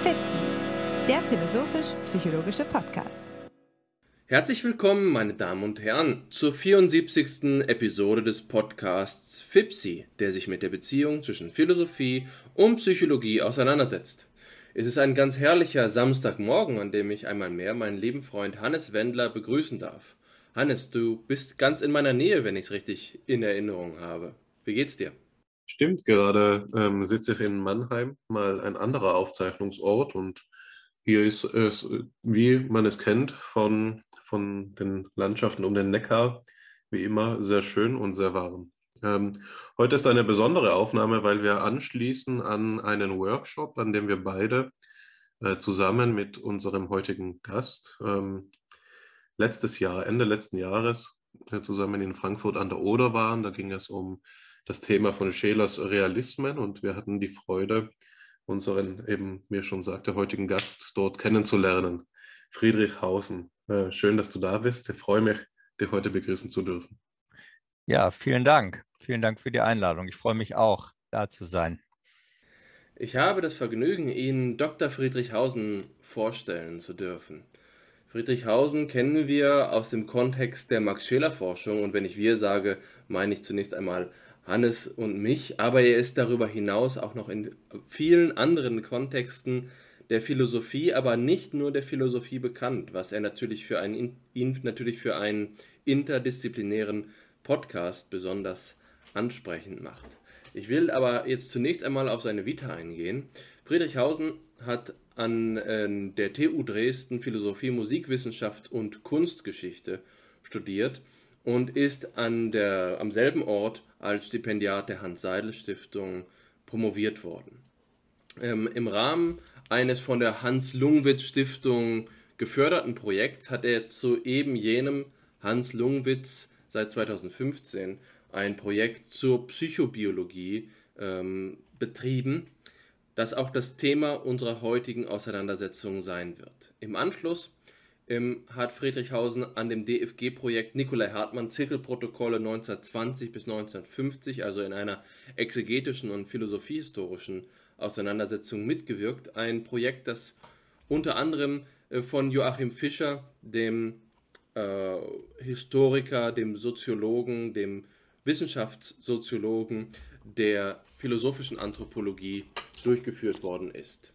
FIPSI, der philosophisch-psychologische Podcast. Herzlich willkommen, meine Damen und Herren, zur 74. Episode des Podcasts FIPSI, der sich mit der Beziehung zwischen Philosophie und Psychologie auseinandersetzt. Es ist ein ganz herrlicher Samstagmorgen, an dem ich einmal mehr meinen lieben Freund Hannes Wendler begrüßen darf. Hannes, du bist ganz in meiner Nähe, wenn ich es richtig in Erinnerung habe. Wie geht's dir? Stimmt, gerade ähm, sitze ich in Mannheim, mal ein anderer Aufzeichnungsort und hier ist es, wie man es kennt, von von den Landschaften um den Neckar, wie immer, sehr schön und sehr warm. Ähm, heute ist eine besondere Aufnahme, weil wir anschließen an einen Workshop, an dem wir beide äh, zusammen mit unserem heutigen Gast ähm, letztes Jahr, Ende letzten Jahres, äh, zusammen in Frankfurt an der Oder waren. Da ging es um das Thema von Schelers Realismen und wir hatten die Freude, unseren, eben mir schon sagte, heutigen Gast dort kennenzulernen, Friedrich Hausen. Äh, schön, dass du da bist. Ich freue mich, dich heute begrüßen zu dürfen. Ja, vielen Dank. Vielen Dank für die Einladung. Ich freue mich auch, da zu sein. Ich habe das Vergnügen, Ihnen Dr. Friedrichhausen vorstellen zu dürfen. Friedrichhausen kennen wir aus dem Kontext der Max-Scheler-Forschung und wenn ich wir sage, meine ich zunächst einmal Hannes und mich, aber er ist darüber hinaus auch noch in vielen anderen Kontexten der Philosophie, aber nicht nur der Philosophie bekannt, was er natürlich für einen, ihn natürlich für einen interdisziplinären Podcast besonders ansprechend macht. Ich will aber jetzt zunächst einmal auf seine Vita eingehen. Friedrich Hausen hat an äh, der TU Dresden Philosophie, Musikwissenschaft und Kunstgeschichte studiert und ist an der, am selben Ort als Stipendiat der Hans-Seidel-Stiftung promoviert worden. Ähm, Im Rahmen eines von der Hans-Lungwitz-Stiftung geförderten Projekts hat er zu eben jenem Hans Lungwitz seit 2015 ein Projekt zur Psychobiologie ähm, betrieben, das auch das Thema unserer heutigen Auseinandersetzung sein wird. Im Anschluss ähm, hat Friedrichhausen an dem DFG-Projekt Nikolai Hartmann Zirkelprotokolle 1920 bis 1950, also in einer exegetischen und philosophiehistorischen Auseinandersetzung mitgewirkt. Ein Projekt, das unter anderem äh, von Joachim Fischer, dem äh, Historiker, dem Soziologen, dem Wissenschaftssoziologen der philosophischen Anthropologie durchgeführt worden ist.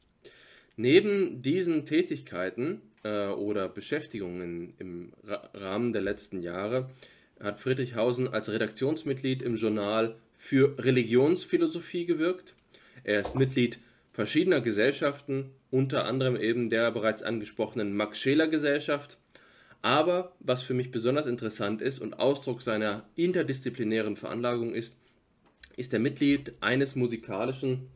Neben diesen Tätigkeiten äh, oder Beschäftigungen im Ra Rahmen der letzten Jahre hat Friedrich Hausen als Redaktionsmitglied im Journal für Religionsphilosophie gewirkt er ist Mitglied verschiedener Gesellschaften, unter anderem eben der bereits angesprochenen Max-Scheler-Gesellschaft. Aber was für mich besonders interessant ist und Ausdruck seiner interdisziplinären Veranlagung ist, ist er Mitglied eines musikalischen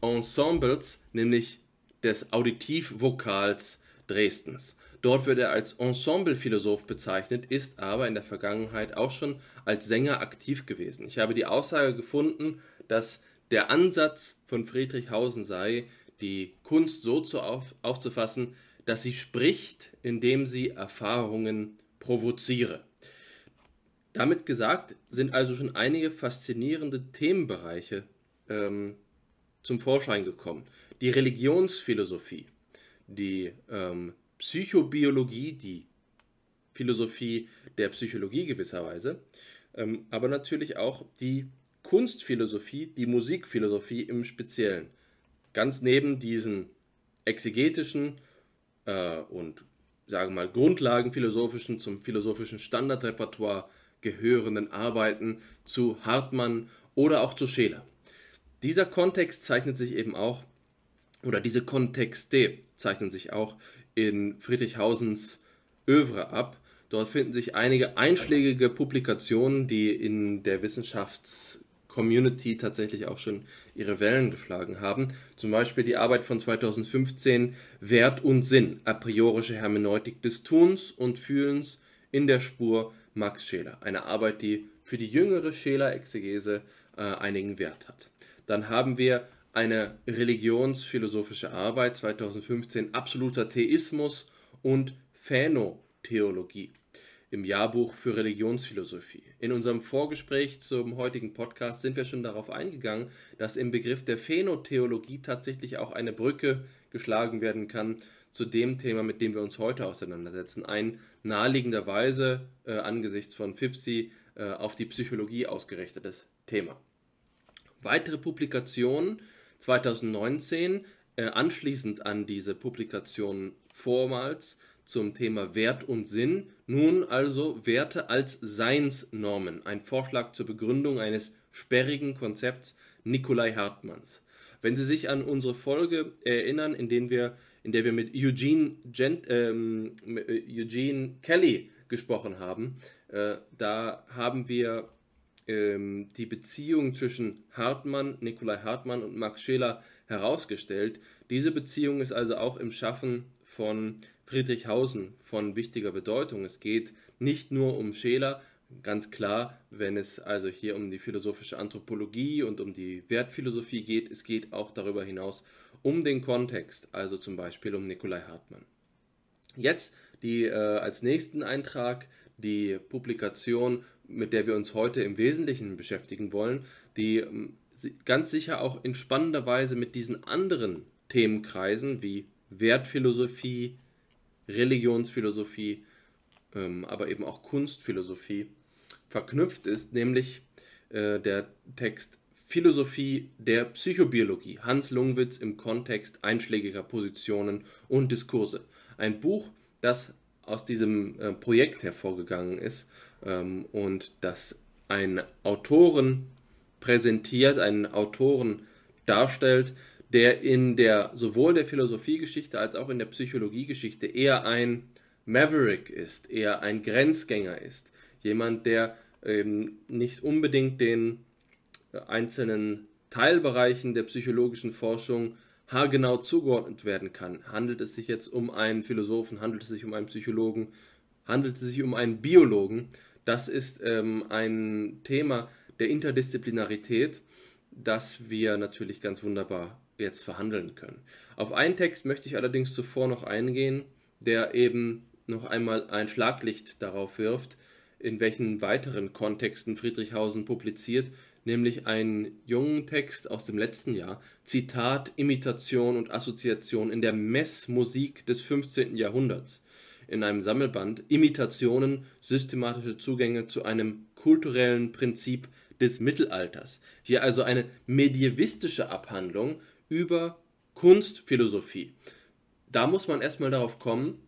Ensembles, nämlich des Auditivvokals Dresdens. Dort wird er als Ensemblephilosoph bezeichnet, ist aber in der Vergangenheit auch schon als Sänger aktiv gewesen. Ich habe die Aussage gefunden, dass der Ansatz von Friedrich Hausen sei, die Kunst so zu auf, aufzufassen, dass sie spricht, indem sie Erfahrungen provoziere. Damit gesagt sind also schon einige faszinierende Themenbereiche ähm, zum Vorschein gekommen. Die Religionsphilosophie, die ähm, Psychobiologie, die Philosophie der Psychologie gewisserweise, ähm, aber natürlich auch die Kunstphilosophie, die Musikphilosophie im Speziellen. Ganz neben diesen exegetischen äh, und sagen wir mal grundlagenphilosophischen zum philosophischen Standardrepertoire gehörenden Arbeiten zu Hartmann oder auch zu Scheler. Dieser Kontext zeichnet sich eben auch, oder diese Kontexte zeichnen sich auch in Friedrichhausens Övre ab. Dort finden sich einige einschlägige Publikationen, die in der Wissenschafts- Community tatsächlich auch schon ihre Wellen geschlagen haben. Zum Beispiel die Arbeit von 2015 Wert und Sinn, a priorische Hermeneutik des Tuns und Fühlens in der Spur Max Scheler. Eine Arbeit, die für die jüngere Scheler-Exegese äh, einigen Wert hat. Dann haben wir eine religionsphilosophische Arbeit 2015 Absoluter Theismus und Phänotheologie. im Jahrbuch für Religionsphilosophie. In unserem Vorgespräch zum heutigen Podcast sind wir schon darauf eingegangen, dass im Begriff der Phänotheologie tatsächlich auch eine Brücke geschlagen werden kann zu dem Thema, mit dem wir uns heute auseinandersetzen. Ein naheliegenderweise äh, angesichts von FIPSI äh, auf die Psychologie ausgerichtetes Thema. Weitere Publikationen 2019, äh, anschließend an diese Publikation vormals zum Thema Wert und Sinn, nun also Werte als Seinsnormen, ein Vorschlag zur Begründung eines sperrigen Konzepts Nikolai Hartmanns. Wenn Sie sich an unsere Folge erinnern, in, denen wir, in der wir mit Eugene, Gent, ähm, äh, Eugene Kelly gesprochen haben, äh, da haben wir ähm, die Beziehung zwischen Hartmann, Nikolai Hartmann und Max Scheler herausgestellt. Diese Beziehung ist also auch im Schaffen von Friedrichhausen von wichtiger Bedeutung. Es geht nicht nur um Scheler, ganz klar, wenn es also hier um die philosophische Anthropologie und um die Wertphilosophie geht, es geht auch darüber hinaus um den Kontext, also zum Beispiel um Nikolai Hartmann. Jetzt die äh, als nächsten Eintrag die Publikation, mit der wir uns heute im Wesentlichen beschäftigen wollen, die ähm, ganz sicher auch in spannender Weise mit diesen anderen Themenkreisen wie Wertphilosophie, Religionsphilosophie, ähm, aber eben auch Kunstphilosophie verknüpft ist, nämlich äh, der Text Philosophie der Psychobiologie, Hans Lungwitz im Kontext einschlägiger Positionen und Diskurse. Ein Buch, das aus diesem äh, Projekt hervorgegangen ist ähm, und das einen Autoren präsentiert, einen Autoren darstellt, der in der sowohl der Philosophiegeschichte als auch in der Psychologiegeschichte eher ein Maverick ist, eher ein Grenzgänger ist, jemand, der ähm, nicht unbedingt den äh, einzelnen Teilbereichen der psychologischen Forschung haargenau zugeordnet werden kann. Handelt es sich jetzt um einen Philosophen, handelt es sich um einen Psychologen, handelt es sich um einen Biologen? Das ist ähm, ein Thema der Interdisziplinarität, das wir natürlich ganz wunderbar jetzt verhandeln können. Auf einen Text möchte ich allerdings zuvor noch eingehen, der eben noch einmal ein Schlaglicht darauf wirft, in welchen weiteren Kontexten Friedrichhausen publiziert, nämlich einen jungen Text aus dem letzten Jahr, Zitat, Imitation und Assoziation in der Messmusik des 15. Jahrhunderts, in einem Sammelband Imitationen, systematische Zugänge zu einem kulturellen Prinzip des Mittelalters. Hier also eine medievistische Abhandlung über Kunstphilosophie. Da muss man erstmal darauf kommen,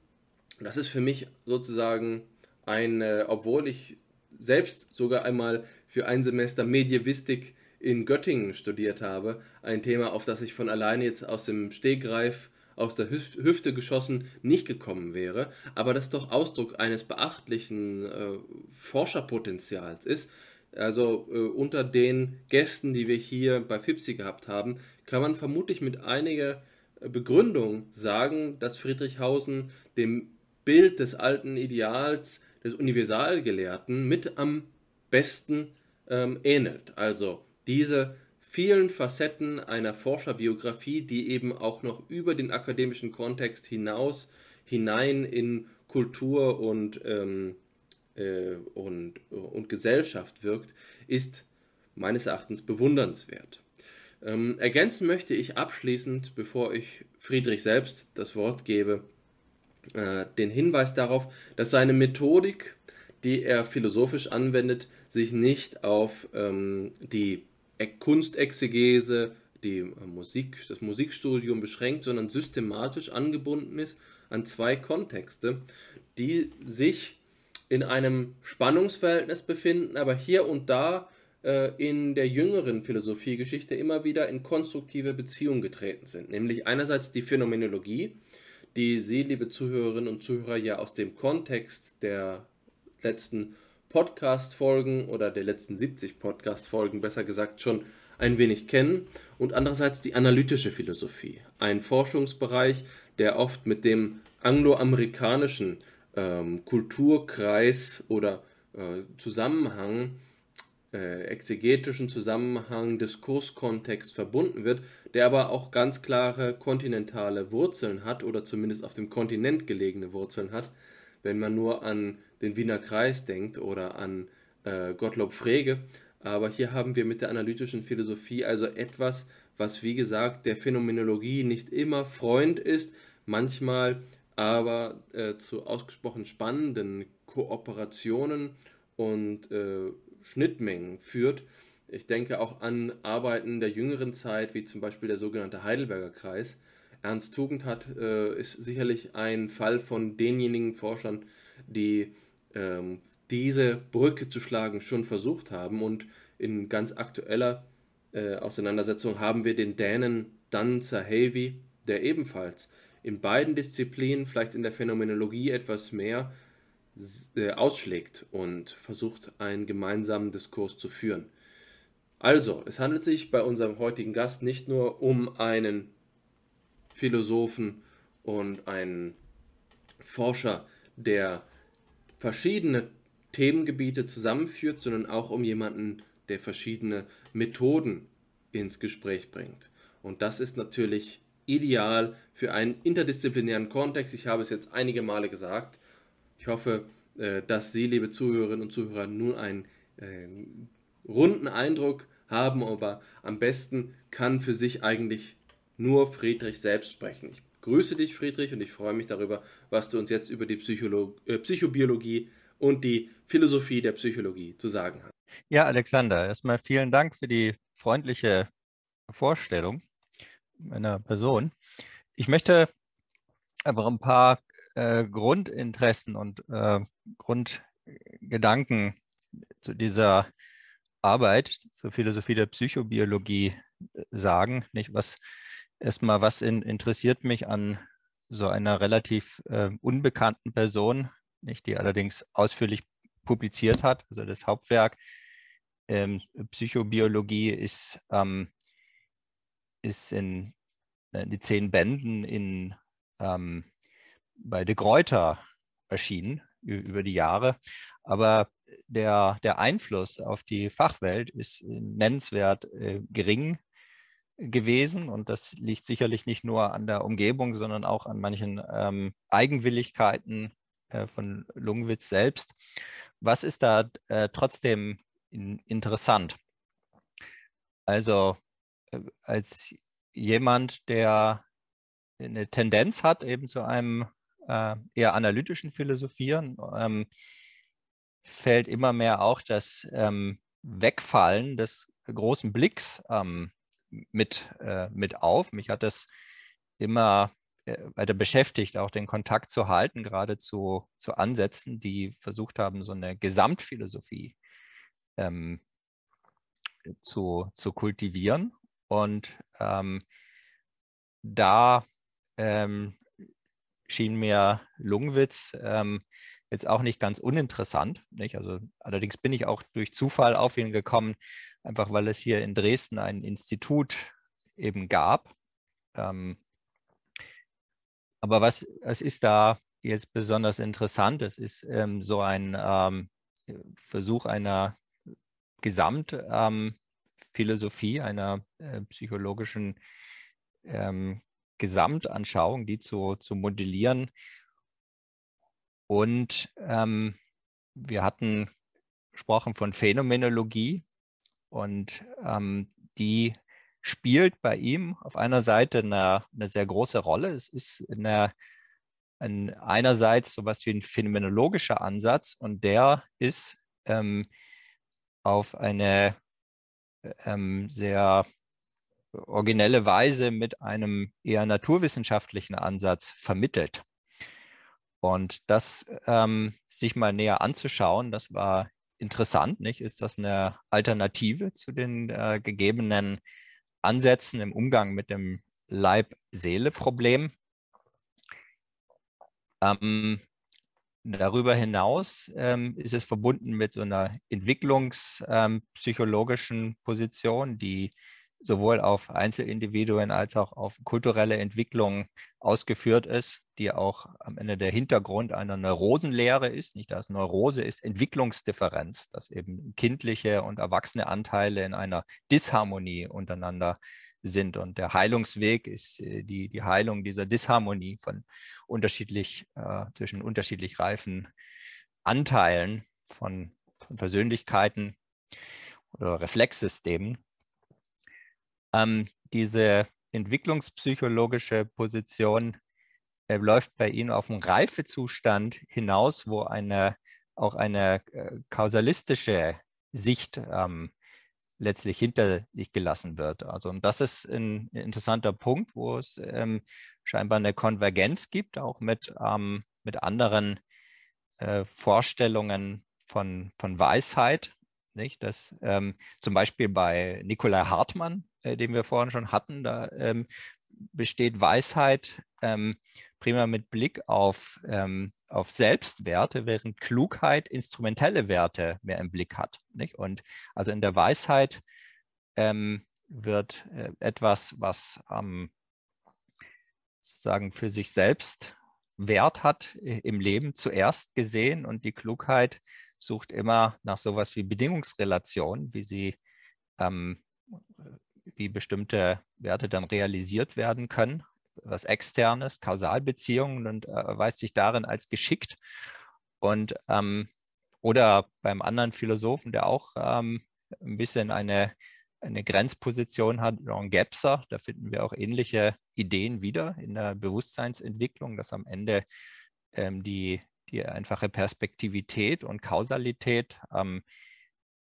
das ist für mich sozusagen ein, obwohl ich selbst sogar einmal für ein Semester Medievistik in Göttingen studiert habe, ein Thema, auf das ich von alleine jetzt aus dem Stegreif, aus der Hüfte geschossen nicht gekommen wäre, aber das doch Ausdruck eines beachtlichen äh, Forscherpotenzials ist. Also äh, unter den Gästen, die wir hier bei FIPSI gehabt haben, kann man vermutlich mit einiger Begründung sagen, dass Friedrichhausen dem Bild des alten Ideals des Universalgelehrten mit am besten ähm, ähnelt. Also diese vielen Facetten einer Forscherbiografie, die eben auch noch über den akademischen Kontext hinaus hinein in Kultur und, ähm, äh, und, und Gesellschaft wirkt, ist meines Erachtens bewundernswert. Ähm, ergänzen möchte ich abschließend, bevor ich Friedrich selbst das Wort gebe, äh, den Hinweis darauf, dass seine Methodik, die er philosophisch anwendet, sich nicht auf ähm, die Kunstexegese, die äh, Musik, das Musikstudium beschränkt, sondern systematisch angebunden ist an zwei Kontexte, die sich in einem Spannungsverhältnis befinden, aber hier und da äh, in der jüngeren Philosophiegeschichte immer wieder in konstruktive Beziehung getreten sind. Nämlich einerseits die Phänomenologie, die Sie, liebe Zuhörerinnen und Zuhörer, ja aus dem Kontext der letzten Podcast-Folgen oder der letzten 70 Podcast-Folgen besser gesagt schon ein wenig kennen. Und andererseits die analytische Philosophie, ein Forschungsbereich, der oft mit dem angloamerikanischen ähm, Kulturkreis oder äh, Zusammenhang, äh, exegetischen Zusammenhang, Diskurskontext verbunden wird, der aber auch ganz klare kontinentale Wurzeln hat oder zumindest auf dem Kontinent gelegene Wurzeln hat, wenn man nur an den Wiener Kreis denkt oder an äh, Gottlob Frege. Aber hier haben wir mit der analytischen Philosophie also etwas, was wie gesagt der Phänomenologie nicht immer Freund ist, manchmal aber äh, zu ausgesprochen spannenden Kooperationen und äh, Schnittmengen führt. Ich denke auch an Arbeiten der jüngeren Zeit, wie zum Beispiel der sogenannte Heidelberger Kreis. Ernst Tugendhat äh, ist sicherlich ein Fall von denjenigen Forschern, die ähm, diese Brücke zu schlagen schon versucht haben. Und in ganz aktueller äh, Auseinandersetzung haben wir den Dänen Dan Zahavi, der ebenfalls in beiden Disziplinen, vielleicht in der Phänomenologie etwas mehr, äh, ausschlägt und versucht, einen gemeinsamen Diskurs zu führen. Also, es handelt sich bei unserem heutigen Gast nicht nur um einen Philosophen und einen Forscher, der verschiedene Themengebiete zusammenführt, sondern auch um jemanden, der verschiedene Methoden ins Gespräch bringt. Und das ist natürlich ideal für einen interdisziplinären Kontext. Ich habe es jetzt einige Male gesagt. Ich hoffe, äh, dass Sie, liebe Zuhörerinnen und Zuhörer, nun einen äh, runden Eindruck haben, aber am besten kann für sich eigentlich nur Friedrich selbst sprechen. Ich grüße dich, Friedrich, und ich freue mich darüber, was du uns jetzt über die Psycholo äh, Psychobiologie und die Philosophie der Psychologie zu sagen hast. Ja, Alexander, erstmal vielen Dank für die freundliche Vorstellung meiner Person. Ich möchte einfach ein paar äh, Grundinteressen und äh, Grundgedanken zu dieser Arbeit zur Philosophie der Psychobiologie äh, sagen. Nicht was erstmal, was in, interessiert mich an so einer relativ äh, unbekannten Person, nicht die allerdings ausführlich publiziert hat. Also das Hauptwerk ähm, Psychobiologie ist ähm, ist in, in äh, die zehn Bänden in, ähm, bei De Gruyter erschienen über die Jahre. Aber der, der Einfluss auf die Fachwelt ist nennenswert äh, gering gewesen. Und das liegt sicherlich nicht nur an der Umgebung, sondern auch an manchen ähm, Eigenwilligkeiten äh, von Lungwitz selbst. Was ist da äh, trotzdem in, interessant? Also äh, als jemand, der eine Tendenz hat, eben zu einem äh, eher analytischen Philosophieren, ähm, fällt immer mehr auch das ähm, Wegfallen des großen Blicks ähm, mit, äh, mit auf. Mich hat das immer äh, weiter beschäftigt, auch den Kontakt zu halten, gerade zu, zu Ansätzen, die versucht haben, so eine Gesamtphilosophie ähm, zu, zu kultivieren. Und ähm, da ähm, schien mir Lungwitz ähm, jetzt auch nicht ganz uninteressant. Nicht? Also allerdings bin ich auch durch Zufall auf ihn gekommen, einfach weil es hier in Dresden ein Institut eben gab. Ähm, aber was, was ist da jetzt besonders interessant? Es ist ähm, so ein ähm, Versuch einer Gesamtphilosophie, ähm, einer äh, psychologischen ähm, Gesamtanschauung, die zu, zu modellieren. Und ähm, wir hatten gesprochen von Phänomenologie und ähm, die spielt bei ihm auf einer Seite eine, eine sehr große Rolle. Es ist eine, ein, einerseits so etwas wie ein phänomenologischer Ansatz und der ist ähm, auf eine ähm, sehr originelle Weise mit einem eher naturwissenschaftlichen Ansatz vermittelt. Und das ähm, sich mal näher anzuschauen, das war interessant, nicht? Ist das eine Alternative zu den äh, gegebenen Ansätzen im Umgang mit dem Leib-Seele-Problem? Ähm, darüber hinaus ähm, ist es verbunden mit so einer entwicklungspsychologischen ähm, Position, die sowohl auf Einzelindividuen als auch auf kulturelle Entwicklung ausgeführt ist, die auch am Ende der Hintergrund einer Neurosenlehre ist. Nicht dass Neurose ist Entwicklungsdifferenz, dass eben kindliche und erwachsene Anteile in einer Disharmonie untereinander sind. Und der Heilungsweg ist äh, die, die Heilung dieser Disharmonie von unterschiedlich, äh, zwischen unterschiedlich reifen Anteilen von, von Persönlichkeiten oder Reflexsystemen. Ähm, diese entwicklungspsychologische Position äh, läuft bei Ihnen auf einen Reifezustand hinaus, wo eine auch eine äh, kausalistische Sicht ähm, letztlich hinter sich gelassen wird. Also und das ist ein interessanter Punkt, wo es ähm, scheinbar eine Konvergenz gibt, auch mit, ähm, mit anderen äh, Vorstellungen von, von Weisheit. Nicht? Das, ähm, zum Beispiel bei Nikolai Hartmann, äh, den wir vorhin schon hatten, da ähm, besteht Weisheit ähm, prima mit Blick auf, ähm, auf Selbstwerte, während Klugheit instrumentelle Werte mehr im Blick hat. Nicht? Und also in der Weisheit ähm, wird äh, etwas, was sozusagen für sich selbst Wert hat im Leben zuerst gesehen und die Klugheit sucht immer nach sowas wie Bedingungsrelationen, wie sie ähm, wie bestimmte Werte dann realisiert werden können was Externes, Kausalbeziehungen und äh, erweist sich darin als geschickt. Und ähm, oder beim anderen Philosophen, der auch ähm, ein bisschen eine, eine Grenzposition hat, Ron Gebser, da finden wir auch ähnliche Ideen wieder in der Bewusstseinsentwicklung, dass am Ende ähm, die, die einfache Perspektivität und Kausalität ähm,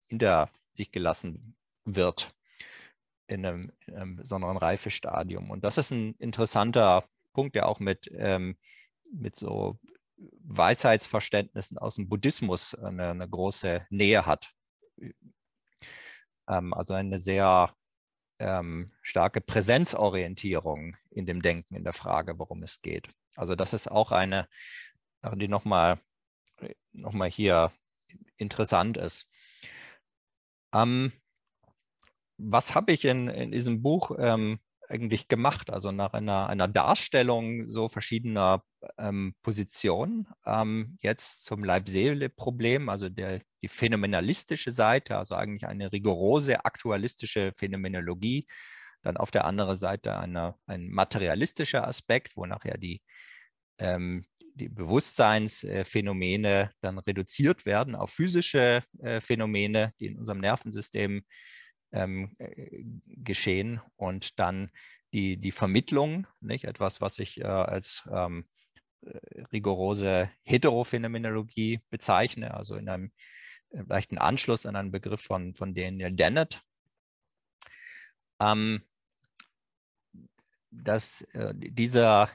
hinter sich gelassen wird in einem, in einem besonderen Reifestadium. Und das ist ein interessanter Punkt, der auch mit, ähm, mit so Weisheitsverständnissen aus dem Buddhismus eine, eine große Nähe hat. Ähm, also eine sehr ähm, starke Präsenzorientierung in dem Denken, in der Frage, worum es geht. Also das ist auch eine, die nochmal noch mal hier interessant ist. Ähm, was habe ich in, in diesem Buch ähm, eigentlich gemacht? Also nach einer, einer Darstellung so verschiedener ähm, Positionen. Ähm, jetzt zum Leib-Seele-Problem, also der, die phänomenalistische Seite, also eigentlich eine rigorose aktualistische Phänomenologie. Dann auf der anderen Seite eine, ein materialistischer Aspekt, wo nachher die, ähm, die Bewusstseinsphänomene dann reduziert werden auf physische äh, Phänomene, die in unserem Nervensystem ähm, äh, geschehen und dann die, die Vermittlung, nicht? etwas, was ich äh, als ähm, äh, rigorose Heterophänomenologie bezeichne, also in einem äh, leichten Anschluss an einen Begriff von, von Daniel Dennett. Ähm, dass äh, dieser,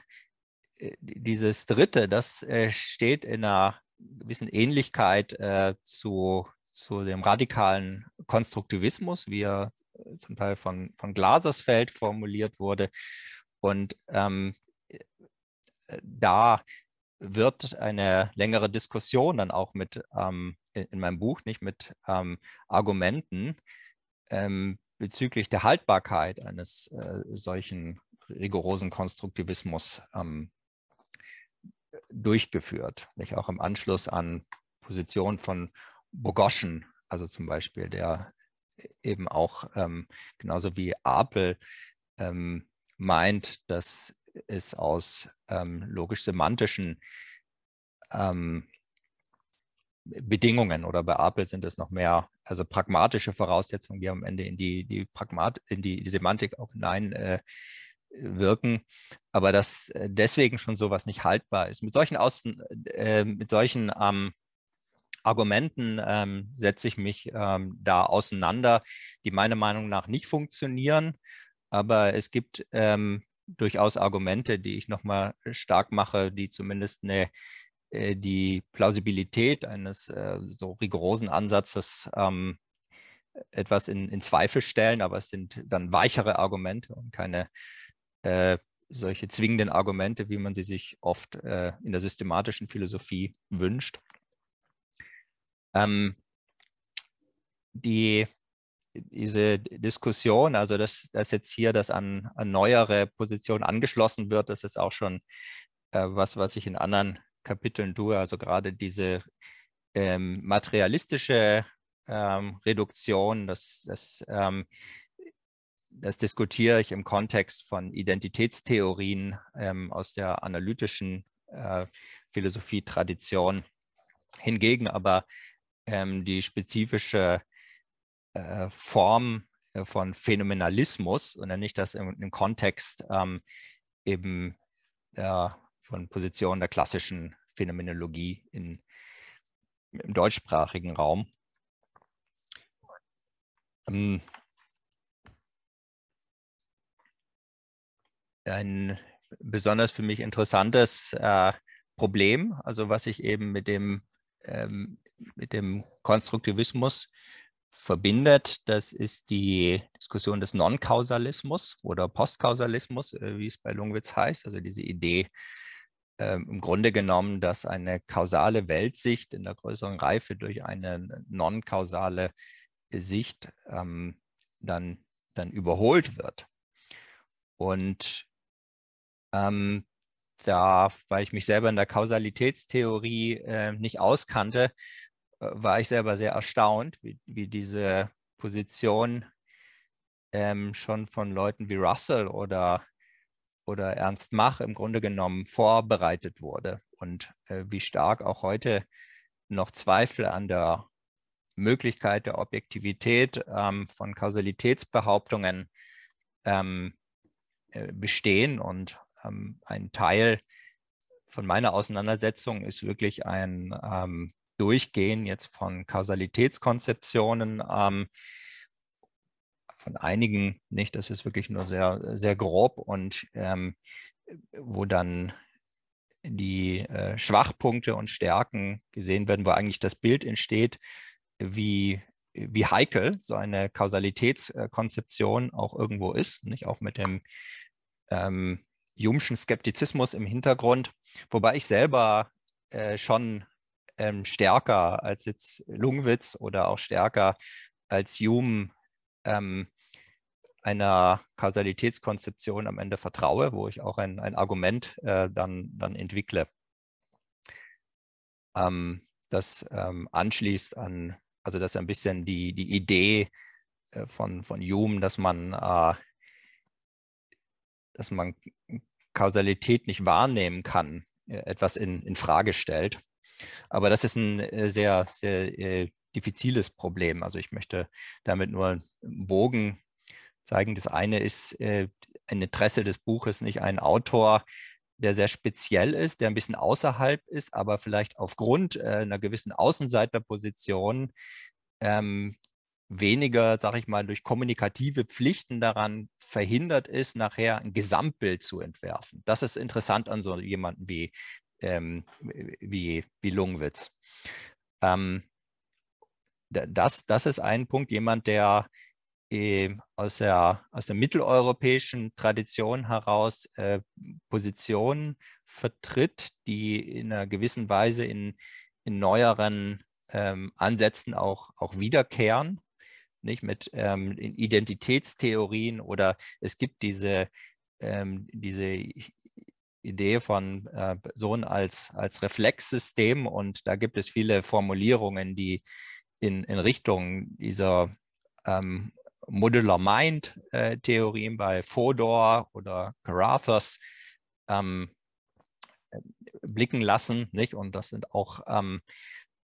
dieses dritte, das äh, steht in einer gewissen Ähnlichkeit äh, zu zu dem radikalen Konstruktivismus, wie er äh, zum Teil von, von Glasersfeld formuliert wurde. Und ähm, äh, da wird eine längere Diskussion dann auch mit ähm, in meinem Buch, nicht mit ähm, Argumenten ähm, bezüglich der Haltbarkeit eines äh, solchen rigorosen Konstruktivismus ähm, durchgeführt. Nicht? Auch im Anschluss an Positionen von Bogoschen, also zum Beispiel, der eben auch ähm, genauso wie Apel ähm, meint, dass es aus ähm, logisch-semantischen ähm, Bedingungen oder bei Apel sind es noch mehr, also pragmatische Voraussetzungen, die am Ende in die, die, Pragmat in die, die Semantik auch hinein äh, wirken, aber dass äh, deswegen schon sowas nicht haltbar ist. Mit solchen, Außen, äh, mit solchen ähm, Argumenten ähm, setze ich mich ähm, da auseinander, die meiner Meinung nach nicht funktionieren. Aber es gibt ähm, durchaus Argumente, die ich nochmal stark mache, die zumindest eine, äh, die Plausibilität eines äh, so rigorosen Ansatzes ähm, etwas in, in, Zweifel stellen. Aber es sind dann weichere Argumente und keine äh, solche zwingenden Argumente, wie man sie sich oft äh, in der systematischen Philosophie wünscht. Ähm, die, diese Diskussion, also dass, dass jetzt hier das an, an neuere Positionen angeschlossen wird, das ist auch schon äh, was, was ich in anderen Kapiteln tue. Also gerade diese ähm, materialistische ähm, Reduktion, dass, dass ähm, das diskutiere ich im Kontext von Identitätstheorien ähm, aus der analytischen äh, Philosophie-Tradition. Hingegen aber ähm, die spezifische äh, Form äh, von Phänomenalismus, und dann nicht das im, im Kontext ähm, eben der, von Position der klassischen Phänomenologie in, im deutschsprachigen Raum. Ähm, ein besonders für mich interessantes äh, Problem, also was ich eben mit dem, ähm, mit dem Konstruktivismus verbindet, das ist die Diskussion des Non-Kausalismus oder Postkausalismus, äh, wie es bei Lungwitz heißt, also diese Idee, äh, im Grunde genommen, dass eine kausale Weltsicht in der größeren Reife durch eine non-kausale Sicht ähm, dann, dann überholt wird. Und ähm, da, weil ich mich selber in der Kausalitätstheorie äh, nicht auskannte, äh, war ich selber sehr erstaunt, wie, wie diese Position ähm, schon von Leuten wie Russell oder, oder Ernst Mach im Grunde genommen vorbereitet wurde und äh, wie stark auch heute noch Zweifel an der Möglichkeit der Objektivität ähm, von Kausalitätsbehauptungen ähm, äh, bestehen. Und ähm, ein Teil von meiner Auseinandersetzung ist wirklich ein ähm, Durchgehen jetzt von Kausalitätskonzeptionen, ähm, von einigen nicht, das ist wirklich nur sehr, sehr grob und ähm, wo dann die äh, Schwachpunkte und Stärken gesehen werden, wo eigentlich das Bild entsteht, wie, wie heikel so eine Kausalitätskonzeption auch irgendwo ist, nicht? Auch mit dem ähm, Jungschen Skeptizismus im Hintergrund, wobei ich selber äh, schon ähm, stärker als jetzt Lungwitz oder auch stärker als Hume ähm, einer Kausalitätskonzeption am Ende vertraue, wo ich auch ein, ein Argument äh, dann, dann entwickle, ähm, das ähm, anschließt an, also das ist ein bisschen die, die Idee äh, von, von Hume, dass man, äh, dass man Kausalität nicht wahrnehmen kann, äh, etwas in, in Frage stellt. Aber das ist ein äh, sehr, sehr äh, diffiziles Problem. Also ich möchte damit nur einen Bogen zeigen. Das eine ist äh, ein Interesse des Buches, nicht ein Autor, der sehr speziell ist, der ein bisschen außerhalb ist, aber vielleicht aufgrund äh, einer gewissen Außenseiterposition ähm, weniger, sage ich mal, durch kommunikative Pflichten daran verhindert ist, nachher ein Gesamtbild zu entwerfen. Das ist interessant an so jemanden wie, ähm, wie, wie Lungwitz. Ähm, das, das ist ein Punkt, jemand, der äh, aus, der, aus der mitteleuropäischen Tradition heraus äh, Positionen vertritt, die in einer gewissen Weise in, in neueren ähm, Ansätzen auch, auch wiederkehren nicht mit ähm, Identitätstheorien oder es gibt diese, ähm, diese Idee von äh, Personen als, als Reflexsystem und da gibt es viele Formulierungen, die in, in Richtung dieser ähm, Modular Mind äh, Theorien bei Fodor oder Carruthers ähm, blicken lassen, nicht? Und das sind auch ähm,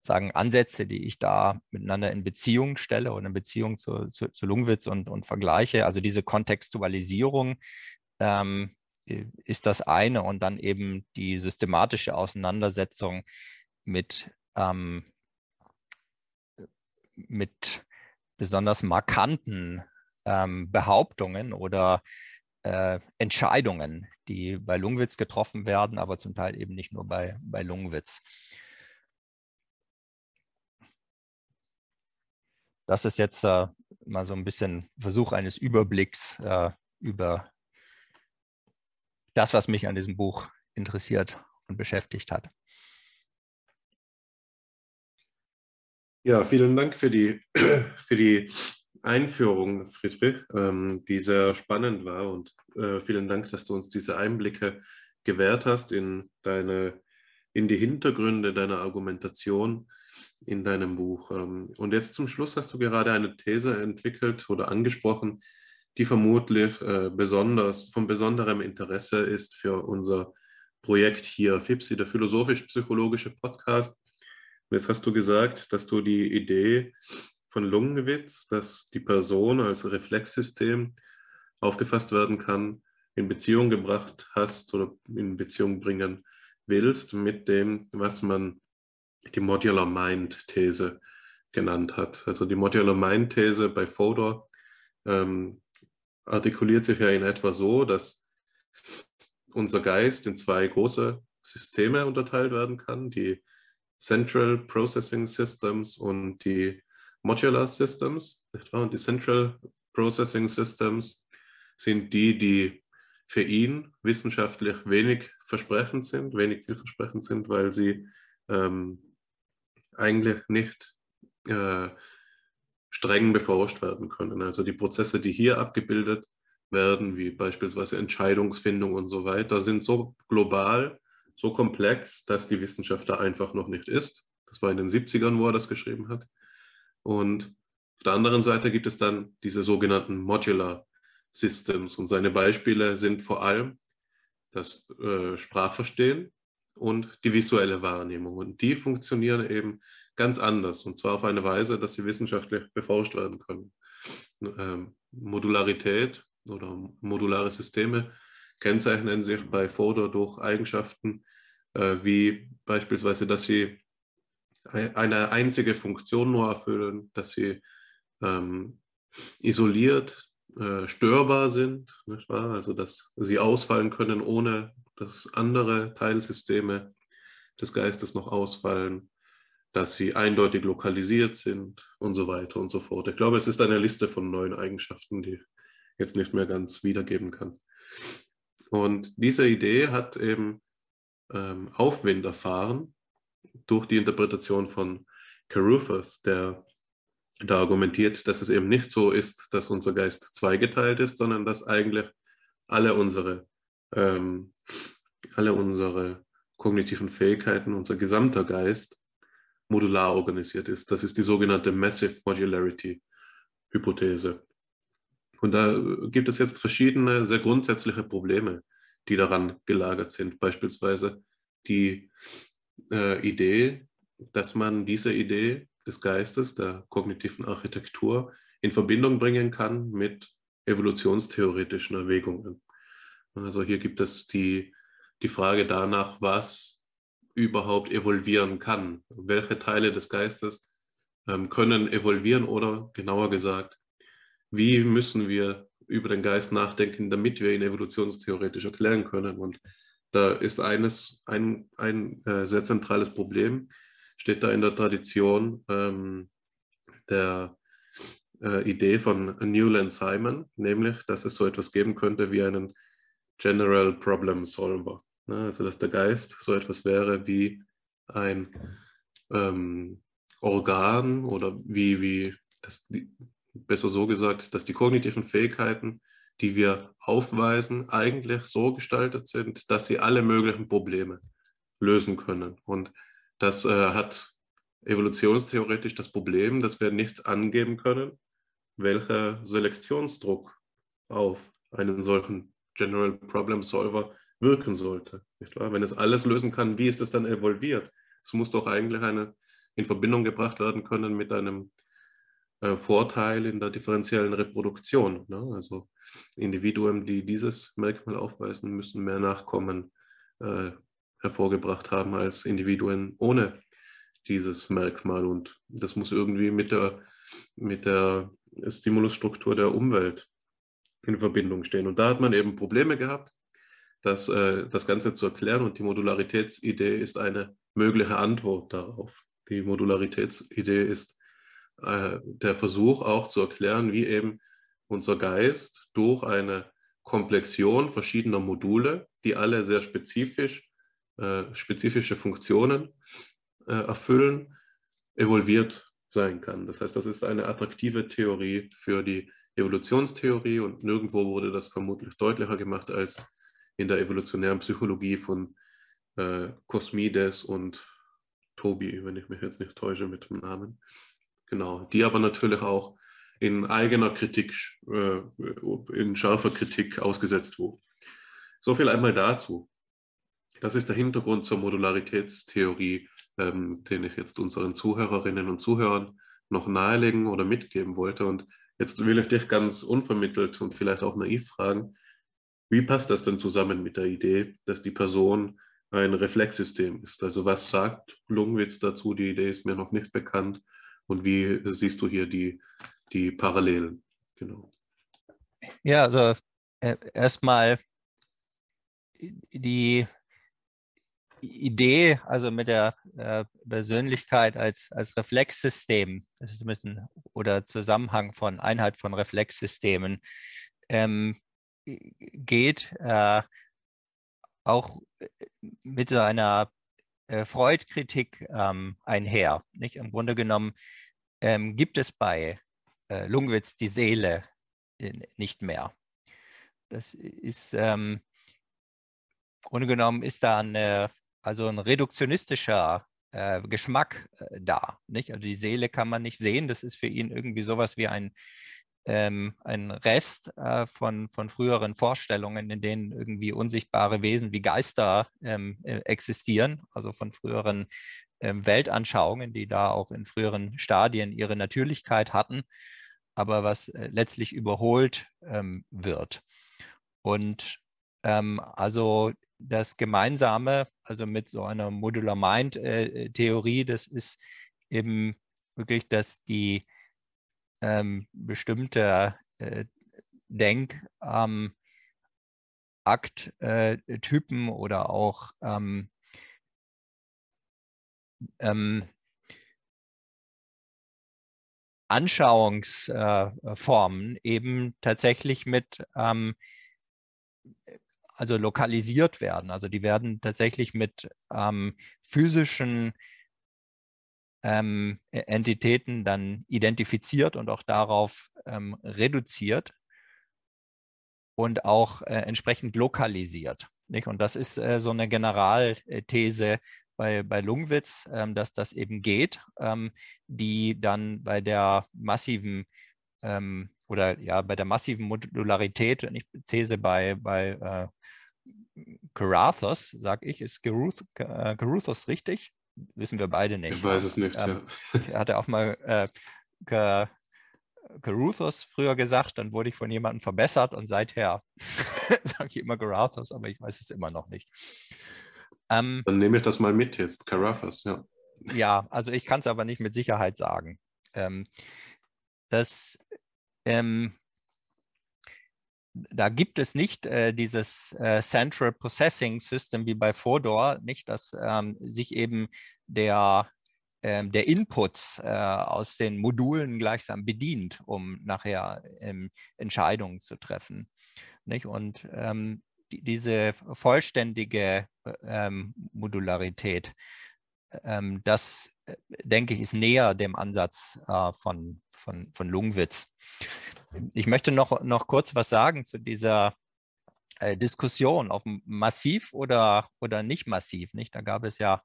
sagen Ansätze, die ich da miteinander in Beziehung stelle oder in Beziehung zu, zu, zu Lungwitz und, und vergleiche. Also diese Kontextualisierung ähm, ist das eine und dann eben die systematische Auseinandersetzung mit, ähm, mit besonders markanten ähm, Behauptungen oder äh, Entscheidungen, die bei Lungwitz getroffen werden, aber zum Teil eben nicht nur bei, bei Lungwitz. Das ist jetzt äh, mal so ein bisschen Versuch eines Überblicks äh, über das, was mich an diesem Buch interessiert und beschäftigt hat. Ja, vielen Dank für die, für die Einführung, Friedrich, ähm, die sehr spannend war. Und äh, vielen Dank, dass du uns diese Einblicke gewährt hast in, deine, in die Hintergründe deiner Argumentation in deinem Buch. Ähm, und jetzt zum Schluss hast du gerade eine These entwickelt oder angesprochen, die vermutlich äh, besonders von besonderem Interesse ist für unser Projekt hier, FIPSI, der philosophisch-psychologische Podcast. jetzt hast du gesagt, dass du die Idee von Lungenwitz, dass die Person als Reflexsystem aufgefasst werden kann, in Beziehung gebracht hast oder in Beziehung bringen willst mit dem, was man die Modular Mind These genannt hat. Also die Modular Mind These bei Fodor ähm, artikuliert sich ja in etwa so, dass unser Geist in zwei große Systeme unterteilt werden kann, die Central Processing Systems und die Modular Systems. Und die Central Processing Systems sind die, die für ihn wissenschaftlich wenig versprechend sind, wenig vielversprechend sind, weil sie ähm, eigentlich nicht äh, streng beforscht werden können. Also die Prozesse, die hier abgebildet werden, wie beispielsweise Entscheidungsfindung und so weiter, sind so global, so komplex, dass die Wissenschaft da einfach noch nicht ist. Das war in den 70ern, wo er das geschrieben hat. Und auf der anderen Seite gibt es dann diese sogenannten Modular Systems. Und seine Beispiele sind vor allem das äh, Sprachverstehen und die visuelle Wahrnehmung. Und die funktionieren eben ganz anders. Und zwar auf eine Weise, dass sie wissenschaftlich beforscht werden können. Ähm, Modularität oder modulare Systeme kennzeichnen sich bei Fodor durch Eigenschaften äh, wie beispielsweise, dass sie eine einzige Funktion nur erfüllen, dass sie ähm, isoliert äh, störbar sind, also dass sie ausfallen können, ohne dass andere Teilsysteme des Geistes noch ausfallen, dass sie eindeutig lokalisiert sind und so weiter und so fort. Ich glaube, es ist eine Liste von neuen Eigenschaften, die ich jetzt nicht mehr ganz wiedergeben kann. Und diese Idee hat eben ähm, Aufwind erfahren durch die Interpretation von Caruthers, der da argumentiert, dass es eben nicht so ist, dass unser Geist zweigeteilt ist, sondern dass eigentlich alle unsere, ähm, alle unsere kognitiven Fähigkeiten, unser gesamter Geist modular organisiert ist. Das ist die sogenannte Massive Modularity Hypothese. Und da gibt es jetzt verschiedene sehr grundsätzliche Probleme, die daran gelagert sind. Beispielsweise die äh, Idee, dass man diese Idee des Geistes, der kognitiven Architektur, in Verbindung bringen kann mit evolutionstheoretischen Erwägungen. Also hier gibt es die, die Frage danach, was überhaupt evolvieren kann. Welche Teile des Geistes ähm, können evolvieren oder genauer gesagt, wie müssen wir über den Geist nachdenken, damit wir ihn evolutionstheoretisch erklären können. Und da ist eines ein, ein äh, sehr zentrales Problem, steht da in der Tradition ähm, der äh, Idee von Newland Simon, nämlich, dass es so etwas geben könnte wie einen General Problem Solver. Ne? Also, dass der Geist so etwas wäre wie ein ähm, Organ oder wie, wie das, besser so gesagt, dass die kognitiven Fähigkeiten, die wir aufweisen, eigentlich so gestaltet sind, dass sie alle möglichen Probleme lösen können. Und das äh, hat evolutionstheoretisch das Problem, dass wir nicht angeben können, welcher Selektionsdruck auf einen solchen General Problem Solver wirken sollte. Wenn es alles lösen kann, wie ist es dann evolviert? Es muss doch eigentlich eine, in Verbindung gebracht werden können mit einem äh, Vorteil in der differenziellen Reproduktion. Ne? Also Individuen, die dieses Merkmal aufweisen, müssen mehr Nachkommen äh, hervorgebracht haben als Individuen ohne dieses Merkmal. Und das muss irgendwie mit der, mit der Stimulusstruktur der Umwelt in Verbindung stehen. Und da hat man eben Probleme gehabt, das, äh, das Ganze zu erklären. Und die Modularitätsidee ist eine mögliche Antwort darauf. Die Modularitätsidee ist äh, der Versuch auch zu erklären, wie eben unser Geist durch eine Komplexion verschiedener Module, die alle sehr spezifisch äh, spezifische Funktionen äh, erfüllen, evolviert sein kann. Das heißt, das ist eine attraktive Theorie für die Evolutionstheorie und nirgendwo wurde das vermutlich deutlicher gemacht als in der evolutionären Psychologie von äh, Cosmides und Tobi, wenn ich mich jetzt nicht täusche mit dem Namen. Genau, die aber natürlich auch in eigener Kritik, äh, in scharfer Kritik ausgesetzt wurde. So viel einmal dazu. Das ist der Hintergrund zur Modularitätstheorie, ähm, den ich jetzt unseren Zuhörerinnen und Zuhörern noch nahelegen oder mitgeben wollte. Und jetzt will ich dich ganz unvermittelt und vielleicht auch naiv fragen, wie passt das denn zusammen mit der Idee, dass die Person ein Reflexsystem ist? Also was sagt Lungwitz dazu? Die Idee ist mir noch nicht bekannt. Und wie siehst du hier die, die Parallelen? Genau. Ja, also äh, erstmal die Idee, also mit der äh, Persönlichkeit als, als Reflexsystem, das ist ein bisschen, oder Zusammenhang von Einheit von Reflexsystemen, ähm, geht äh, auch mit so einer äh, Freud-Kritik ähm, einher. Nicht? Im Grunde genommen ähm, gibt es bei äh, Lungwitz die Seele nicht mehr. Das ist ähm, im Grunde genommen ist da eine, also ein reduktionistischer äh, Geschmack äh, da. Nicht? Also die Seele kann man nicht sehen. Das ist für ihn irgendwie sowas wie ein, ähm, ein Rest äh, von, von früheren Vorstellungen, in denen irgendwie unsichtbare Wesen wie Geister ähm, äh, existieren, also von früheren ähm, Weltanschauungen, die da auch in früheren Stadien ihre Natürlichkeit hatten, aber was äh, letztlich überholt ähm, wird. Und ähm, also das Gemeinsame, also mit so einer Modular Mind-Theorie, äh, das ist eben wirklich, dass die ähm, bestimmte äh, Denkakttypen ähm, äh, oder auch ähm, ähm, Anschauungsformen eben tatsächlich mit ähm, also lokalisiert werden. Also die werden tatsächlich mit ähm, physischen ähm, e-, Entitäten dann identifiziert und auch darauf ähm, reduziert und auch äh, entsprechend lokalisiert. Nicht? Und das ist äh, so eine Generalthese bei, bei Lungwitz, ähm, dass das eben geht, ähm, die dann bei der massiven ähm, oder ja bei der massiven Modularität, ich These bei, bei äh, Carathos, sage ich, ist Caruth, äh, Caruthos richtig? Wissen wir beide nicht. Ich weiß es nicht, ähm, ja. Hat er auch mal äh, Caruthos früher gesagt, dann wurde ich von jemandem verbessert und seither sage ich immer Carathos, aber ich weiß es immer noch nicht. Ähm, dann nehme ich das mal mit jetzt, Carathos, ja. Ja, also ich kann es aber nicht mit Sicherheit sagen. Ähm, das ähm, da gibt es nicht äh, dieses äh, Central Processing System wie bei Fodor, nicht, dass ähm, sich eben der, ähm, der Inputs äh, aus den Modulen gleichsam bedient, um nachher ähm, Entscheidungen zu treffen. Nicht? Und ähm, die, diese vollständige ähm, Modularität, ähm, das äh, denke ich, ist näher dem Ansatz äh, von, von, von Lungwitz. Ich möchte noch, noch kurz was sagen zu dieser äh, Diskussion auf massiv oder, oder nicht massiv. Nicht? Da gab es ja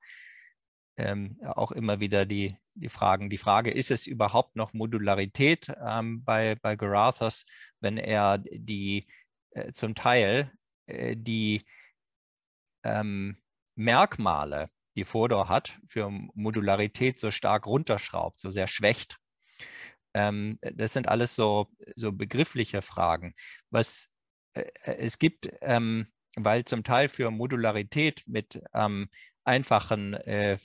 ähm, auch immer wieder die, die Fragen. Die Frage, ist es überhaupt noch Modularität ähm, bei, bei Garathos, wenn er die äh, zum Teil äh, die ähm, Merkmale, die Fodor hat, für Modularität so stark runterschraubt, so sehr schwächt. Ähm, das sind alles so, so begriffliche Fragen. Was äh, äh, es gibt, ähm, weil zum Teil für Modularität mit ähm, einfachen äh,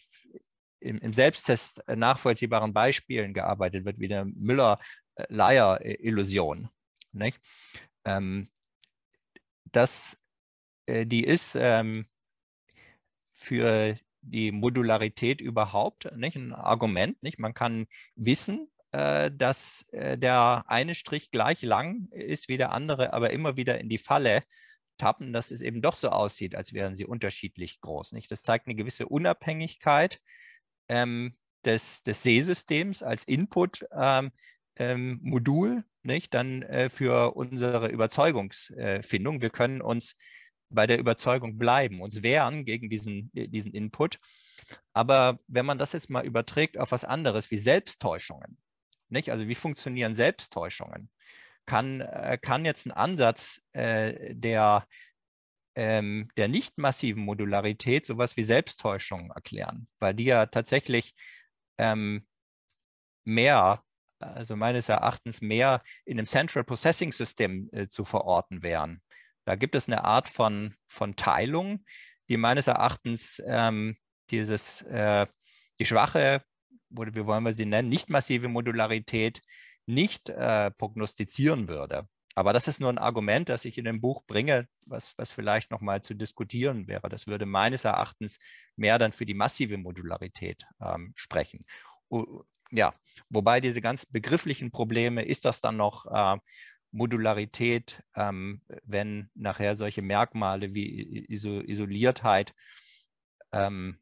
im, Selbsttest nachvollziehbaren Beispielen gearbeitet wird, wie der Müller-Leier-Illusion. Ähm, das, äh, die ist ähm, für die Modularität überhaupt nicht ein Argument. Nicht? Man kann wissen, äh, dass äh, der eine Strich gleich lang ist wie der andere, aber immer wieder in die Falle tappen, dass es eben doch so aussieht, als wären sie unterschiedlich groß. Nicht? Das zeigt eine gewisse Unabhängigkeit ähm, des, des Sehsystems als Input-Modul, ähm, ähm, nicht? dann äh, für unsere Überzeugungsfindung. Wir können uns bei der Überzeugung bleiben, uns wehren gegen diesen, diesen Input. Aber wenn man das jetzt mal überträgt auf was anderes wie Selbsttäuschungen, Nicht? Also wie funktionieren Selbsttäuschungen? Kann, äh, kann jetzt ein Ansatz äh, der, ähm, der nicht massiven Modularität sowas wie Selbsttäuschungen erklären, weil die ja tatsächlich ähm, mehr, also meines Erachtens mehr in einem Central Processing System äh, zu verorten wären. Da gibt es eine Art von, von Teilung, die meines Erachtens ähm, dieses, äh, die schwache, oder wie wollen wir sie nennen, nicht massive Modularität nicht äh, prognostizieren würde. Aber das ist nur ein Argument, das ich in dem Buch bringe, was, was vielleicht nochmal zu diskutieren wäre. Das würde meines Erachtens mehr dann für die massive Modularität ähm, sprechen. Uh, ja, wobei diese ganz begrifflichen Probleme, ist das dann noch äh, Modularität, ähm, wenn nachher solche Merkmale wie Iso Isoliertheit ähm,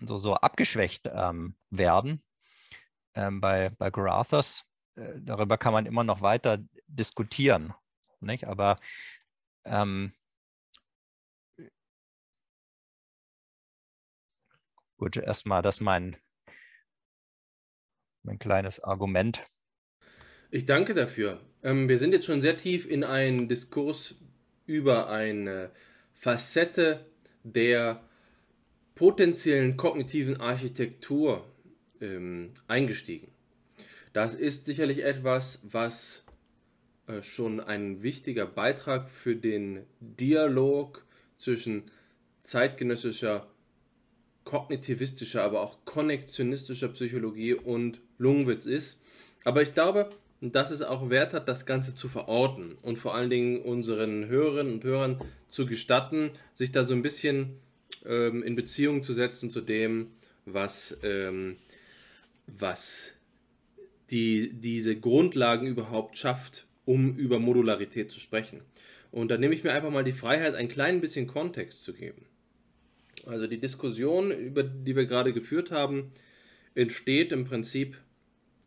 so, so abgeschwächt ähm, werden ähm, bei, bei Garathos. Äh, darüber kann man immer noch weiter diskutieren. Nicht? Aber ähm, gut, erstmal das mein, mein kleines Argument. Ich danke dafür. Ähm, wir sind jetzt schon sehr tief in einen Diskurs über eine Facette der potenziellen kognitiven Architektur ähm, eingestiegen. Das ist sicherlich etwas, was äh, schon ein wichtiger Beitrag für den Dialog zwischen zeitgenössischer kognitivistischer, aber auch konnektionistischer Psychologie und Lungwitz ist. Aber ich glaube, dass es auch Wert hat, das Ganze zu verorten und vor allen Dingen unseren Hörerinnen und Hörern zu gestatten, sich da so ein bisschen ähm, in Beziehung zu setzen zu dem, was, ähm, was die, diese Grundlagen überhaupt schafft, um über Modularität zu sprechen. Und da nehme ich mir einfach mal die Freiheit, ein klein bisschen Kontext zu geben. Also die Diskussion, über die wir gerade geführt haben, entsteht im Prinzip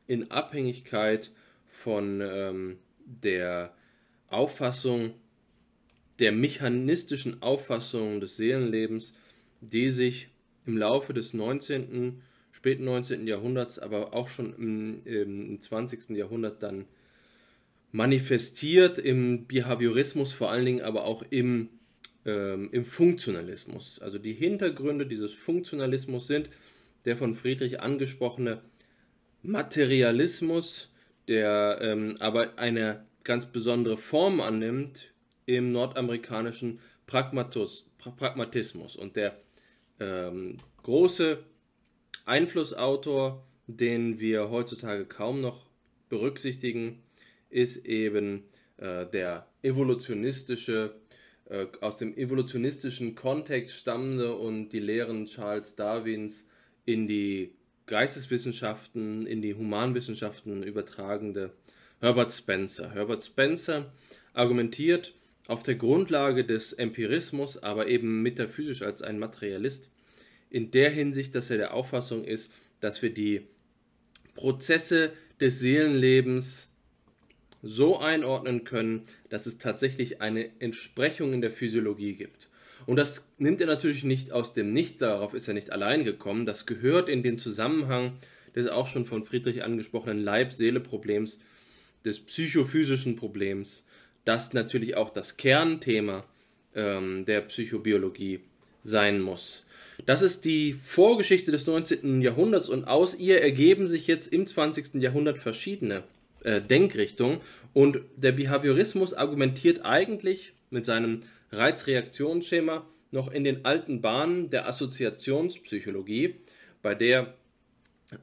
in Abhängigkeit von ähm, der Auffassung, der mechanistischen Auffassung des Seelenlebens, die sich im Laufe des 19., späten 19. Jahrhunderts, aber auch schon im, im 20. Jahrhundert dann manifestiert im Behaviorismus, vor allen Dingen aber auch im ähm, im Funktionalismus. Also die Hintergründe dieses Funktionalismus sind der von Friedrich angesprochene Materialismus, der ähm, aber eine ganz besondere Form annimmt im nordamerikanischen Pragmatus, Pragmatismus. Und der ähm, große Einflussautor, den wir heutzutage kaum noch berücksichtigen, ist eben äh, der evolutionistische äh, aus dem evolutionistischen Kontext stammende und die Lehren Charles Darwins in die Geisteswissenschaften, in die Humanwissenschaften übertragende Herbert Spencer. Herbert Spencer argumentiert auf der Grundlage des Empirismus, aber eben metaphysisch als ein Materialist, in der Hinsicht, dass er der Auffassung ist, dass wir die Prozesse des Seelenlebens so einordnen können, dass es tatsächlich eine Entsprechung in der Physiologie gibt. Und das nimmt er natürlich nicht aus dem Nichts, darauf ist er nicht allein gekommen. Das gehört in den Zusammenhang des auch schon von Friedrich angesprochenen Leib-Seele-Problems, des psychophysischen Problems, das natürlich auch das Kernthema ähm, der Psychobiologie sein muss. Das ist die Vorgeschichte des 19. Jahrhunderts und aus ihr ergeben sich jetzt im 20. Jahrhundert verschiedene äh, Denkrichtung. Und der Behaviorismus argumentiert eigentlich mit seinem Reizreaktionsschema noch in den alten Bahnen der Assoziationspsychologie, bei der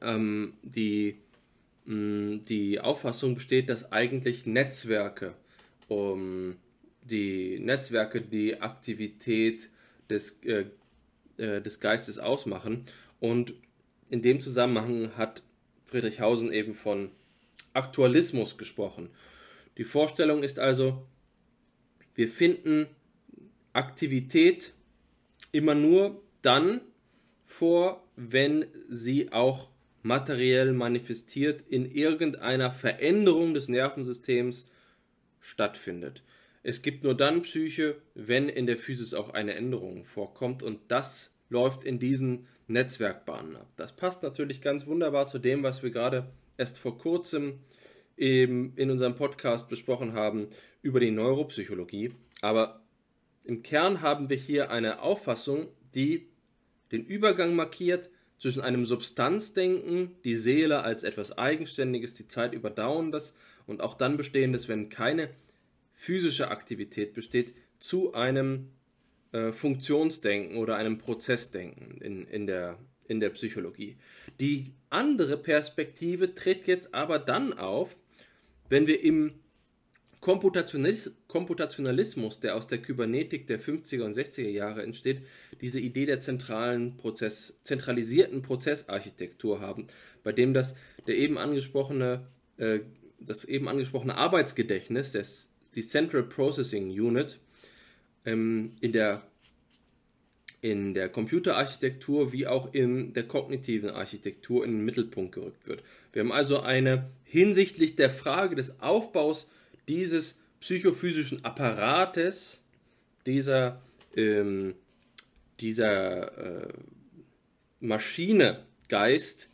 ähm, die, mh, die Auffassung besteht, dass eigentlich Netzwerke, um, die Netzwerke die Aktivität des, äh, äh, des Geistes ausmachen. Und in dem Zusammenhang hat Friedrich Hausen eben von Aktualismus gesprochen. Die Vorstellung ist also, wir finden Aktivität immer nur dann vor, wenn sie auch materiell manifestiert in irgendeiner Veränderung des Nervensystems stattfindet. Es gibt nur dann Psyche, wenn in der Physis auch eine Änderung vorkommt und das läuft in diesen Netzwerkbahnen ab. Das passt natürlich ganz wunderbar zu dem, was wir gerade erst vor kurzem eben in unserem Podcast besprochen haben über die Neuropsychologie. Aber im Kern haben wir hier eine Auffassung, die den Übergang markiert zwischen einem Substanzdenken, die Seele als etwas Eigenständiges, die Zeit überdauerndes und auch dann bestehendes, wenn keine physische Aktivität besteht, zu einem äh, Funktionsdenken oder einem Prozessdenken in, in, der, in der Psychologie. Die andere Perspektive tritt jetzt aber dann auf, wenn wir im Komputationalismus, der aus der Kybernetik der 50er und 60er Jahre entsteht, diese Idee der zentralen Prozess, zentralisierten Prozessarchitektur haben, bei dem das der eben angesprochene, äh, das eben angesprochene Arbeitsgedächtnis, das, die Central Processing Unit, ähm, in der in der Computerarchitektur wie auch in der kognitiven Architektur in den Mittelpunkt gerückt wird. Wir haben also eine hinsichtlich der Frage des Aufbaus dieses psychophysischen Apparates, dieser, ähm, dieser äh, Maschine Geist,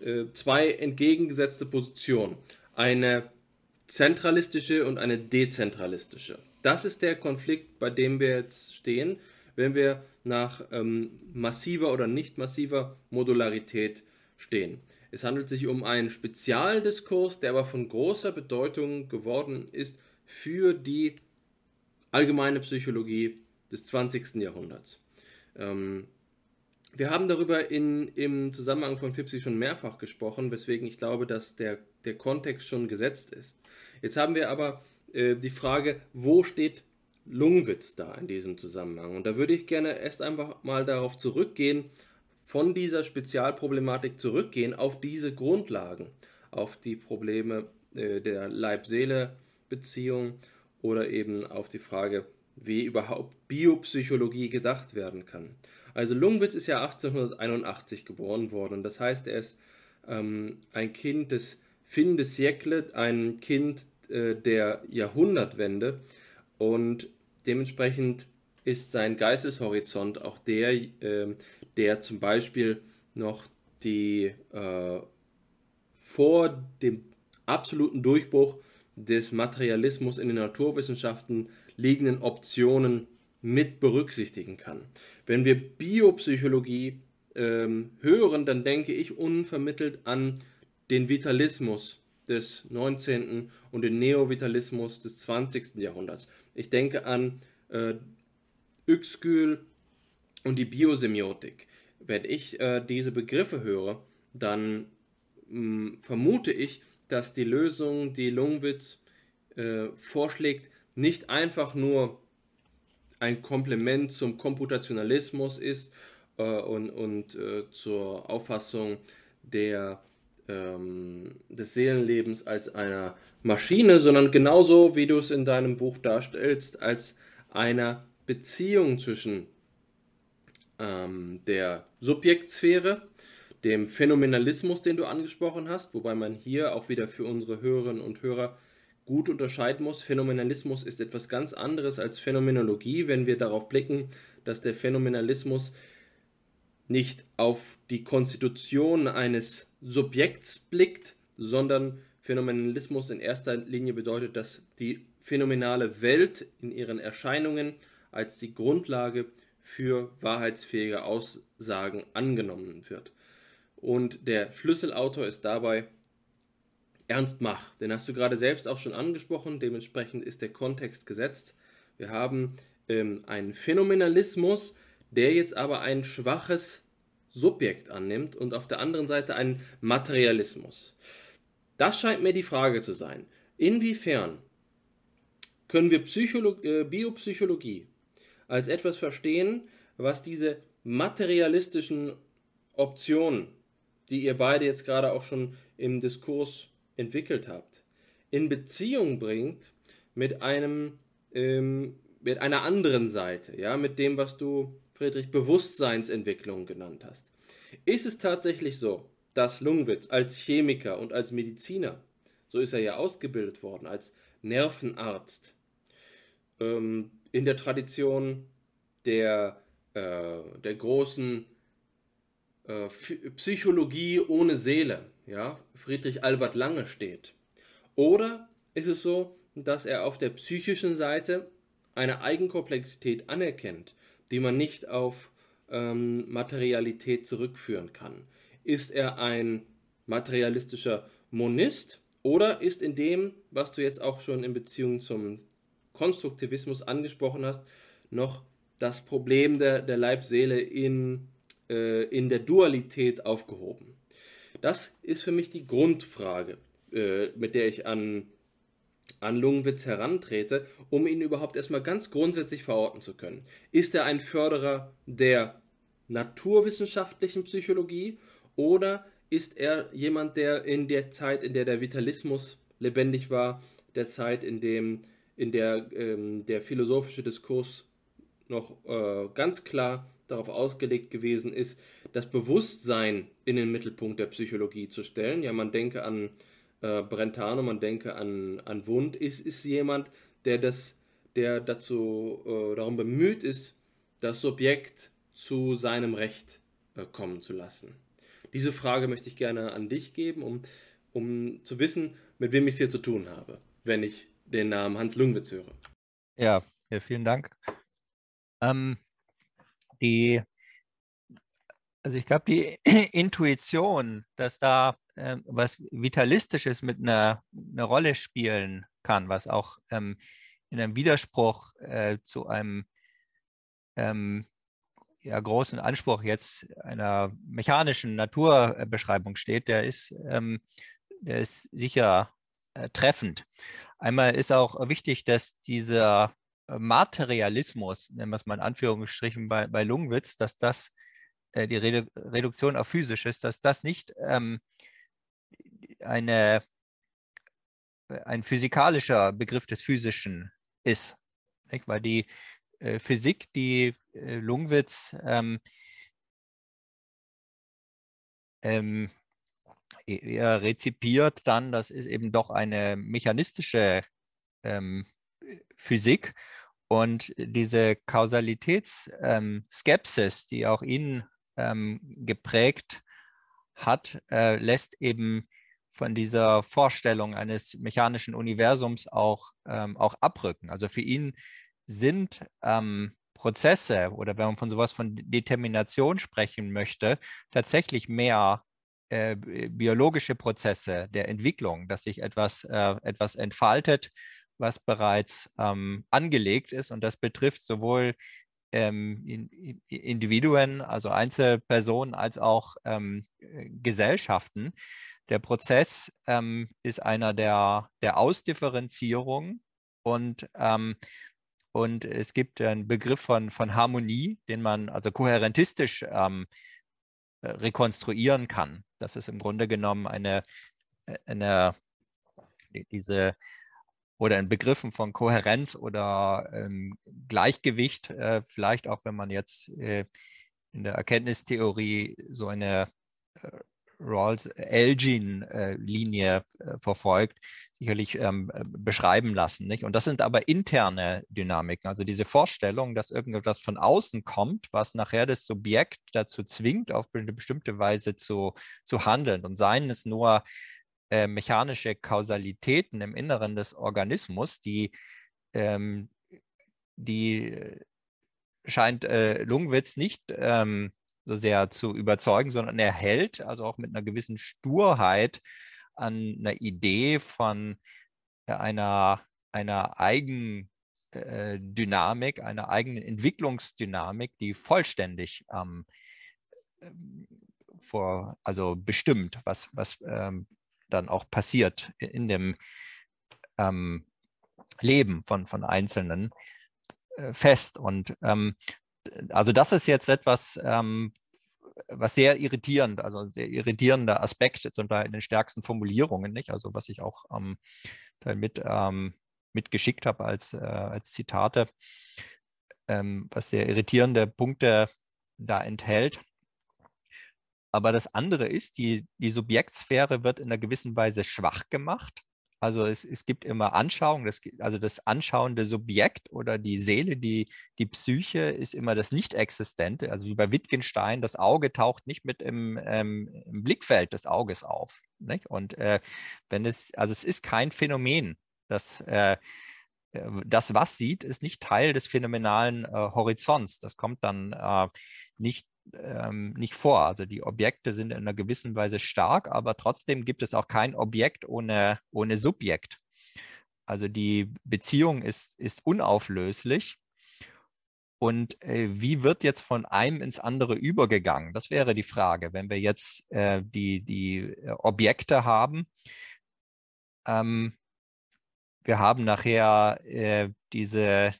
äh, zwei entgegengesetzte Positionen. Eine zentralistische und eine dezentralistische. Das ist der Konflikt, bei dem wir jetzt stehen, wenn wir nach ähm, massiver oder nicht massiver Modularität stehen. Es handelt sich um einen Spezialdiskurs, der aber von großer Bedeutung geworden ist für die allgemeine Psychologie des 20. Jahrhunderts. Ähm, wir haben darüber in, im Zusammenhang von FIPSI schon mehrfach gesprochen, weswegen ich glaube, dass der, der Kontext schon gesetzt ist. Jetzt haben wir aber äh, die Frage, wo steht Lungwitz da in diesem Zusammenhang? Und da würde ich gerne erst einfach mal darauf zurückgehen, von dieser Spezialproblematik zurückgehen auf diese Grundlagen, auf die Probleme äh, der Leib-Seele-Beziehung oder eben auf die Frage, wie überhaupt Biopsychologie gedacht werden kann. Also Lungwitz ist ja 1881 geboren worden das heißt, er ist ähm, ein Kind des Fin de siècle, ein Kind äh, der Jahrhundertwende und dementsprechend ist sein Geisteshorizont auch der, äh, der zum Beispiel noch die äh, vor dem absoluten Durchbruch des Materialismus in den Naturwissenschaften liegenden Optionen mit berücksichtigen kann. Wenn wir Biopsychologie ähm, hören, dann denke ich unvermittelt an den Vitalismus des 19. und den Neovitalismus des 20. Jahrhunderts. Ich denke an äh, Uexküll und die Biosemiotik. Wenn ich äh, diese Begriffe höre, dann mh, hm, vermute ich, dass die Lösung, die Lungwitz äh, vorschlägt, nicht einfach nur ein Komplement zum Komputationalismus ist äh, und, und äh, zur Auffassung der, ähm, des Seelenlebens als einer Maschine, sondern genauso, wie du es in deinem Buch darstellst, als einer Beziehung zwischen ähm, der Subjektsphäre, dem Phänomenalismus, den du angesprochen hast, wobei man hier auch wieder für unsere Hörerinnen und Hörer gut unterscheiden muss. Phänomenalismus ist etwas ganz anderes als Phänomenologie, wenn wir darauf blicken, dass der Phänomenalismus nicht auf die Konstitution eines Subjekts blickt, sondern Phänomenalismus in erster Linie bedeutet, dass die phänomenale Welt in ihren Erscheinungen als die Grundlage für wahrheitsfähige Aussagen angenommen wird. Und der Schlüsselautor ist dabei Ernst Mach. Den hast du gerade selbst auch schon angesprochen, dementsprechend ist der Kontext gesetzt. Wir haben ähm, einen Phänomenalismus, der jetzt aber ein schwaches Subjekt annimmt und auf der anderen Seite einen Materialismus. Das scheint mir die Frage zu sein. Inwiefern können wir Psycholo äh, Biopsychologie als etwas verstehen, was diese materialistischen Optionen, die ihr beide jetzt gerade auch schon im Diskurs entwickelt habt, in Beziehung bringt mit einem ähm, mit einer anderen Seite, ja, mit dem, was du Friedrich Bewusstseinsentwicklung genannt hast. Ist es tatsächlich so, dass Lungwitz als Chemiker und als Mediziner, so ist er ja ausgebildet worden, als Nervenarzt, ähm, in der Tradition der, äh, der großen äh, Psychologie ohne Seele, ja, Friedrich Albert Lange steht? Oder ist es so, dass er auf der psychischen Seite eine Eigenkomplexität anerkennt, die man nicht auf ähm, Materialität zurückführen kann? Ist er ein materialistischer Monist oder ist in dem, was du jetzt auch schon in Beziehung zum Konstruktivismus angesprochen hast, noch das Problem der, der Leib-Seele in, äh, in der Dualität aufgehoben? Das ist für mich die Grundfrage, äh, mit der ich an, an Lungenwitz herantrete, um ihn überhaupt erstmal ganz grundsätzlich verorten zu können. Ist er ein Förderer der naturwissenschaftlichen Psychologie oder ist er jemand, der in der Zeit, in der der Vitalismus lebendig war, der Zeit, in, dem, in der ähm, der philosophische Diskurs noch äh, ganz klar darauf ausgelegt gewesen ist, das Bewusstsein in den Mittelpunkt der Psychologie zu stellen. Ja, man denke an äh, Brentano, man denke an, an Wundt, ist, ist jemand, der, das, der dazu äh, darum bemüht ist, das Subjekt zu seinem Recht äh, kommen zu lassen. Diese Frage möchte ich gerne an dich geben, um, um zu wissen, mit wem ich es hier zu tun habe, wenn ich den Namen Hans Lungwitz höre. Ja, ja vielen Dank. Ähm, die, also ich glaube, die Intuition, dass da äh, was Vitalistisches mit einer, einer Rolle spielen kann, was auch ähm, in einem Widerspruch äh, zu einem ähm, ja, großen Anspruch jetzt einer mechanischen Naturbeschreibung steht, der ist, ähm, der ist sicher äh, treffend. Einmal ist auch wichtig, dass dieser Materialismus, nennen wir es mal in Anführungsstrichen bei, bei Lungwitz, dass das äh, die Redu Reduktion auf physisch ist, dass das nicht ähm, eine, ein physikalischer Begriff des Physischen ist. Nicht? Weil die äh, Physik, die äh, Lungwitz ähm, ähm, rezipiert dann, das ist eben doch eine mechanistische ähm, Physik und diese Kausalitätsskepsis, ähm, die auch ihn ähm, geprägt hat, äh, lässt eben von dieser Vorstellung eines mechanischen Universums auch, ähm, auch abrücken. Also für ihn sind ähm, Prozesse oder wenn man von sowas von Determination sprechen möchte, tatsächlich mehr äh, biologische Prozesse der Entwicklung, dass sich etwas, äh, etwas entfaltet, was bereits ähm, angelegt ist. Und das betrifft sowohl ähm, in, in Individuen, also Einzelpersonen, als auch ähm, Gesellschaften. Der Prozess ähm, ist einer der, der Ausdifferenzierung und ähm, und es gibt einen Begriff von, von Harmonie, den man also kohärentistisch ähm, äh, rekonstruieren kann. Das ist im Grunde genommen eine, äh, eine diese oder in Begriffen von Kohärenz oder ähm, Gleichgewicht, äh, vielleicht auch wenn man jetzt äh, in der Erkenntnistheorie so eine äh, Rawls-Elgin-Linie äh, verfolgt, sicherlich ähm, beschreiben lassen. Nicht? Und das sind aber interne Dynamiken, also diese Vorstellung, dass irgendetwas von außen kommt, was nachher das Subjekt dazu zwingt, auf eine bestimmte Weise zu, zu handeln. Und seien es nur äh, mechanische Kausalitäten im Inneren des Organismus, die, ähm, die scheint äh, Lungwitz nicht ähm, so sehr zu überzeugen, sondern er hält also auch mit einer gewissen Sturheit an einer Idee von äh, einer, einer Eigendynamik, äh, einer eigenen Entwicklungsdynamik, die vollständig ähm, vor, also bestimmt, was, was ähm, dann auch passiert in dem ähm, Leben von, von Einzelnen äh, fest. Und ähm, also das ist jetzt etwas, ähm, was sehr irritierend, also ein sehr irritierender Aspekt zum Teil in den stärksten Formulierungen, nicht? Also was ich auch ähm, mit, ähm, mitgeschickt habe als, äh, als Zitate, ähm, was sehr irritierende Punkte da enthält. Aber das andere ist, die, die Subjektsphäre wird in einer gewissen Weise schwach gemacht. Also es, es gibt immer Anschauung, das, also das anschauende Subjekt oder die Seele, die, die Psyche ist immer das Nicht-Existente. Also wie bei Wittgenstein, das Auge taucht nicht mit im, ähm, im Blickfeld des Auges auf. Nicht? Und äh, wenn es, also es ist kein Phänomen, das äh, das, was sieht, ist nicht Teil des phänomenalen äh, Horizonts. Das kommt dann äh, nicht ähm, nicht vor. Also die Objekte sind in einer gewissen Weise stark, aber trotzdem gibt es auch kein Objekt ohne, ohne Subjekt. Also die Beziehung ist, ist unauflöslich. Und äh, wie wird jetzt von einem ins andere übergegangen? Das wäre die Frage. Wenn wir jetzt äh, die, die äh, Objekte haben, ähm, wir haben nachher äh, diese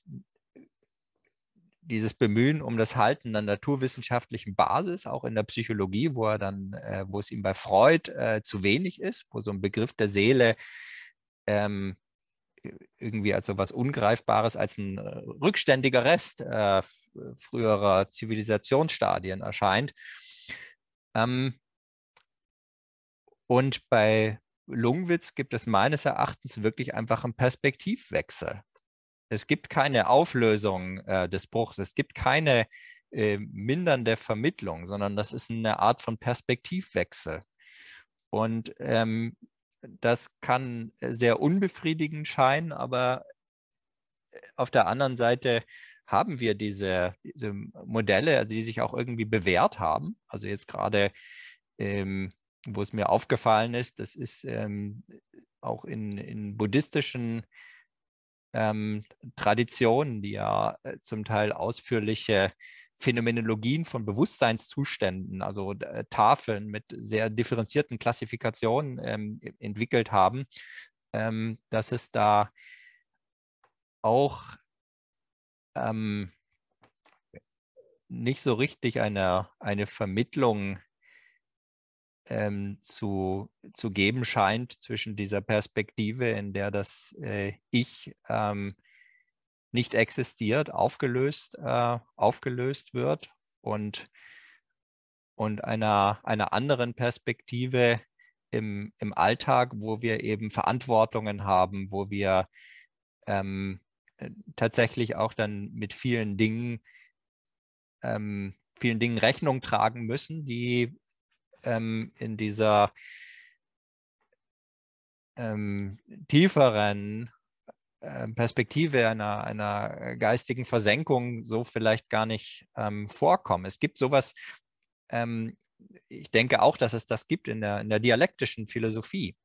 dieses Bemühen um das Halten einer naturwissenschaftlichen Basis, auch in der Psychologie, wo er dann, äh, wo es ihm bei Freud äh, zu wenig ist, wo so ein Begriff der Seele ähm, irgendwie als so was Ungreifbares, als ein äh, rückständiger Rest äh, früherer Zivilisationsstadien erscheint. Ähm, und bei Lungwitz gibt es meines Erachtens wirklich einfach einen Perspektivwechsel. Es gibt keine Auflösung äh, des Bruchs, es gibt keine äh, mindernde Vermittlung, sondern das ist eine Art von Perspektivwechsel. Und ähm, das kann sehr unbefriedigend scheinen, aber äh, auf der anderen Seite haben wir diese, diese Modelle, die sich auch irgendwie bewährt haben. Also jetzt gerade, ähm, wo es mir aufgefallen ist, das ist ähm, auch in, in buddhistischen ähm, Traditionen, die ja äh, zum Teil ausführliche Phänomenologien von Bewusstseinszuständen, also äh, Tafeln mit sehr differenzierten Klassifikationen ähm, entwickelt haben, ähm, dass es da auch ähm, nicht so richtig eine, eine Vermittlung ähm, zu, zu geben scheint zwischen dieser Perspektive, in der das äh, Ich ähm, nicht existiert, aufgelöst, äh, aufgelöst wird und, und einer, einer anderen Perspektive im, im Alltag, wo wir eben Verantwortungen haben, wo wir ähm, äh, tatsächlich auch dann mit vielen Dingen, ähm, vielen Dingen Rechnung tragen müssen, die ähm, in dieser ähm, tieferen äh, Perspektive einer, einer geistigen Versenkung so vielleicht gar nicht ähm, vorkommen. Es gibt sowas, ähm, ich denke auch, dass es das gibt in der, in der dialektischen Philosophie.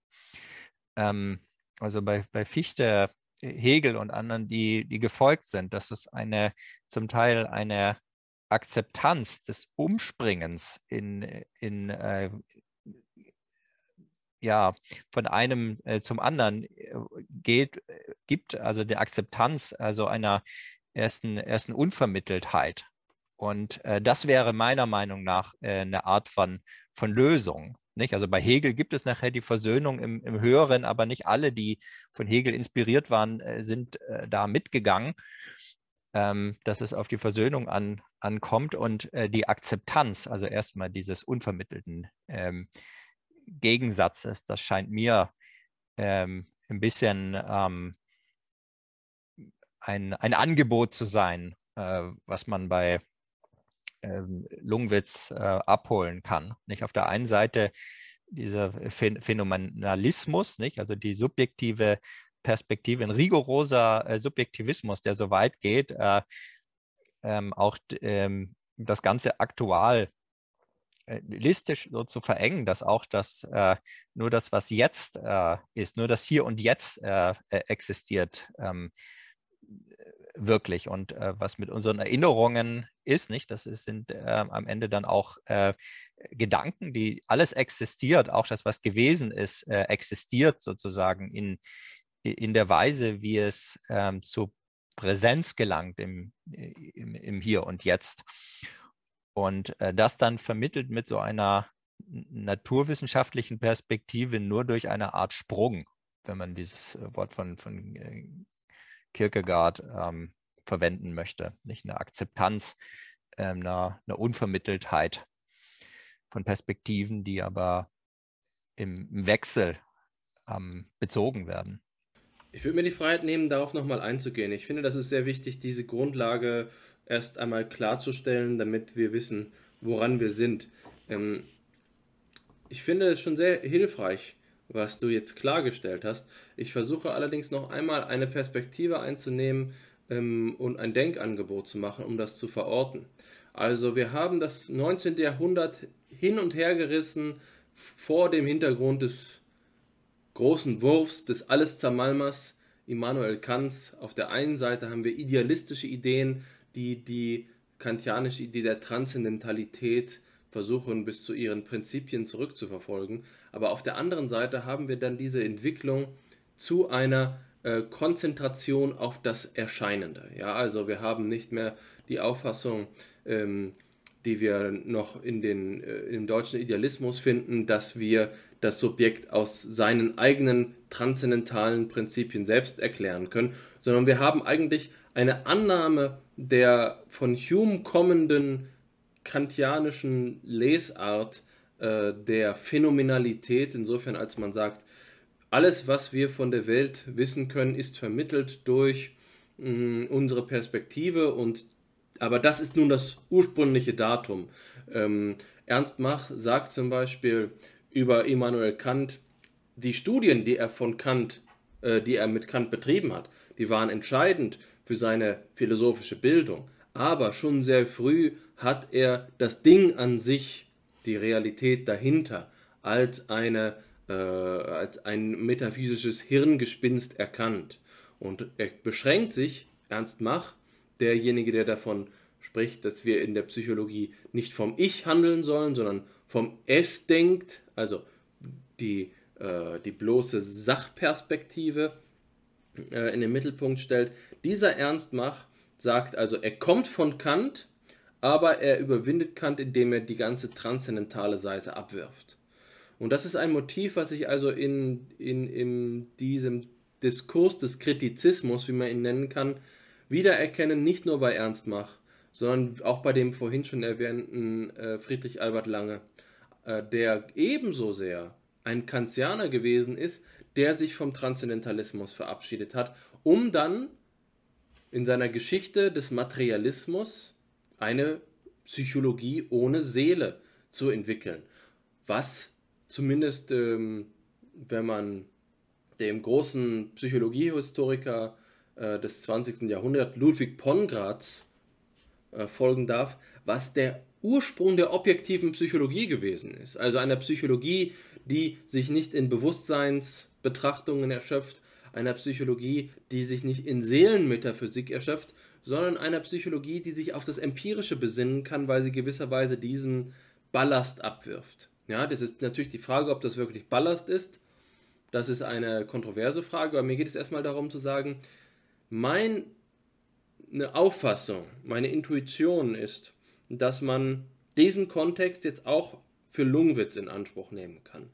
Ähm, also bei, bei Fichte, Hegel und anderen, die, die gefolgt sind, dass es eine zum Teil eine Akzeptanz des Umspringens in, in äh, ja, von einem äh, zum anderen äh, geht, gibt, also der Akzeptanz, also einer ersten, ersten Unvermitteltheit. Und äh, das wäre meiner Meinung nach äh, eine Art von, von Lösung. Nicht? Also bei Hegel gibt es nachher die Versöhnung im, im Höheren, aber nicht alle, die von Hegel inspiriert waren, sind da mitgegangen dass es auf die Versöhnung an, ankommt und äh, die Akzeptanz, also erstmal dieses unvermittelten ähm, Gegensatzes, das scheint mir ähm, ein bisschen ähm, ein, ein Angebot zu sein, äh, was man bei ähm, Lungwitz äh, abholen kann. Nicht auf der einen Seite dieser Phänomenalismus, nicht? also die subjektive Perspektive, ein rigoroser äh, Subjektivismus, der so weit geht, äh, ähm, auch ähm, das Ganze aktual äh, listisch so zu verengen, dass auch das äh, nur das, was jetzt äh, ist, nur das Hier und Jetzt äh, existiert, ähm, wirklich und was mit unseren Erinnerungen ist, nicht? Das ist, sind am Ende dann auch Gedanken, die alles existiert, auch das, was gewesen ist, existiert sozusagen in, in der Weise, wie es ähm, zur Präsenz gelangt im, im, im, Hier und Jetzt. Und äh, das dann vermittelt mit so einer naturwissenschaftlichen Perspektive nur durch eine Art Sprung, wenn man dieses äh, Wort von, von äh, Kierkegaard ähm, verwenden möchte. Nicht eine Akzeptanz, äh, eine, eine Unvermitteltheit von Perspektiven, die aber im, Wechsel ähm, bezogen werden. Ich würde mir die Freiheit nehmen, darauf nochmal einzugehen. Ich finde, das ist sehr wichtig, diese Grundlage erst einmal klarzustellen, damit wir wissen, woran wir sind. Ähm, ich finde es schon sehr hilfreich, was du jetzt klargestellt hast. Ich versuche allerdings noch einmal eine Perspektive einzunehmen ähm, und ein Denkangebot zu machen, um das zu verorten. Also wir haben das 19. Jahrhundert hin und her gerissen vor dem Hintergrund des großen Wurfs des Alleszermalmers Immanuel Kants. Auf der einen Seite haben wir idealistische Ideen, die die kantianische Idee der Transzendentalität versuchen bis zu ihren Prinzipien zurückzuverfolgen. Aber auf der anderen Seite haben wir dann diese Entwicklung zu einer äh, Konzentration auf das Erscheinende. Ja, also wir haben nicht mehr die Auffassung, ähm, die wir noch in den, äh, im deutschen Idealismus finden, dass wir das Subjekt aus seinen eigenen transzendentalen Prinzipien selbst erklären können, sondern wir haben eigentlich eine Annahme der von Hume kommenden kantianischen Lesart äh, der Phänomenalität, insofern als man sagt, alles, was wir von der Welt wissen können, ist vermittelt durch mh, mm, unsere Perspektive und aber das ist nun das ursprüngliche Datum. Ähm, Ernst Mach sagt zum Beispiel über Immanuel Kant, die Studien, die er von Kant, äh, die er mit Kant betrieben hat, die waren entscheidend für seine philosophische Bildung. Aber schon sehr früh hat er das Ding an sich, die Realität dahinter, als, eine, äh, als ein metaphysisches Hirngespinst erkannt. Und er beschränkt sich, Ernst Mach, derjenige, der davon spricht, dass wir in der Psychologie nicht vom Ich handeln sollen, sondern vom Es denkt, also die, äh, die bloße Sachperspektive äh, in den Mittelpunkt stellt. Dieser Ernst Mach sagt also, er kommt von Kant, aber er überwindet Kant, indem er die ganze transzendentale Seite abwirft. Und das ist ein Motiv, was ich also in, in, in diesem Diskurs des Kritizismus, wie man ihn nennen kann, wiedererkennen, nicht nur bei Ernst Mach, sondern auch bei dem vorhin schon erwähnten äh, Friedrich Albert Lange, der ebenso sehr ein Kantianer gewesen ist, der sich vom Transzendentalismus verabschiedet hat, um dann in seiner Geschichte des Materialismus eine Psychologie ohne Seele zu entwickeln. Was zumindest, ähm, wenn man dem großen Psychologiehistoriker äh, des 20. Jahrhunderts, Ludwig Pongratz, äh, folgen darf, was der Ursprung der objektiven Psychologie gewesen ist. Also einer Psychologie, die sich nicht in Bewusstseinsbetrachtungen erschöpft, einer Psychologie, die sich nicht in Seelenmetaphysik erschöpft, sondern einer Psychologie, die sich auf das Empirische besinnen kann, weil sie gewisserweise diesen Ballast abwirft. Ja, das ist natürlich die Frage, ob das wirklich Ballast ist. Das ist eine kontroverse Frage, aber mir geht es erstmal darum zu sagen, meine Auffassung, meine Intuition ist, dass man diesen Kontext jetzt auch für Lungwitz in Anspruch nehmen kann.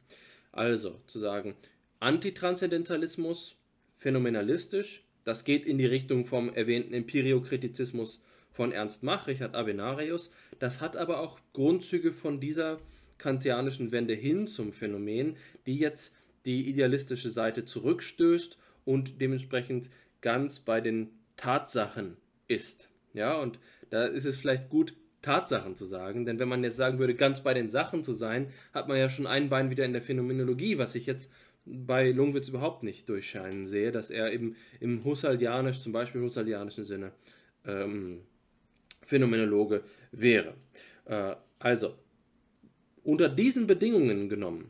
Also zu sagen, Antitranscendentalismus, phänomenalistisch, das geht in die Richtung vom erwähnten Empiriokritizismus von Ernst Mach, Richard Avenarius. Das hat aber auch Grundzüge von dieser kantianischen Wende hin zum Phänomen, die jetzt die idealistische Seite zurückstößt und dementsprechend ganz bei den Tatsachen ist. Ja, und da ist es vielleicht gut, Tatsachen zu sagen, denn wenn man jetzt sagen würde, ganz bei den Sachen zu sein, hat man ja schon ein Bein wieder in der Phänomenologie, was ich jetzt bei Lungwitz überhaupt nicht durchscheinen sehe, dass er eben im Husserlianisch, zum Beispiel Husserlianischen Sinne, ähm, Phänomenologe wäre. Äh, also, unter diesen Bedingungen genommen,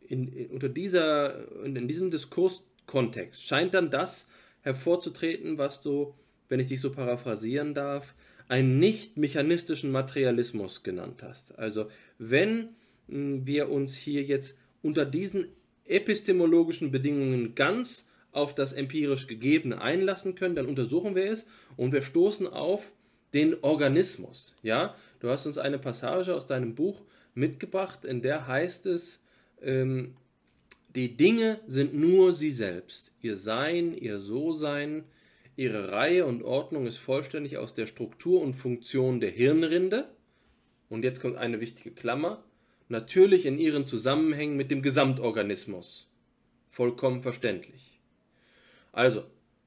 in, in, unter dieser, in, in diesem Diskurskontext, scheint dann das hervorzutreten, was du, wenn ich dich so paraphrasieren darf, einen nicht mechanistischen Materialismus genannt hast. Also wenn hm, wir uns hier jetzt unter diesen epistemologischen Bedingungen ganz auf das empirisch Gegebene einlassen können, dann untersuchen wir es und wir stoßen auf den Organismus. Ja, du hast uns eine Passage aus deinem Buch mitgebracht, in der heißt es, ähm, die Dinge sind nur sie selbst. Ihr Sein, ihr So-Sein, ihre Reihe und Ordnung ist vollständig aus der Struktur und Funktion der Hirnrinde. Und jetzt kommt eine wichtige Klammer. Natürlich in ihren Zusammenhängen mit dem Gesamtorganismus vollkommen verständlich. Also,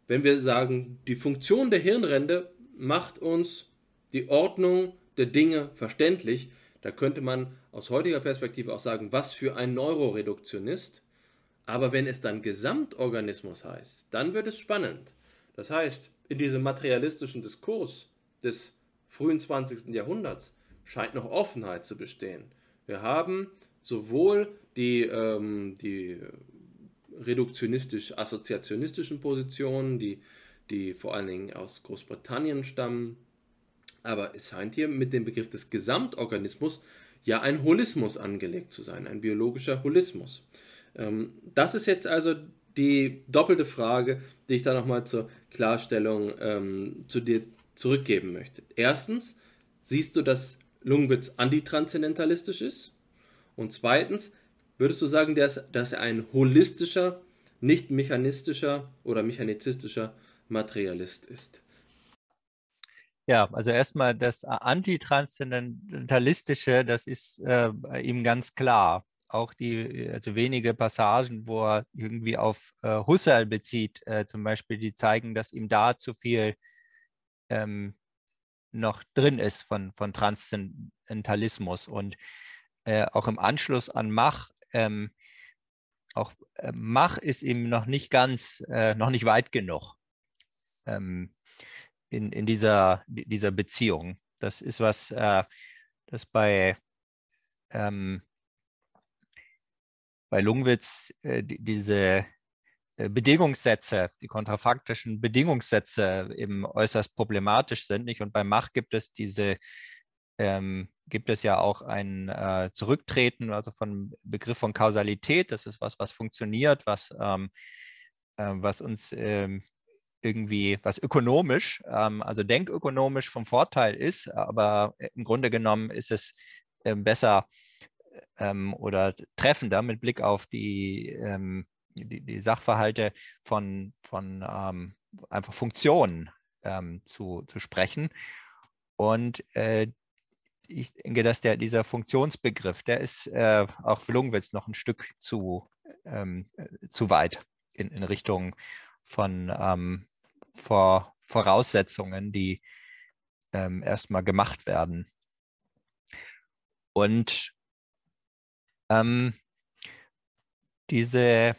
wenn wir sagen, die Funktion der Hirnrinde macht uns die Ordnung der Dinge verständlich, da könnte man aus heutiger Perspektive auch sagen, was für ein Neuroreduktionist. Aber wenn es dann Gesamtorganismus heißt, dann wird es spannend. Das heißt, in diesem materialistischen Diskurs des frühen 20. Jahrhunderts scheint noch Offenheit zu bestehen. Wir haben sowohl die, ähm, die reduktionistisch-assoziationistischen Positionen, die, die vor allen Dingen aus Großbritannien stammen, aber es scheint hier mit dem Begriff des Gesamtorganismus ja ein Holismus angelegt zu sein, ein biologischer Holismus. Ähm, das ist jetzt also die doppelte Frage, die ich da nochmal zur Klarstellung ähm, zu dir zurückgeben möchte. Erstens, siehst du, dass Lungwitz antitranszendentalistisch ist? Und zweitens, würdest du sagen, dass, dass er ein holistischer, nicht mechanistischer oder mechanizistischer Materialist ist? Ja, also erstmal das Antitranszendentalistische, das ist äh, ihm ganz klar. Auch die, also wenige Passagen, wo er irgendwie auf äh, Husserl bezieht, äh, zum Beispiel, die zeigen, dass ihm da zu viel ähm, noch drin ist von, von Transzendentalismus. Und äh, auch im Anschluss an Mach, ähm, auch äh, Mach ist ihm noch nicht ganz, äh, noch nicht weit genug. Ähm, in, in dieser, dieser Beziehung. Das ist was, äh, das bei, ähm, bei Lungwitz äh, die, diese äh, Bedingungssätze, die kontrafaktischen Bedingungssätze eben äußerst problematisch sind. Nicht? Und bei Macht gibt es diese, ähm, gibt es ja auch ein äh, Zurücktreten, also von Begriff von Kausalität. Das ist was, was funktioniert, was, ähm, äh, was uns ähm, irgendwie was ökonomisch, ähm, also denkökonomisch vom Vorteil ist, aber im Grunde genommen ist es äh, besser ähm, oder treffender mit Blick auf die, ähm, die, die, Sachverhalte von, von ähm, einfach Funktionen ähm, zu, zu sprechen. Und äh, ich denke, dass der, dieser Funktionsbegriff, der ist äh, auch für Lungenwitz noch ein Stück zu, ähm, zu weit in, in Richtung von ähm, Vor Voraussetzungen, die erstmal gemacht werden. Und ähm, diese,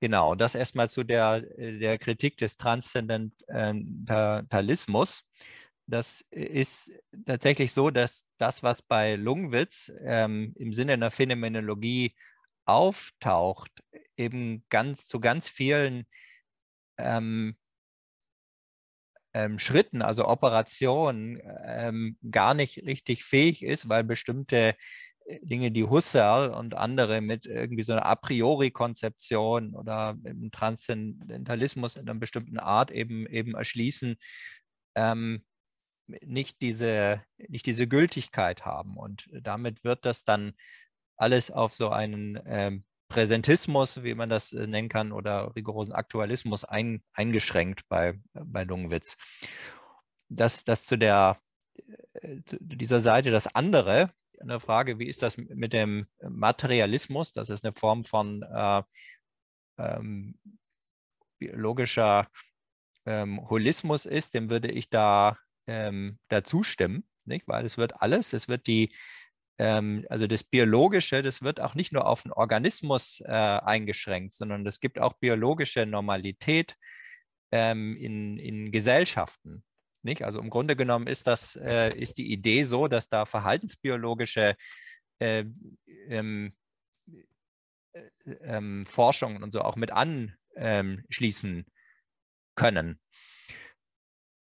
genau, das erstmal zu der, der Kritik des Transzendentalismus. Das ist tatsächlich so, dass das, was bei Lungwitz ähm, im Sinne einer Phänomenologie auftaucht, eben ganz zu ganz vielen ähm, ähm, Schritten, also Operationen, ähm, gar nicht richtig fähig ist, weil bestimmte äh, Dinge, die Husserl und andere mit irgendwie so einer A priori-Konzeption oder im Transzendentalismus in einer bestimmten Art eben, eben erschließen, ähm, nicht, diese, nicht diese Gültigkeit haben. Und damit wird das dann alles auf so einen ähm, Präsentismus, wie man das äh, nennen kann, oder rigorosen Aktualismus ein, eingeschränkt bei, bei Lungenwitz. Das, das zu der äh, zu dieser Seite das andere, eine Frage, wie ist das mit dem Materialismus? Das ist eine Form von äh, ähm, biologischer ähm, Holismus ist, dem würde ich da, ähm, da zustimmen, nicht? weil es wird alles, es wird die, ähm, also das Biologische, das wird auch nicht nur auf den Organismus äh, eingeschränkt, sondern es gibt auch biologische Normalität ähm, in, in Gesellschaften. Nicht? Also im Grunde genommen ist das, äh, ist die Idee so, dass da verhaltensbiologische äh, ähm, äh, ähm, Forschungen und so auch mit anschließen können.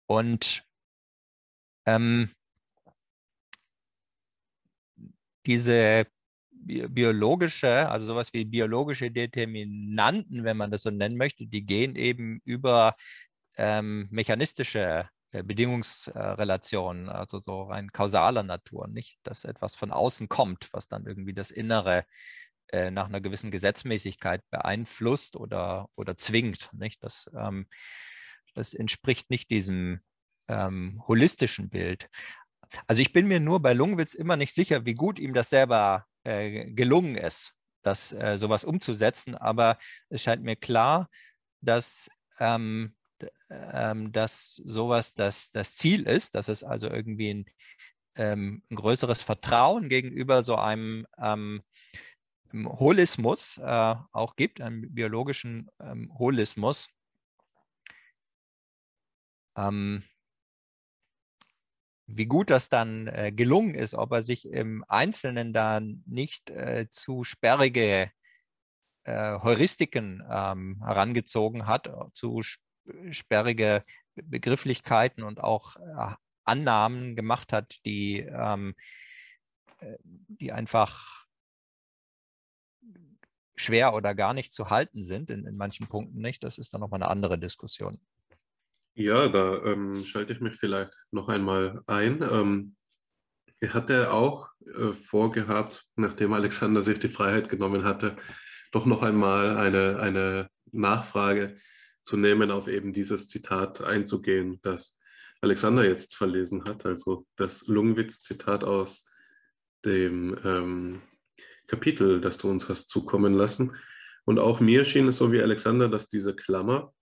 Und ähm, diese biologische, also sowas wie biologische Determinanten, wenn man das so nennen möchte, die gehen eben über ähm, mechanistische äh, Bedingungsrelationen, also so rein kausaler Natur, nicht, dass etwas von außen kommt, was dann irgendwie das Innere äh, nach einer gewissen Gesetzmäßigkeit beeinflusst oder, oder zwingt. Nicht? Das, ähm, das entspricht nicht diesem ähm, holistischen Bild. Also ich bin mir nur bei Lungwitz immer nicht sicher, wie gut ihm das selber äh, gelungen ist, das äh, sowas umzusetzen. Aber es scheint mir klar, dass, ähm, ähm, dass sowas das, das Ziel ist, dass es also irgendwie ein, ähm, ein größeres Vertrauen gegenüber so einem ähm, Holismus äh, auch gibt, einem biologischen ähm, Holismus. Ähm, wie gut das dann äh, gelungen ist, ob er sich im Einzelnen da nicht äh, zu sperrige äh, Heuristiken ähm, herangezogen hat, zu sperrige Begrifflichkeiten und auch äh, Annahmen gemacht hat, die, ähm, äh, die einfach schwer oder gar nicht zu halten sind, in, in manchen Punkten nicht. Das ist dann nochmal eine andere Diskussion. Ja, da ähm, schalte ich mich vielleicht noch einmal ein. Ähm, er hatte auch äh, vorgehabt, nachdem Alexander sich die Freiheit genommen hatte, doch noch einmal eine, eine Nachfrage zu nehmen, auf eben dieses Zitat einzugehen, das Alexander jetzt verlesen hat, also das Lungwitz-Zitat aus dem ähm, Kapitel, das du uns hast zukommen lassen. Und auch mir schien es so wie Alexander, dass diese Klammer,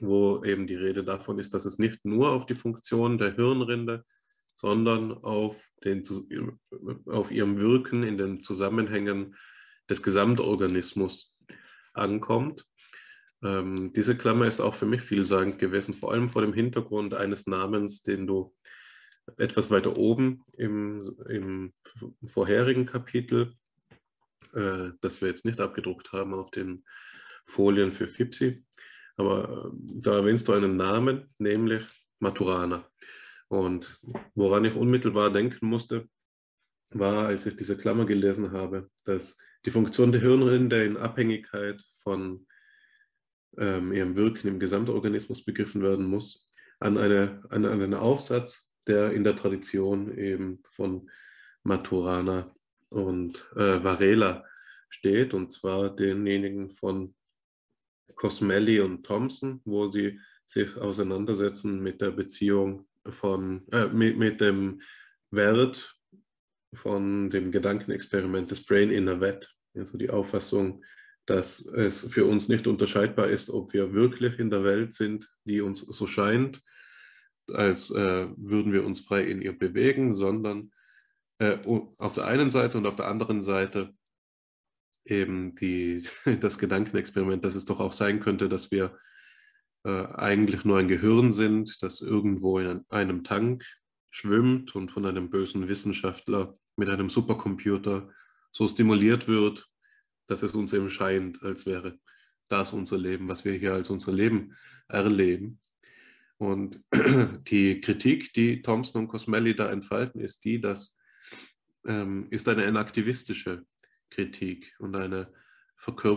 wo eben die Rede davon ist, dass es nicht nur auf die Funktion der Hirnrinde, sondern auf, den, auf ihrem Wirken in den Zusammenhängen des Gesamtorganismus ankommt. Ähm, diese Klammer ist auch für mich vielsagend gewesen, vor allem vor dem Hintergrund eines Namens, den du etwas weiter oben im, im vorherigen Kapitel, äh, das wir jetzt nicht abgedruckt haben auf den Folien für FIPSI, aber äh, da erwähnst du einen Namen, nämlich Maturana. Und woran ich unmittelbar denken musste, war, als ich diese Klammer gelesen habe, dass die Funktion der Hirnrinde in Abhängigkeit von ähm, ihrem Wirken im Gesamtorganismus begriffen werden muss, an, eine, an einen Aufsatz, der in der Tradition eben von Maturana und äh, Varela steht, und zwar denjenigen von Cosmelli und Thompson, wo sie sich auseinandersetzen mit der Beziehung von, äh, mit, mit dem Wert von dem Gedankenexperiment des Brain in a Vet. Also die Auffassung, dass es für uns nicht unterscheidbar ist, ob wir wirklich in der Welt sind, die uns so scheint, als äh, würden wir uns frei in ihr bewegen, sondern äh, auf der einen Seite und auf der anderen Seite eben die, das Gedankenexperiment, dass es doch auch sein könnte, dass wir äh, eigentlich nur ein Gehirn sind, das irgendwo in einem Tank schwimmt und von einem bösen Wissenschaftler mit einem Supercomputer so stimuliert wird, dass es uns eben scheint, als wäre das unser Leben, was wir hier als unser Leben erleben. Und die Kritik, die Thompson und Cosmelli da entfalten, ist die, dass ähm, ist eine enaktivistische Kritik und eine,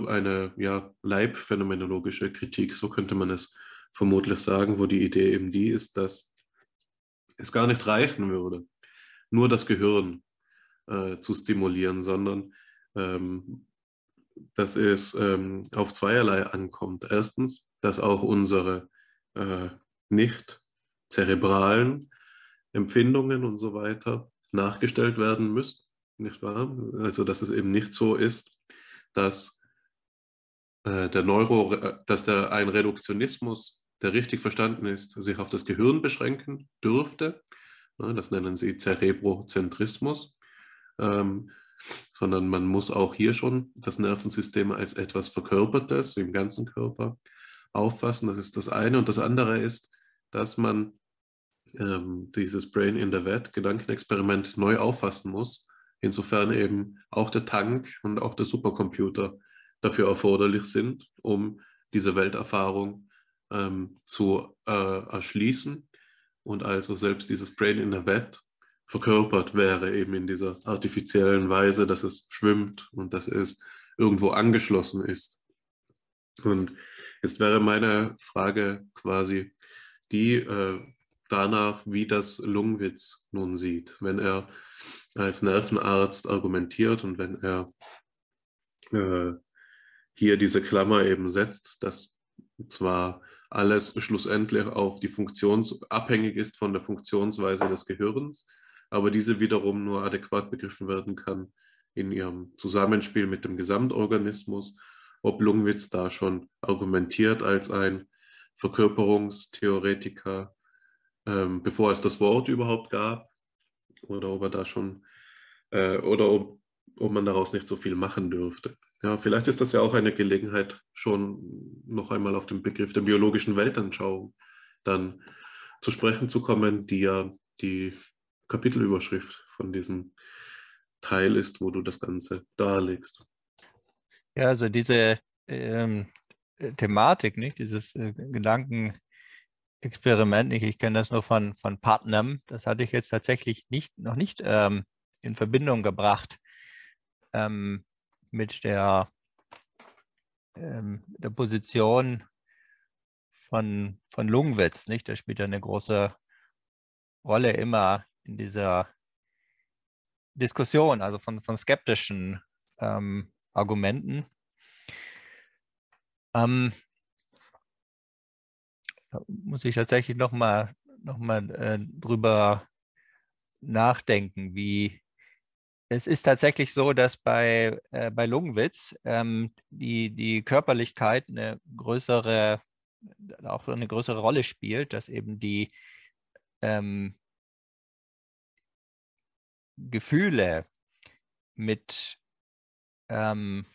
eine ja, leibphänomenologische Kritik, so könnte man es vermutlich sagen, wo die Idee eben die ist, dass es gar nicht reichen würde, nur das Gehirn äh, zu stimulieren, sondern ähm, dass es ähm, auf zweierlei ankommt. Erstens, dass auch unsere äh, nicht zerebralen Empfindungen und so weiter nachgestellt werden müssen, nicht wahr? Also dass es eben nicht so ist, dass äh, der Neuro, dass der ein Reduktionismus, der richtig verstanden ist, sich auf das Gehirn beschränken dürfte. Das nennen sie Cerebrozentrismus. Ähm, sondern man muss auch hier schon das Nervensystem als etwas Verkörpertes im ganzen Körper auffassen. Das ist das eine. Und das andere ist, dass man ähm, dieses Brain in the Vat Gedankenexperiment neu auffassen muss. Insofern eben auch der Tank und auch der Supercomputer dafür erforderlich sind, um diese Welterfahrung ähm, zu äh, erschließen und also selbst dieses Brain in the Vat verkörpert wäre, eben in dieser artifiziellen Weise, dass es schwimmt und dass es irgendwo angeschlossen ist. Und jetzt wäre meine Frage quasi die äh, danach, wie das Lungwitz nun sieht, wenn er als Nervenarzt argumentiert und wenn er äh, hier diese Klammer eben setzt, dass zwar alles schlussendlich auf die Funktions abhängig ist von der Funktionsweise des Gehirns, aber diese wiederum nur adäquat begriffen werden kann, in ihrem Zusammenspiel mit dem Gesamtorganismus, ob Lungwitz da schon argumentiert als ein Verkörperungstheoretiker, ähm, bevor es das Wort überhaupt gab, oder ob er da schon, äh, oder ob, ob man daraus nicht so viel machen dürfte. Ja, vielleicht ist das ja auch eine Gelegenheit, schon noch einmal auf den Begriff der biologischen Weltanschauung dann zu sprechen zu kommen, die ja die Kapitelüberschrift von diesem Teil ist, wo du das Ganze darlegst. Ja, also diese ähm, Thematik, nicht? dieses äh, Gedankenexperiment, nicht? ich kenne das nur von, von Putnam, das hatte ich jetzt tatsächlich nicht, noch nicht ähm, in Verbindung gebracht ähm, mit der, ähm, der Position von, von Lungwitz, nicht? Der spielt ja eine große Rolle immer in dieser Diskussion, also von, von skeptischen ähm, Argumenten. Ähm, muss ich tatsächlich nochmal noch mal, äh, drüber nachdenken, wie es ist tatsächlich so, dass bei, äh, bei Lungenwitz ähm, die, die Körperlichkeit eine größere, auch eine größere Rolle spielt, dass eben die ähm, Gefühle mit, ähm,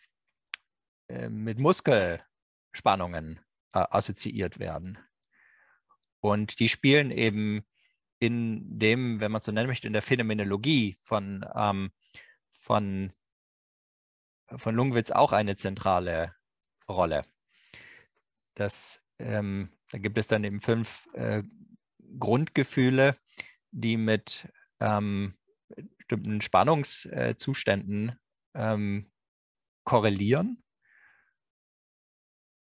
äh, mit Muskelspannungen äh, assoziiert werden. Und die spielen eben in dem, wenn man so nennen möchte, in der Phänomenologie von, ähm, von, von Lungwitz auch eine zentrale Rolle. Das, ähm, da gibt es dann eben fünf äh, Grundgefühle, die mit ähm, bestimmten Spannungszuständen ähm, korrelieren.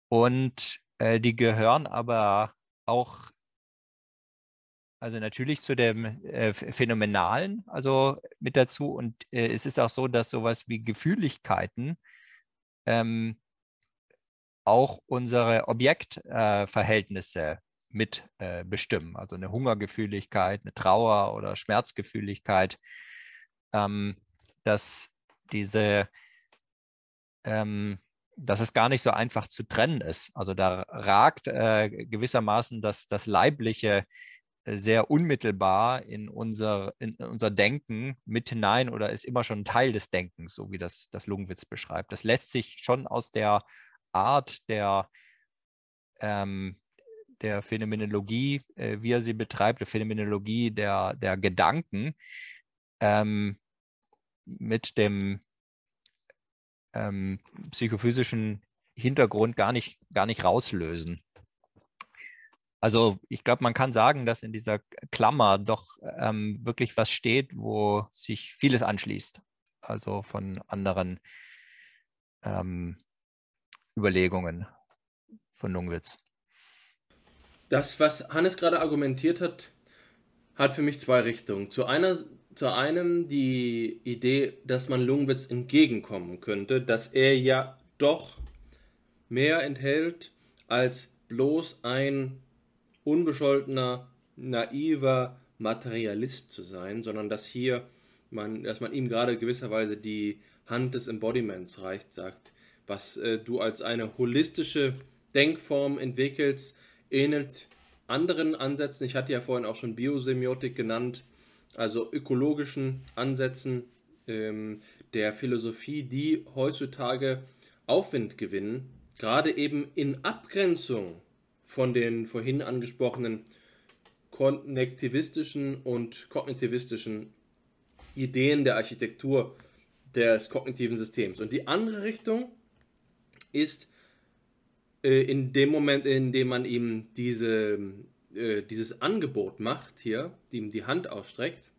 Und äh, die gehören aber auch, also natürlich zu dem äh, Phänomenalen, also mit dazu. Und äh, es ist auch so, dass sowas wie Gefühligkeiten ähm, auch unsere Objektverhältnisse mit äh, bestimmen. Also eine Hungergefühligkeit, eine Trauer oder Schmerzgefühligkeit ähm, dass diese, ähm, dass es gar nicht so einfach zu trennen ist. Also da ragt äh, gewissermaßen das, das Leibliche äh, sehr unmittelbar in unser, in unser Denken mit hinein oder ist immer schon Teil des Denkens, so wie das, das Lungenwitz beschreibt. Das lässt sich schon aus der Art der, ähm, der Phänomenologie, äh, wie er sie betreibt, der Phänomenologie der, der Gedanken, ähm, mit dem ähm, psychophysischen Hintergrund gar nicht, gar nicht rauslösen. Also ich glaube, man kann sagen, dass in dieser Klammer doch ähm, wirklich was steht, wo sich vieles anschließt. Also von anderen ähm, Überlegungen von Lungwitz. Das, was Hannes gerade argumentiert hat, hat für mich zwei Richtungen. Zu einer zu einem die Idee, dass man Lungwitz entgegenkommen könnte, dass er ja doch mehr enthält als bloß ein unbescholtener, naiver Materialist zu sein, sondern dass hier man, dass man ihm gerade gewisserweise die Hand des Embodiments reicht, sagt, was äh, du als eine holistische Denkform entwickelst, ähnelt anderen Ansätzen. Ich hatte ja vorhin auch schon Biosemiotik genannt, also ökologischen Ansätzen ähm, der Philosophie, die heutzutage Aufwind gewinnen, gerade eben in Abgrenzung von den vorhin angesprochenen konnektivistischen und kognitivistischen Ideen der Architektur des kognitiven Systems. Und die andere Richtung ist äh, in dem Moment, in dem man ihm diese äh, dieses Angebot macht hier, die ihm die Hand ausstreckt,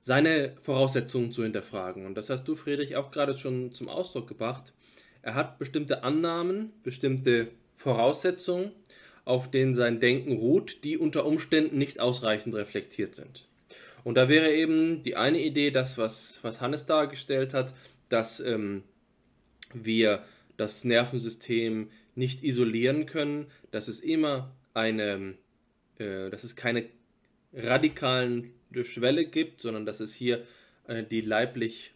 seine Voraussetzungen zu hinterfragen. Und das hast du, Friedrich, auch gerade schon zum Ausdruck gebracht. Er hat bestimmte Annahmen, bestimmte Voraussetzungen, auf denen sein Denken ruht, die unter Umständen nicht ausreichend reflektiert sind. Und da wäre eben die eine Idee, das, was, was Hannes dargestellt hat, dass ähm, wir das Nervensystem nicht isolieren können, dass es immer eine, äh, dass es keine radikalen Schwelle gibt, sondern dass es hier äh, die leiblich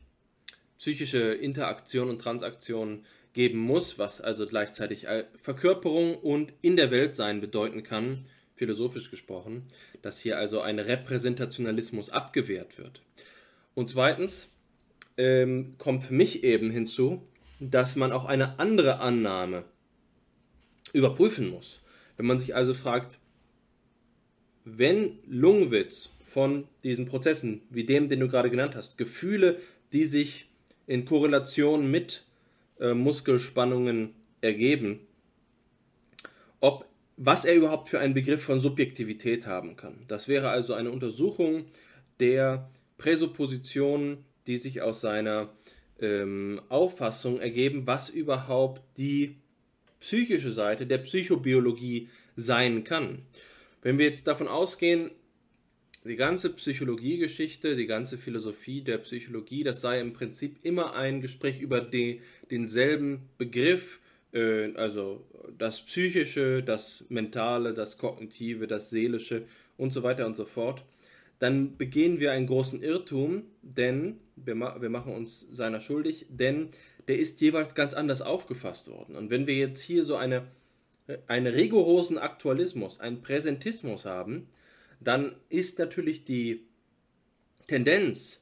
psychische Interaktion und Transaktion geben muss, was also gleichzeitig Verkörperung und in der Welt sein bedeuten kann, philosophisch gesprochen, dass hier also ein Repräsentationalismus abgewehrt wird. Und zweitens ähm, kommt für mich eben hinzu, dass man auch eine andere Annahme überprüfen muss. Wenn man sich also fragt, wenn Lungwitz von diesen Prozessen, wie dem, den du gerade genannt hast, Gefühle, die sich in Korrelation mit äh, Muskelspannungen ergeben, ob was er überhaupt für einen Begriff von Subjektivität haben kann. Das wäre also eine Untersuchung der Präsuppositionen, die sich aus seiner ähm, Auffassung ergeben, was überhaupt die psychische Seite der Psychobiologie sein kann. Wenn wir jetzt davon ausgehen, die ganze Psychologiegeschichte, die ganze Philosophie der Psychologie, das sei im Prinzip immer ein Gespräch über die, denselben Begriff, äh, also das Psychische, das Mentale, das Kognitive, das Seelische und so weiter und so fort, dann begehen wir einen großen Irrtum, denn wir, ma wir machen uns seiner schuldig, denn der ist jeweils ganz anders aufgefasst worden. Und wenn wir jetzt hier so eine, einen rigorosen Aktualismus, einen Präsentismus haben, dann ist natürlich die Tendenz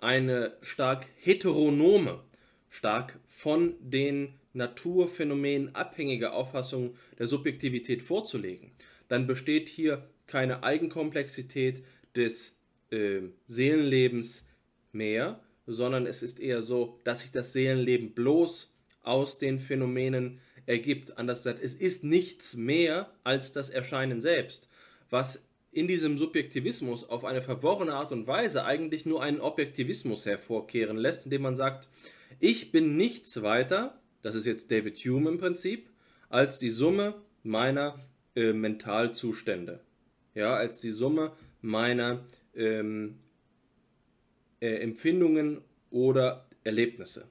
eine stark heteronome, stark von den Naturphänomenen abhängige Auffassung der Subjektivität vorzulegen. Dann besteht hier keine Eigenkomplexität des äh, Seelenlebens mehr, sondern es ist eher so, dass sich das Seelenleben bloß aus den Phänomenen ergibt. Anders gesagt, es ist nichts mehr als das Erscheinen selbst, was in diesem Subjektivismus auf eine verworrene Art und Weise eigentlich nur einen Objektivismus hervorkehren lässt, indem man sagt, ich bin nichts weiter, das ist jetzt David Hume im Prinzip, als die Summe meiner äh, Mentalzustände. Ja, als die Summe meiner ähm, äh, Empfindungen oder Erlebnisse.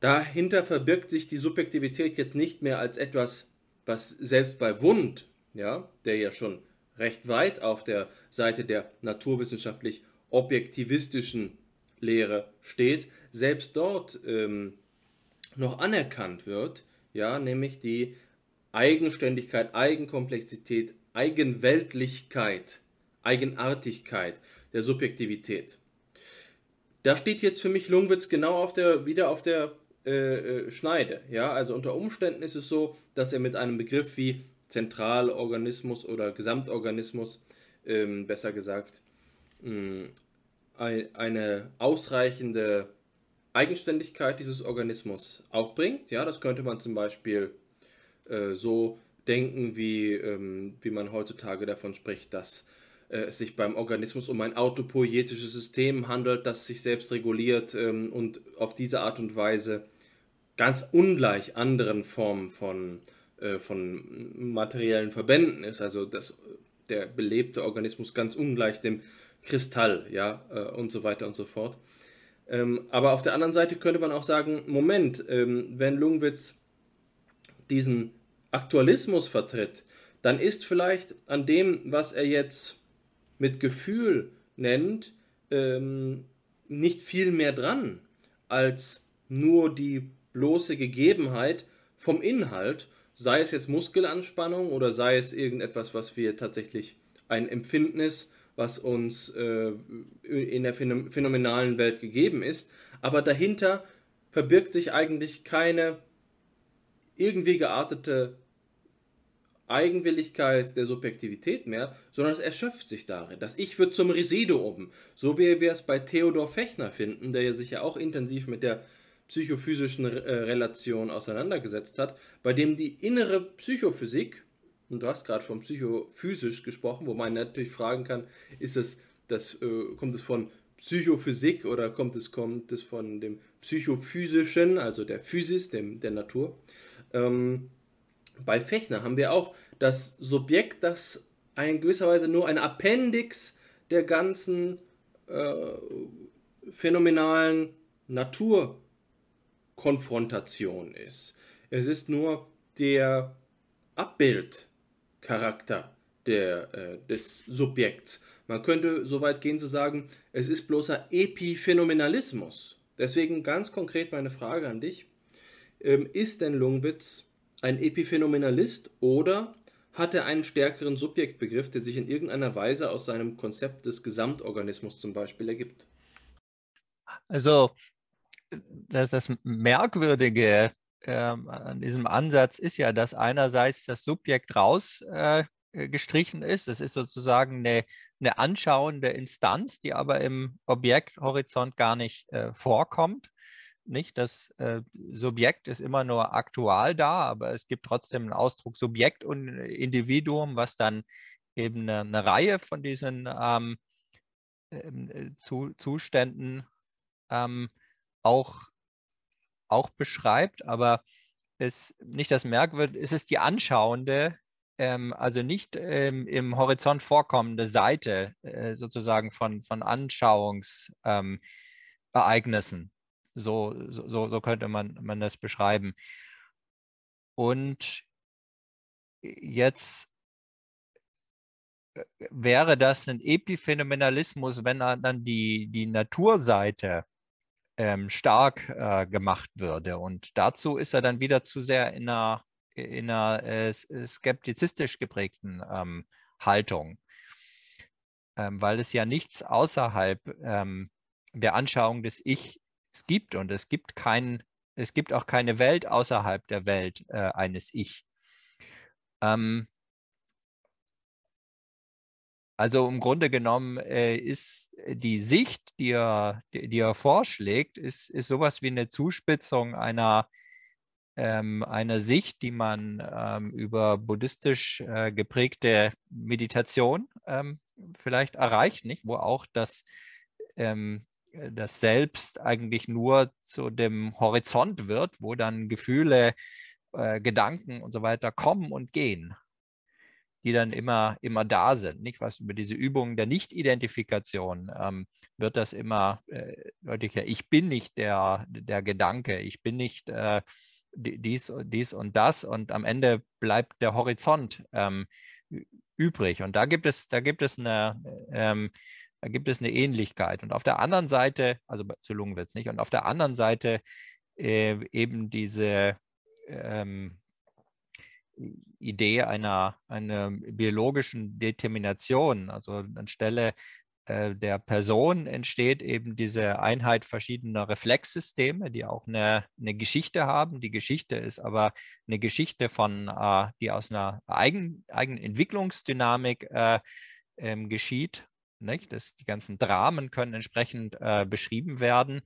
Dahinter verbirgt sich die Subjektivität jetzt nicht mehr als etwas, was selbst bei Wund, ja, der ja schon recht weit auf der Seite der naturwissenschaftlich objektivistischen Lehre steht, selbst dort ähm, noch anerkannt wird, ja, nämlich die Eigenständigkeit, Eigenkomplexität, Eigenweltlichkeit, Eigenartigkeit der Subjektivität. Da steht jetzt für mich Lungwitz genau auf der, wieder auf der äh, äh, Schneide. Ja? Also unter Umständen ist es so, dass er mit einem Begriff wie Zentralorganismus oder Gesamtorganismus, ähm, besser gesagt, mh, eine ausreichende Eigenständigkeit dieses Organismus aufbringt. Ja, das könnte man zum Beispiel äh, so denken, wie, ähm, wie man heutzutage davon spricht, dass äh, es sich beim Organismus um ein autopoietisches System handelt, das sich selbst reguliert ähm, und auf diese Art und Weise ganz ungleich anderen Formen von, äh, von materiellen Verbänden ist. Also das, der belebte Organismus ganz ungleich dem Kristall, ja, äh, und so weiter und so fort. Ähm, aber auf der anderen Seite könnte man auch sagen, Moment, ähm, wenn Lungwitz diesen Aktualismus vertritt, dann ist vielleicht an dem, was er jetzt mit Gefühl nennt, ähm, nicht viel mehr dran als nur die bloße Gegebenheit vom Inhalt, sei es jetzt Muskelanspannung oder sei es irgendetwas, was wir tatsächlich ein Empfinden ist, was uns äh, in der phänomenalen Welt gegeben ist, aber dahinter verbirgt sich eigentlich keine irgendwie geartete Eigenwilligkeit der Subjektivität mehr, sondern es erschöpft sich darin. Das Ich wird zum Residuum, so wie wir es bei Theodor Fechner finden, der sich ja auch intensiv mit der psychophysischen äh, Relation auseinandergesetzt hat, bei dem die innere Psychophysik, und du hast gerade von psychophysisch gesprochen, wo man natürlich fragen kann, ist es, das, äh, kommt es von Psychophysik oder kommt es, kommt es von dem Psychophysischen, also der Physis, dem, der Natur? Ähm, bei Fechner haben wir auch das Subjekt, das in gewisser Weise nur ein Appendix der ganzen äh, phänomenalen Naturkonfrontation ist. Es ist nur der Abbildcharakter der, äh, des Subjekts. Man könnte so weit gehen zu sagen, es ist bloßer Epiphänomenalismus. Deswegen ganz konkret meine Frage an dich. Ähm, ist denn Lungwitz ein Epiphänomenalist oder hat er einen stärkeren Subjektbegriff, der sich in irgendeiner Weise aus seinem Konzept des Gesamtorganismus zum Beispiel ergibt? Also das, das Merkwürdige äh, an diesem Ansatz ist ja, dass einerseits das Subjekt rausgestrichen äh, ist. Das ist sozusagen eine, eine anschauende Instanz, die aber im Objekthorizont gar nicht äh, vorkommt. Nicht, das äh, Subjekt ist immer nur aktual da, aber es gibt trotzdem einen Ausdruck Subjekt und Individuum, was dann eben eine, eine Reihe von diesen ähm, ähm äh, zu, Zuständen ähm, auch, auch beschreibt, aber es nicht das Merkwürdige, es ist die anschauende, ähm, also nicht ähm, im Horizont vorkommende Seite äh, sozusagen von, von Anschauungsereignissen. Ähm, so, so, so könnte man, man das beschreiben. Und jetzt äh, wäre das ein Epiphänomenalismus, wenn dann die, die Naturseite ähm, stark äh, gemacht würde. Und dazu ist er dann wieder zu sehr in einer, in einer äh, skeptizistisch geprägten ähm, Haltung, ähm, weil es ja nichts außerhalb ähm, der Anschauung des Ich gibt und es gibt kein, es gibt auch keine Welt außerhalb der Welt äh, eines Ich. Ähm, also im Grunde genommen äh, ist die Sicht, die er, die, er vorschlägt, ist, ist sowas wie eine Zuspitzung einer, ähm, einer Sicht, die man ähm, über buddhistisch äh, geprägte Meditation ähm, vielleicht erreicht, nicht? wo auch das, ähm, das Selbst eigentlich nur zu dem Horizont wird, wo dann Gefühle, äh, Gedanken und so weiter kommen und gehen die dann immer, immer da sind. Nicht was über diese Übungen der Nicht-Identifikation ähm, wird das immer äh, deutlicher. Ich bin nicht der, der Gedanke, ich bin nicht äh, dies, dies und das und am Ende bleibt der Horizont ähm, übrig. Und da gibt es, da gibt es eine, ähm, da gibt es eine Ähnlichkeit. Und auf der anderen Seite, also zu Lungenwitz nicht, und auf der anderen Seite äh, eben diese ähm, Idee einer, einer biologischen Determination. Also anstelle äh, der Person entsteht eben diese Einheit verschiedener Reflexsysteme, die auch eine, eine Geschichte haben. Die Geschichte ist aber eine Geschichte von, äh, die aus einer eigen, eigenen Entwicklungsdynamik äh, ähm, geschieht. Nicht? Das, die ganzen Dramen können entsprechend äh, beschrieben werden.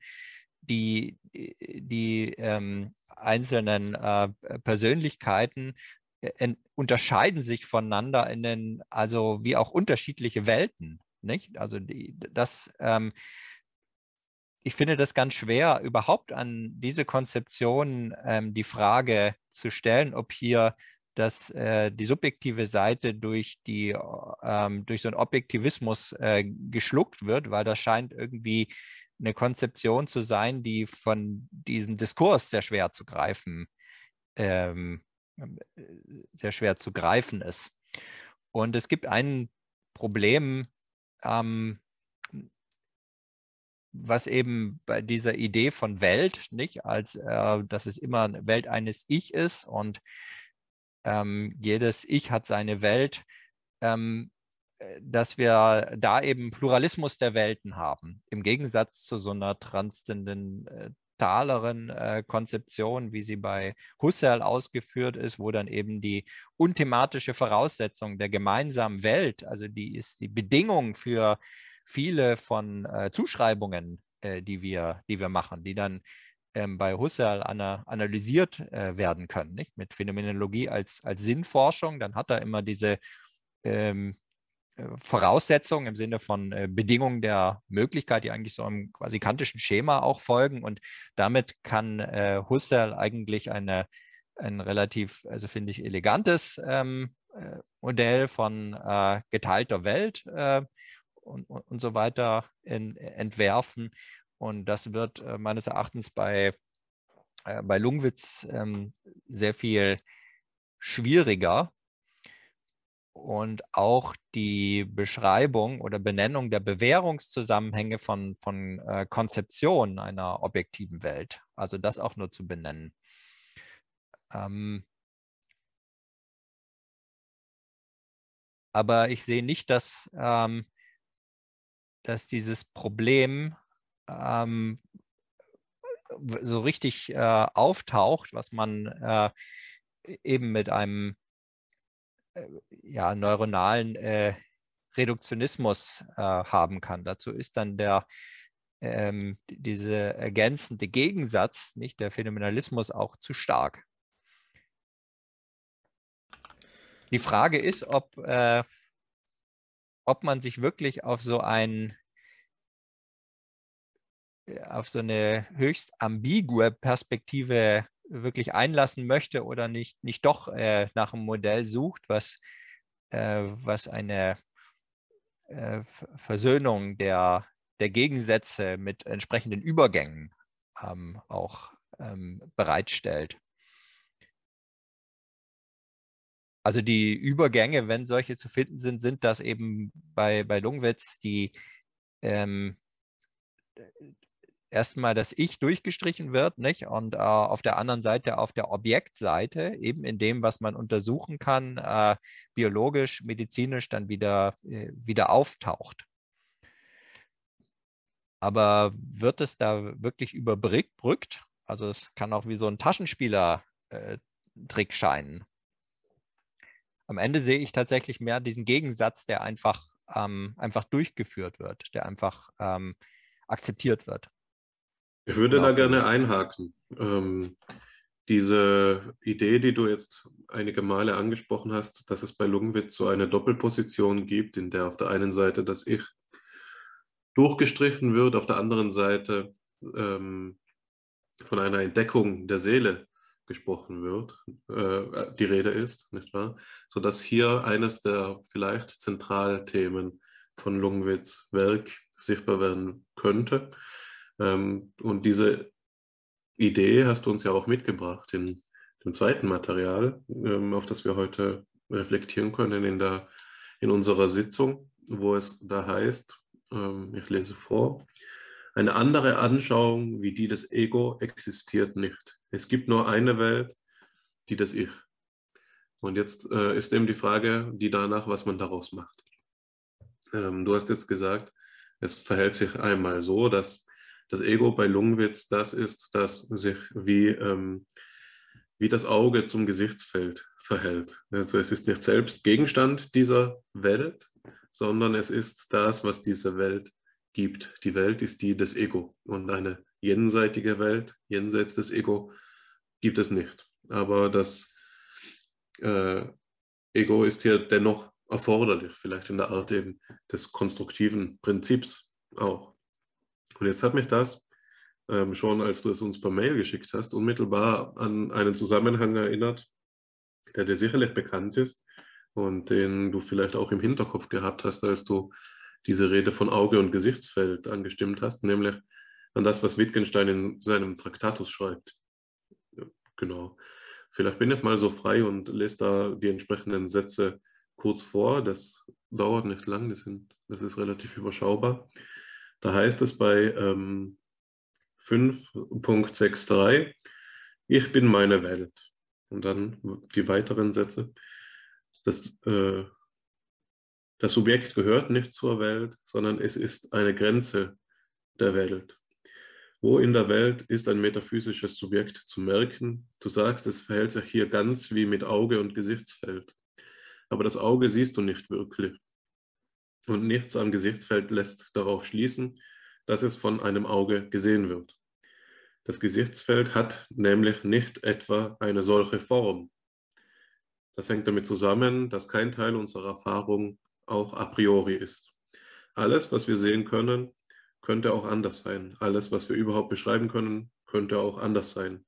Die, die ähm, einzelnen äh, Persönlichkeiten äh, unterscheiden sich voneinander in den, also wie auch unterschiedliche Welten. Nicht? Also die, das, ähm, ich finde das ganz schwer, überhaupt an diese Konzeption ähm, die Frage zu stellen, ob hier das, äh, die subjektive Seite durch, die, ähm, durch so einen Objektivismus äh, geschluckt wird, weil das scheint irgendwie eine Konzeption zu sein, die von diesem Diskurs sehr schwer zu greifen ähm, äh, sehr schwer zu greifen ist. Und es gibt ein Problem, ähm, was eben bei dieser Idee von Welt, nicht, als äh, dass es immer eine Welt eines Ich ist und ähm, jedes Ich hat seine Welt, ähm, äh, dass wir da eben Pluralismus der Welten haben, im Gegensatz zu so einer transzendenten, äh, taleren äh, Konzeption, wie sie bei Husserl ausgeführt ist, wo dann eben die unthematische Voraussetzung der gemeinsamen Welt, also die ist die Bedingung für viele von äh, Zuschreibungen, äh, die, wir, die wir machen, die dann ähm, bei Husserl ana analysiert äh, werden können, nicht? mit Phänomenologie als, als Sinnforschung, dann hat er immer diese ähm, äh, Voraussetzungen im Sinne von äh, Bedingungen der Möglichkeit, die eigentlich so einem quasi kantischen Schema auch folgen. Und damit kann äh, Husserl eigentlich eine, ein relativ, also finde ich, elegantes ähm, äh, Modell von äh, geteilter Welt äh, und, und, so weiter in, entwerfen. Und das wird meines Erachtens bei, bei Lungwitz ähm, sehr viel schwieriger, und auch die Beschreibung oder Benennung der Bewährungszusammenhänge von, von äh, Konzeptionen einer objektiven Welt. Also das auch nur zu benennen. Ähm, aber ich sehe nicht, dass, ähm, dass dieses Problem ähm, so richtig äh, auftaucht, was man äh, eben mit einem ja, neuronalen äh, Reduktionismus äh, haben kann. Dazu ist dann der ähm, diese ergänzende Gegensatz, nicht der Phänomenalismus, auch zu stark. Die Frage ist, ob, äh, ob man sich wirklich auf so ein auf so eine höchst ambigue Perspektive wirklich einlassen möchte oder nicht, nicht doch äh, nach einem Modell sucht, was, äh, was eine äh, Versöhnung der, der Gegensätze mit entsprechenden Übergängen ähm, auch ähm, bereitstellt. Also die Übergänge, wenn solche zu finden sind, sind das eben bei, bei Lungwitz die ähm, erstmal das Ich durchgestrichen wird, nicht? Und äh, auf der anderen Seite, auf der Objektseite, eben in dem, was man untersuchen kann, äh, biologisch, medizinisch dann wieder, äh, wieder auftaucht. Aber wird es da wirklich überbrückt? Also es kann auch wie so ein Taschenspieler-Trick äh, scheinen. Am Ende sehe ich tatsächlich mehr diesen Gegensatz, der einfach, ähm, einfach durchgeführt wird, der einfach ähm, akzeptiert wird. Ich würde da gerne einhaken. Ähm, diese Idee, die du jetzt einige Male angesprochen hast, dass es bei Lungenwitz so eine Doppelposition gibt, in der auf der einen Seite das Ich durchgestrichen wird, auf der anderen Seite ähm, von einer Entdeckung der Seele gesprochen wird, äh, die Rede ist, nicht wahr? Sodass hier eines der vielleicht Zentralthemen von Lungenwitz Werk sichtbar werden könnte. Ähm, und diese Idee hast du uns ja auch mitgebracht in dem zweiten Material, ähm, auf das wir heute reflektieren können in, der, in unserer Sitzung, wo es da heißt, ähm, ich lese vor, eine andere Anschauung wie die des Ego existiert nicht. Es gibt nur eine Welt, die das Ich. Und jetzt äh, ist eben die Frage, die danach, was man daraus macht. Ähm, du hast jetzt gesagt, es verhält sich einmal so, dass das Ego bei Lungenwitz das ist, das sich wie, ähm, wie das Auge zum Gesichtsfeld verhält. Also es ist nicht selbst Gegenstand dieser Welt, sondern es ist das, was diese Welt gibt. Die Welt ist die des Ego und eine jenseitige Welt, jenseits des Ego, gibt es nicht. Aber das äh, Ego ist hier dennoch erforderlich, vielleicht in der Art eben des konstruktiven Prinzips auch. Und jetzt hat mich das ähm, schon, als du es uns per Mail geschickt hast, unmittelbar an einen Zusammenhang erinnert, der dir sicherlich bekannt ist und den du vielleicht auch im Hinterkopf gehabt hast, als du diese Rede von Auge und Gesichtsfeld angestimmt hast, nämlich an das, was Wittgenstein in seinem Traktatus schreibt. Genau. Vielleicht bin ich mal so frei und lese da die entsprechenden Sätze kurz vor. Das dauert nicht lang, das, sind, das ist relativ überschaubar. Da heißt es bei ähm, 5.63, ich bin meine Welt. Und dann die weiteren Sätze. Das, äh, das Subjekt gehört nicht zur Welt, sondern es ist eine Grenze der Welt. Wo in der Welt ist ein metaphysisches Subjekt zu merken? Du sagst, es verhält sich hier ganz wie mit Auge und Gesichtsfeld. Aber das Auge siehst du nicht wirklich. Und nichts am Gesichtsfeld lässt darauf schließen, dass es von einem Auge gesehen wird. Das Gesichtsfeld hat nämlich nicht etwa eine solche Form. Das hängt damit zusammen, dass kein Teil unserer Erfahrung auch a priori ist. Alles, was wir sehen können, könnte auch anders sein. Alles, was wir überhaupt beschreiben können, könnte auch anders sein.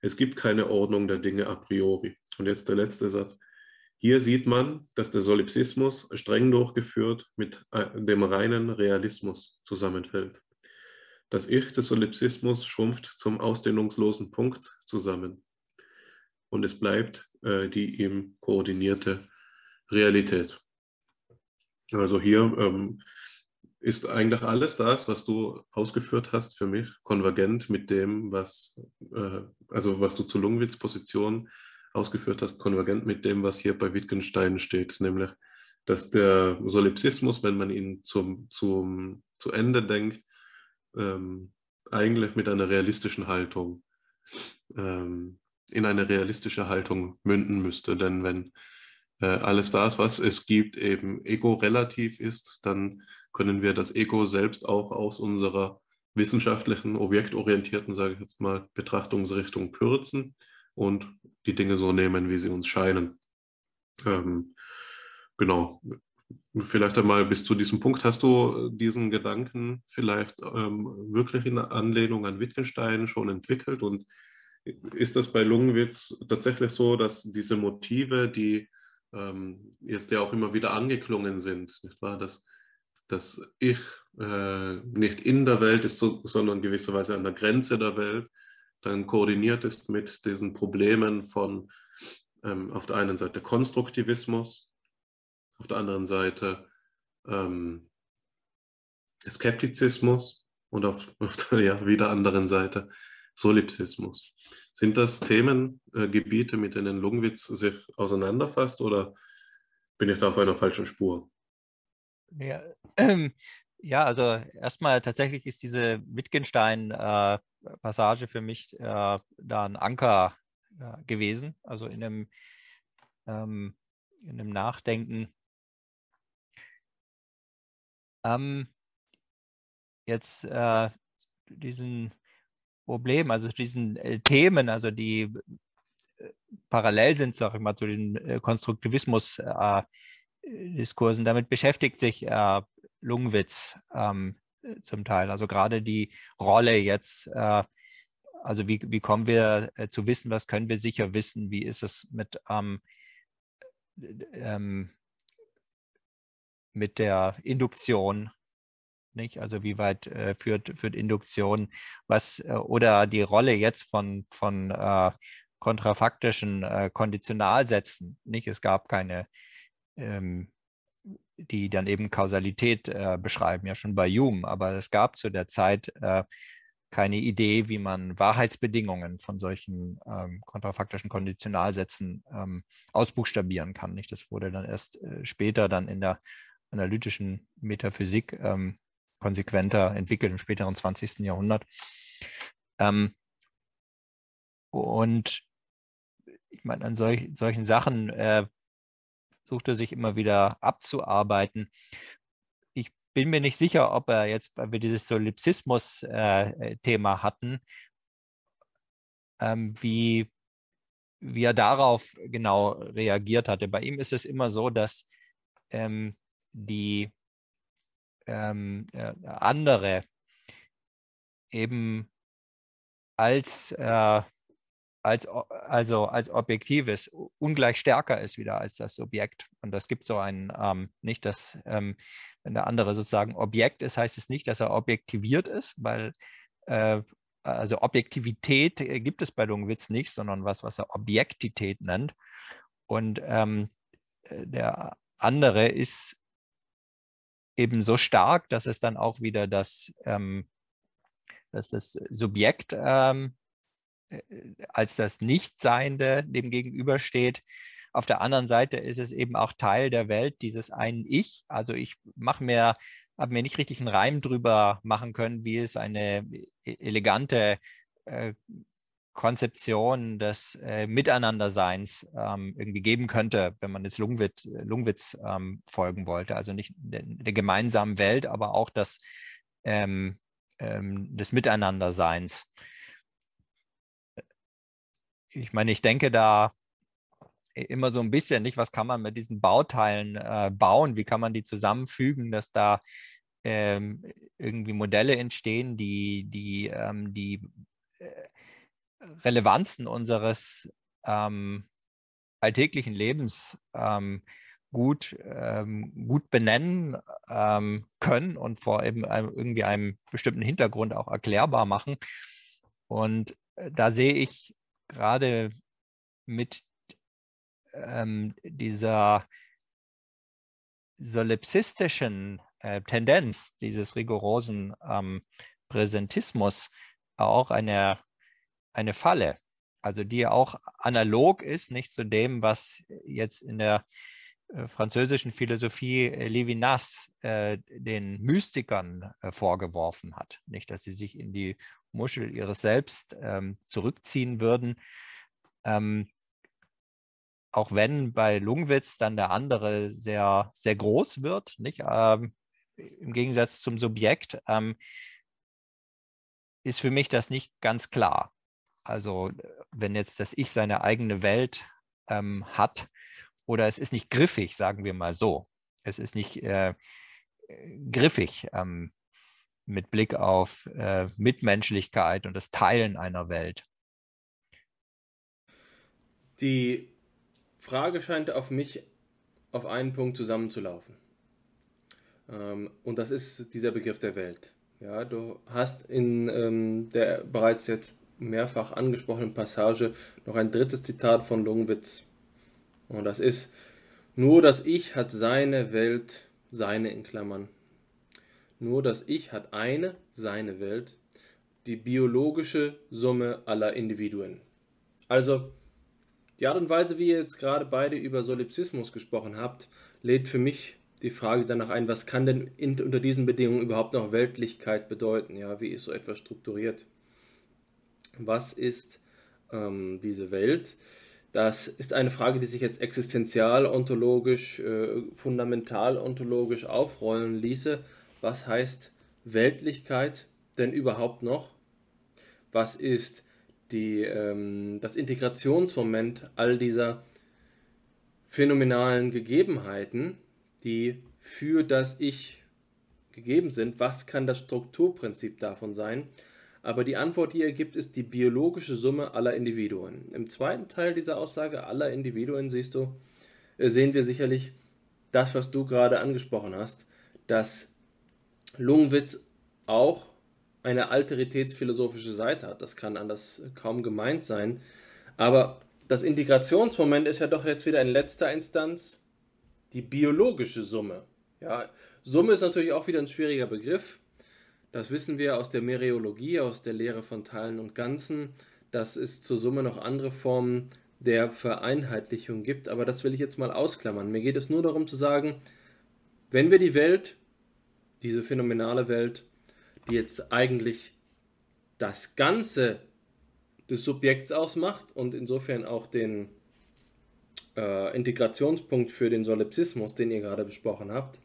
Es gibt keine Ordnung der Dinge a priori. Und jetzt der letzte Satz. Hier sieht man, dass der Solipsismus streng durchgeführt mit äh, dem reinen Realismus zusammenfällt. Das Ich des Solipsismus schrumpft zum ausdehnungslosen Punkt zusammen. Und es bleibt äh, die ihm koordinierte Realität. Also hier ähm, ist eigentlich alles das, was du ausgeführt hast, für mich konvergent mit dem, was, äh, also was du zur Lungwitz-Position ausgeführt hast, konvergent mit dem, was hier bei Wittgenstein steht, nämlich, dass der Solipsismus, wenn man ihn zum, zum, zu Ende denkt, ähm, eigentlich mit einer realistischen Haltung ähm, in eine realistische Haltung münden müsste. Denn wenn äh, alles das, was es gibt, eben ego-relativ ist, dann können wir das Ego selbst auch aus unserer wissenschaftlichen, objektorientierten, sage ich jetzt mal, Betrachtungsrichtung kürzen und die Dinge so nehmen, wie sie uns scheinen. Ähm, genau. Vielleicht einmal bis zu diesem Punkt hast du diesen Gedanken vielleicht ähm, wirklich in Anlehnung an Wittgenstein schon entwickelt und ist das bei Lungenwitz tatsächlich so, dass diese Motive, die ähm, jetzt ja auch immer wieder angeklungen sind, nicht wahr? Dass, dass ich äh, nicht in der Welt ist, so, sondern gewisserweise an der Grenze der Welt, dann koordiniert ist mit diesen Problemen von ähm, auf der einen Seite Konstruktivismus, auf der anderen Seite ähm, Skeptizismus und auf, auf der ja, wieder anderen Seite Solipsismus. Sind das Themengebiete, äh, mit denen Lungwitz sich auseinanderfasst oder bin ich da auf einer falschen Spur? Ja, ähm, ja also erstmal tatsächlich ist diese Wittgenstein-Passage äh, für mich äh, da ein Anker äh, gewesen, also in einem, ähm, in einem Nachdenken. Ähm, jetzt äh, diesen Problem, also diesen äh, Themen, also die äh, parallel sind, sag ich mal, zu den äh, Konstruktivismus-Diskursen. Damit beschäftigt sich Lungwitz ähm, zum Teil. Also gerade die Rolle jetzt, äh, also wie, wie kommen wir zu wissen, was können wir sicher wissen, wie ist es mit, ähm, ähm, mit der Induktion nicht? Also wie weit äh, führt, führt Induktion, was äh, oder die Rolle jetzt von, von äh, kontrafaktischen äh, Konditionalsätzen, nicht? Es gab keine, ähm, die dann eben Kausalität äh, beschreiben, ja schon bei Hume, aber es gab zu der Zeit äh, keine Idee, wie man Wahrheitsbedingungen von solchen ähm, kontrafaktischen Konditionalsätzen ähm, ausbuchstabieren kann. Nicht? Das wurde dann erst äh, später dann in der analytischen Metaphysik ähm, konsequenter entwickelt im späteren 20. Jahrhundert. Ähm, und ich meine, an solch, solchen Sachen äh, sucht er sich immer wieder abzuarbeiten. Ich bin mir nicht sicher, ob er jetzt, weil wir dieses Solipsismus-Thema äh, hatten, ähm, wie, wie er darauf genau reagiert hatte. Bei ihm ist es immer so, dass ähm, die ähm, äh, andere eben als, äh, als, also als Objektives ungleich stärker ist wieder als das Subjekt. Und das gibt so ein, ähm, nicht, dass ähm, wenn der andere sozusagen Objekt ist, heißt es nicht, dass er objektiviert ist, weil äh, also Objektivität gibt es bei Lungwitz nicht, sondern was, was er Objektität nennt. Und ähm, der andere ist eben so stark, dass es dann auch wieder das, ähm, dass das Subjekt ähm, äh, als das Nichtseiende dem gegenübersteht. Auf der anderen Seite ist es eben auch Teil der Welt dieses einen Ich. Also ich mache mir, habe mir nicht richtig einen Reim drüber machen können, wie es eine e-, elegante äh, Konzeption des äh, Miteinanderseins ähm, irgendwie geben könnte, wenn man jetzt Lungwitz, Lungwitz ähm, folgen wollte. Also nicht der, der, gemeinsamen Welt, aber auch das, ähm, ähm des Miteinanderseins. Ich meine, ich denke da immer so ein bisschen nicht, was kann man mit diesen Bauteilen äh, bauen, wie kann man die zusammenfügen, dass da ähm, irgendwie Modelle entstehen, die, die, ähm, die äh, Relevanzen unseres ähm, alltäglichen Lebens ähm, gut, ähm, gut benennen ähm, können und vor eben einem, irgendwie einem bestimmten Hintergrund auch erklärbar machen. Und äh, da sehe ich gerade mit ähm, dieser solipsistischen äh, Tendenz dieses rigorosen ähm, Präsentismus auch eine, eine Falle, also die auch analog ist, nicht zu dem, was jetzt in der äh, französischen Philosophie äh, Levinas äh, den Mystikern äh, vorgeworfen hat. Nicht, dass sie sich in die Muschel ihres Selbst ähm, zurückziehen würden. Ähm, auch wenn bei Lungwitz dann der andere sehr, sehr groß wird, nicht? Ähm, im Gegensatz zum Subjekt, ähm, ist für mich das nicht ganz klar. Also wenn jetzt das Ich seine eigene Welt ähm, hat oder es ist nicht griffig, sagen wir mal so. Es ist nicht äh, griffig ähm, mit Blick auf äh, Mitmenschlichkeit und das Teilen einer Welt. Die Frage scheint auf mich auf einen Punkt zusammenzulaufen. Ähm, und das ist dieser Begriff der Welt. Ja, du hast in ähm, der bereits jetzt mehrfach angesprochenen Passage noch ein drittes Zitat von Lungwitz. Und das ist, nur das Ich hat seine Welt, seine in Klammern. Nur das Ich hat eine, seine Welt, die biologische Summe aller Individuen. Also, die Art und Weise, wie ihr jetzt gerade beide über Solipsismus gesprochen habt, lädt für mich die Frage danach ein, was kann denn in, unter diesen Bedingungen überhaupt noch Weltlichkeit bedeuten? Ja, wie ist so etwas strukturiert? Was ist ähm, diese Welt? Das ist eine Frage, die sich jetzt existenzial ontologisch, äh, fundamental ontologisch aufrollen ließe. Was heißt Weltlichkeit denn überhaupt noch? Was ist die, ähm, das Integrationsmoment all dieser phänomenalen Gegebenheiten, die für das Ich gegeben sind. Was kann das Strukturprinzip davon sein? Aber die Antwort, die er gibt, ist die biologische Summe aller Individuen. Im zweiten Teil dieser Aussage aller Individuen siehst du, äh, sehen wir sicherlich das, was du gerade angesprochen hast, dass Lungwitz auch eine alteritätsphilosophische Seite hat. Das kann anders kaum gemeint sein. Aber das Integrationsmoment ist ja doch jetzt wieder in letzter Instanz die biologische Summe. Ja, Summe ist natürlich auch wieder ein schwieriger Begriff. Das wissen wir aus der Mereologie, aus der Lehre von Teilen und Ganzen, dass es zur Summe noch andere Formen der Vereinheitlichung gibt, aber das will ich jetzt mal ausklammern. Mir geht es nur darum zu sagen, wenn wir die Welt, diese phänomenale Welt, die jetzt eigentlich das Ganze des Subjekts ausmacht und insofern auch den äh, Integrationspunkt für den Solipsismus, den ihr gerade besprochen habt,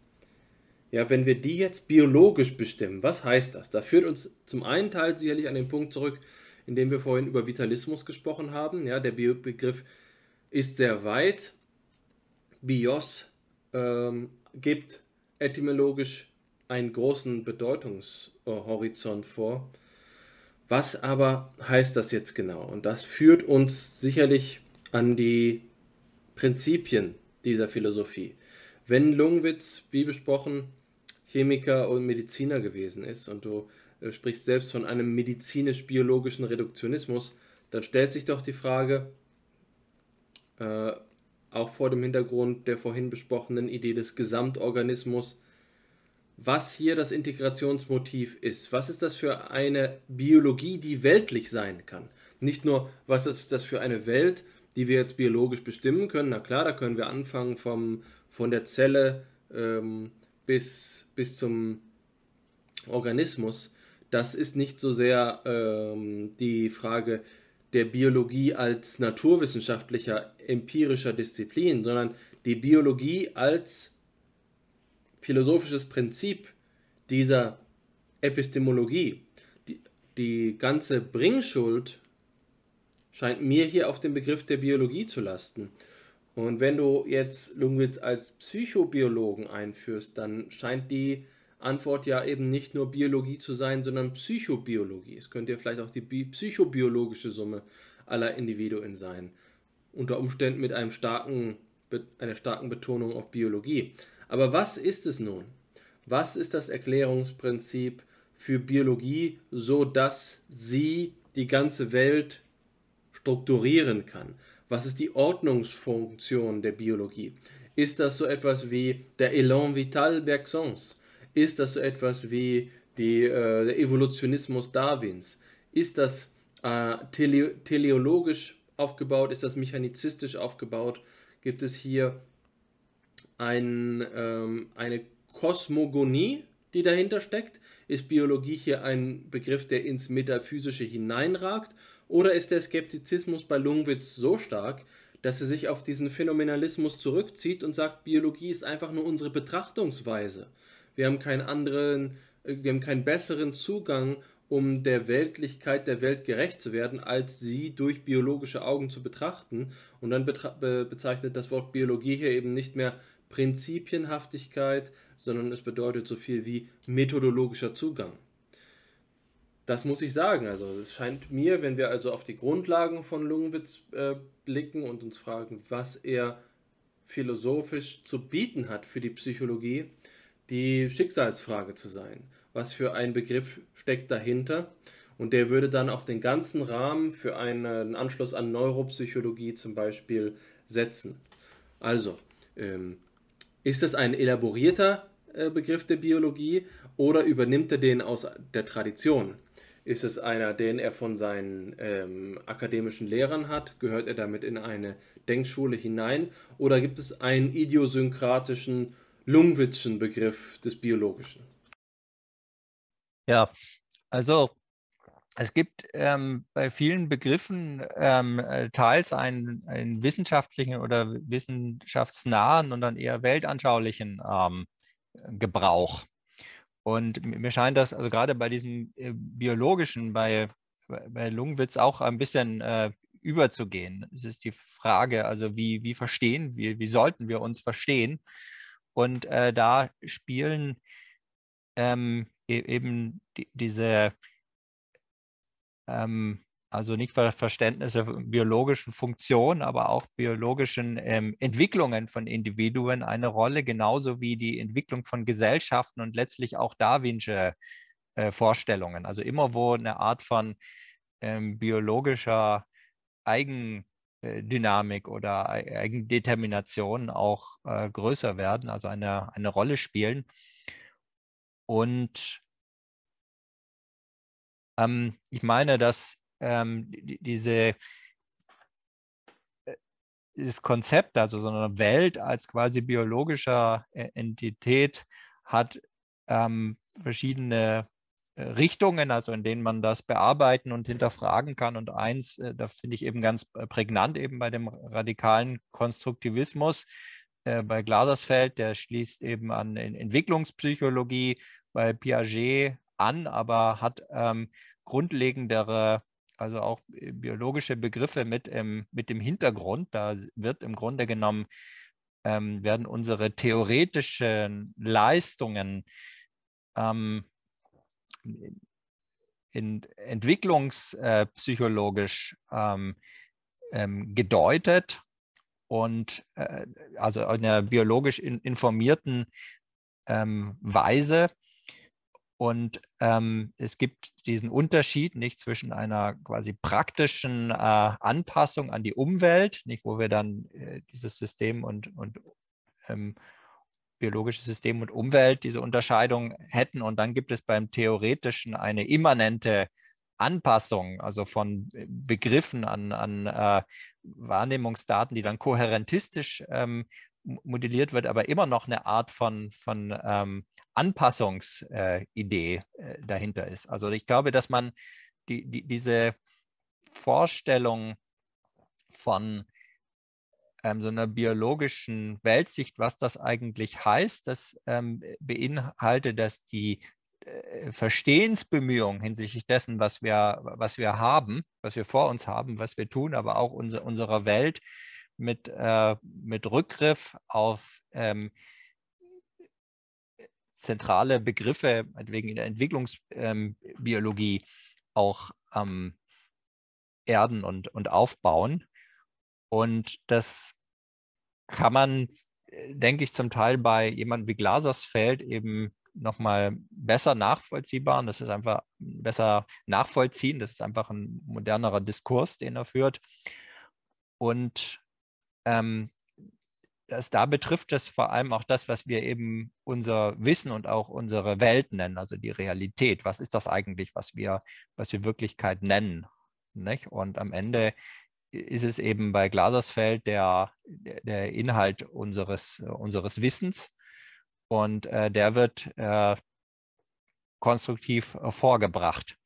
ja, wenn wir die jetzt biologisch bestimmen, was heißt das? Da führt uns zum einen Teil sicherlich an den Punkt zurück, in dem wir vorhin über Vitalismus gesprochen haben. Ja, der Begriff ist sehr weit. Bios ähm, gibt etymologisch einen großen Bedeutungshorizont vor. Was aber heißt das jetzt genau? Und das führt uns sicherlich an die Prinzipien dieser Philosophie. Wenn Lungwitz, wie besprochen, Chemiker und Mediziner gewesen ist und du äh, sprichst selbst von einem medizinisch-biologischen Reduktionismus, dann stellt sich doch die Frage, äh, auch vor dem Hintergrund der vorhin besprochenen Idee des Gesamtorganismus, was hier das Integrationsmotiv ist. Was ist das für eine Biologie, die weltlich sein kann? Nicht nur, was ist das für eine Welt, die wir jetzt biologisch bestimmen können. Na klar, da können wir anfangen vom, von der Zelle ähm, bis, bis zum Organismus. Das ist nicht so sehr ähm, die Frage der Biologie als naturwissenschaftlicher, empirischer Disziplin, sondern die Biologie als philosophisches Prinzip dieser Epistemologie. Die, die ganze Bringschuld scheint mir hier auf den Begriff der Biologie zu lasten. Und wenn du jetzt Lungwitz als Psychobiologen einführst, dann scheint die Antwort ja eben nicht nur Biologie zu sein, sondern Psychobiologie. Es könnte ja vielleicht auch die psychobiologische Summe aller Individuen sein. Unter Umständen mit einem starken, einer starken Betonung auf Biologie. Aber was ist es nun? Was ist das Erklärungsprinzip für Biologie, so dass sie die ganze Welt strukturieren kann. Was ist die Ordnungsfunktion der Biologie? Ist das so etwas wie der Elan Vital Bergsons? Ist das so etwas wie die, äh, der Evolutionismus Darwins? Ist das äh, tele teleologisch aufgebaut? Ist das mechanizistisch aufgebaut? Gibt es hier ein, ähm, eine Kosmogonie, die dahinter steckt? Ist Biologie hier ein Begriff, der ins Metaphysische hineinragt? Oder ist der Skeptizismus bei Lungwitz so stark, dass er sich auf diesen Phänomenalismus zurückzieht und sagt, Biologie ist einfach nur unsere Betrachtungsweise. Wir haben keinen anderen, äh, wir haben keinen besseren Zugang, um der Weltlichkeit der Welt gerecht zu werden, als sie durch biologische Augen zu betrachten. Und dann be bezeichnet das Wort Biologie hier eben nicht mehr Prinzipienhaftigkeit, sondern es bedeutet so viel wie methodologischer Zugang. Das muss ich sagen. Also es scheint mir, wenn wir also auf die Grundlagen von Lungenwitz äh, blicken und uns fragen, was er philosophisch zu bieten hat für die Psychologie, die Schicksalsfrage zu sein. Was für ein Begriff steckt dahinter? Und der würde dann auch den ganzen Rahmen für einen Anschluss an Neuropsychologie zum Beispiel setzen. Also, ähm, ist es ein elaborierter äh, Begriff der Biologie oder übernimmt er den aus der Tradition? Ist es einer, den er von seinen ähm, akademischen Lehrern hat? Gehört er damit in eine Denkschule hinein? Oder gibt es einen idiosynkratischen, Lungwitzschen Begriff des Biologischen? Ja, also es gibt ähm, bei vielen Begriffen ähm, äh, teils einen, einen, wissenschaftlichen oder wissenschaftsnahen und dann eher weltanschaulichen ähm, Gebrauch. Und mir scheint das, also gerade bei diesem äh, biologischen, bei, bei Lungwitz auch ein bisschen äh, überzugehen. Es ist die Frage, also wie, wie verstehen wir, wie sollten wir uns verstehen? Und äh, da spielen ähm, e eben die, diese ähm, also nicht Verständnisse biologischen Funktionen, aber auch biologischen ähm, Entwicklungen von Individuen eine Rolle, genauso wie die Entwicklung von Gesellschaften und letztlich auch Darwinsche äh, Vorstellungen. Also immer wo eine Art von ähm, biologischer Eigendynamik oder Eigendetermination auch äh, größer werden, also eine, eine Rolle spielen. Und ähm, ich meine, dass ähm, diese äh, dieses Konzept, also so eine Welt als quasi biologischer äh, Entität hat ähm, verschiedene äh, Richtungen, also in denen man das bearbeiten und hinterfragen kann. Und eins, da finde ich eben ganz prägnant eben bei dem radikalen Konstruktivismus, äh, bei Glasersfeld, der schließt eben an Entwicklungspsychologie bei Piaget an, aber hat ähm, grundlegendere also auch äh, biologische Begriffe mit, ähm, mit dem Hintergrund. Da wird im Grunde genommen, ähm, werden unsere theoretischen Leistungen ähm, in, entwicklungspsychologisch ähm, ähm, gedeutet und äh, also in einer biologisch in, informierten Weise und ähm, es gibt diesen Unterschied nicht zwischen einer quasi praktischen äh, Anpassung an die Umwelt, nicht, wo wir dann äh, dieses System und, und ähm, biologisches System und Umwelt diese Unterscheidung hätten. Und dann gibt es beim Theoretischen eine immanente Anpassung, also von äh, Begriffen an, an äh, Wahrnehmungsdaten, die dann kohärentistisch ähm, modelliert wird, aber immer noch eine Art von, von ähm, Anpassungsidee äh, dahinter ist. Also ich glaube, dass man die, die, diese Vorstellung von ähm, so einer biologischen Weltsicht, was das eigentlich heißt, das ähm, beinhaltet, dass die äh, Verstehensbemühungen hinsichtlich dessen, was wir, was wir haben, was wir vor uns haben, was wir tun, aber auch unser, unserer Welt mit, äh, mit Rückgriff auf ähm, zentrale Begriffe, wegen in der Entwicklungsbiologie ähm, auch ähm, erden und, und aufbauen. Und das kann man, denke ich, zum Teil bei jemandem wie Glasersfeld eben nochmal besser nachvollziehbar. Und das ist einfach besser nachvollziehen. Das ist einfach ein modernerer Diskurs, den er führt. Und ähm, das, da betrifft es vor allem auch das, was wir eben unser Wissen und auch unsere Welt nennen, also die Realität. Was ist das eigentlich, was wir, was wir Wirklichkeit nennen? Nicht? Und am Ende ist es eben bei Glasersfeld der, der Inhalt unseres, unseres Wissens und äh, der wird äh, konstruktiv äh, vorgebracht.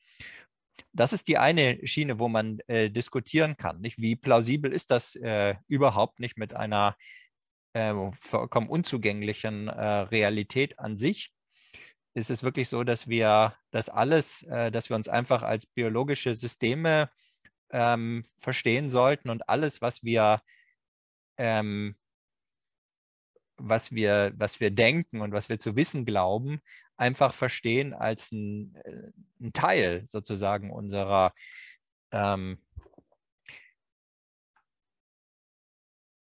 Das ist die eine Schiene, wo man äh, diskutieren kann. Nicht? Wie plausibel ist das äh, überhaupt nicht mit einer äh, vollkommen unzugänglichen Realität an sich? Ist es wirklich so, dass wir das alles, dass wir uns einfach als biologische Systeme ähm, verstehen sollten und alles, was wir, ähm, was wir, was wir denken und was wir zu wissen glauben, einfach verstehen als ein, äh, ein Teil sozusagen unserer ähm,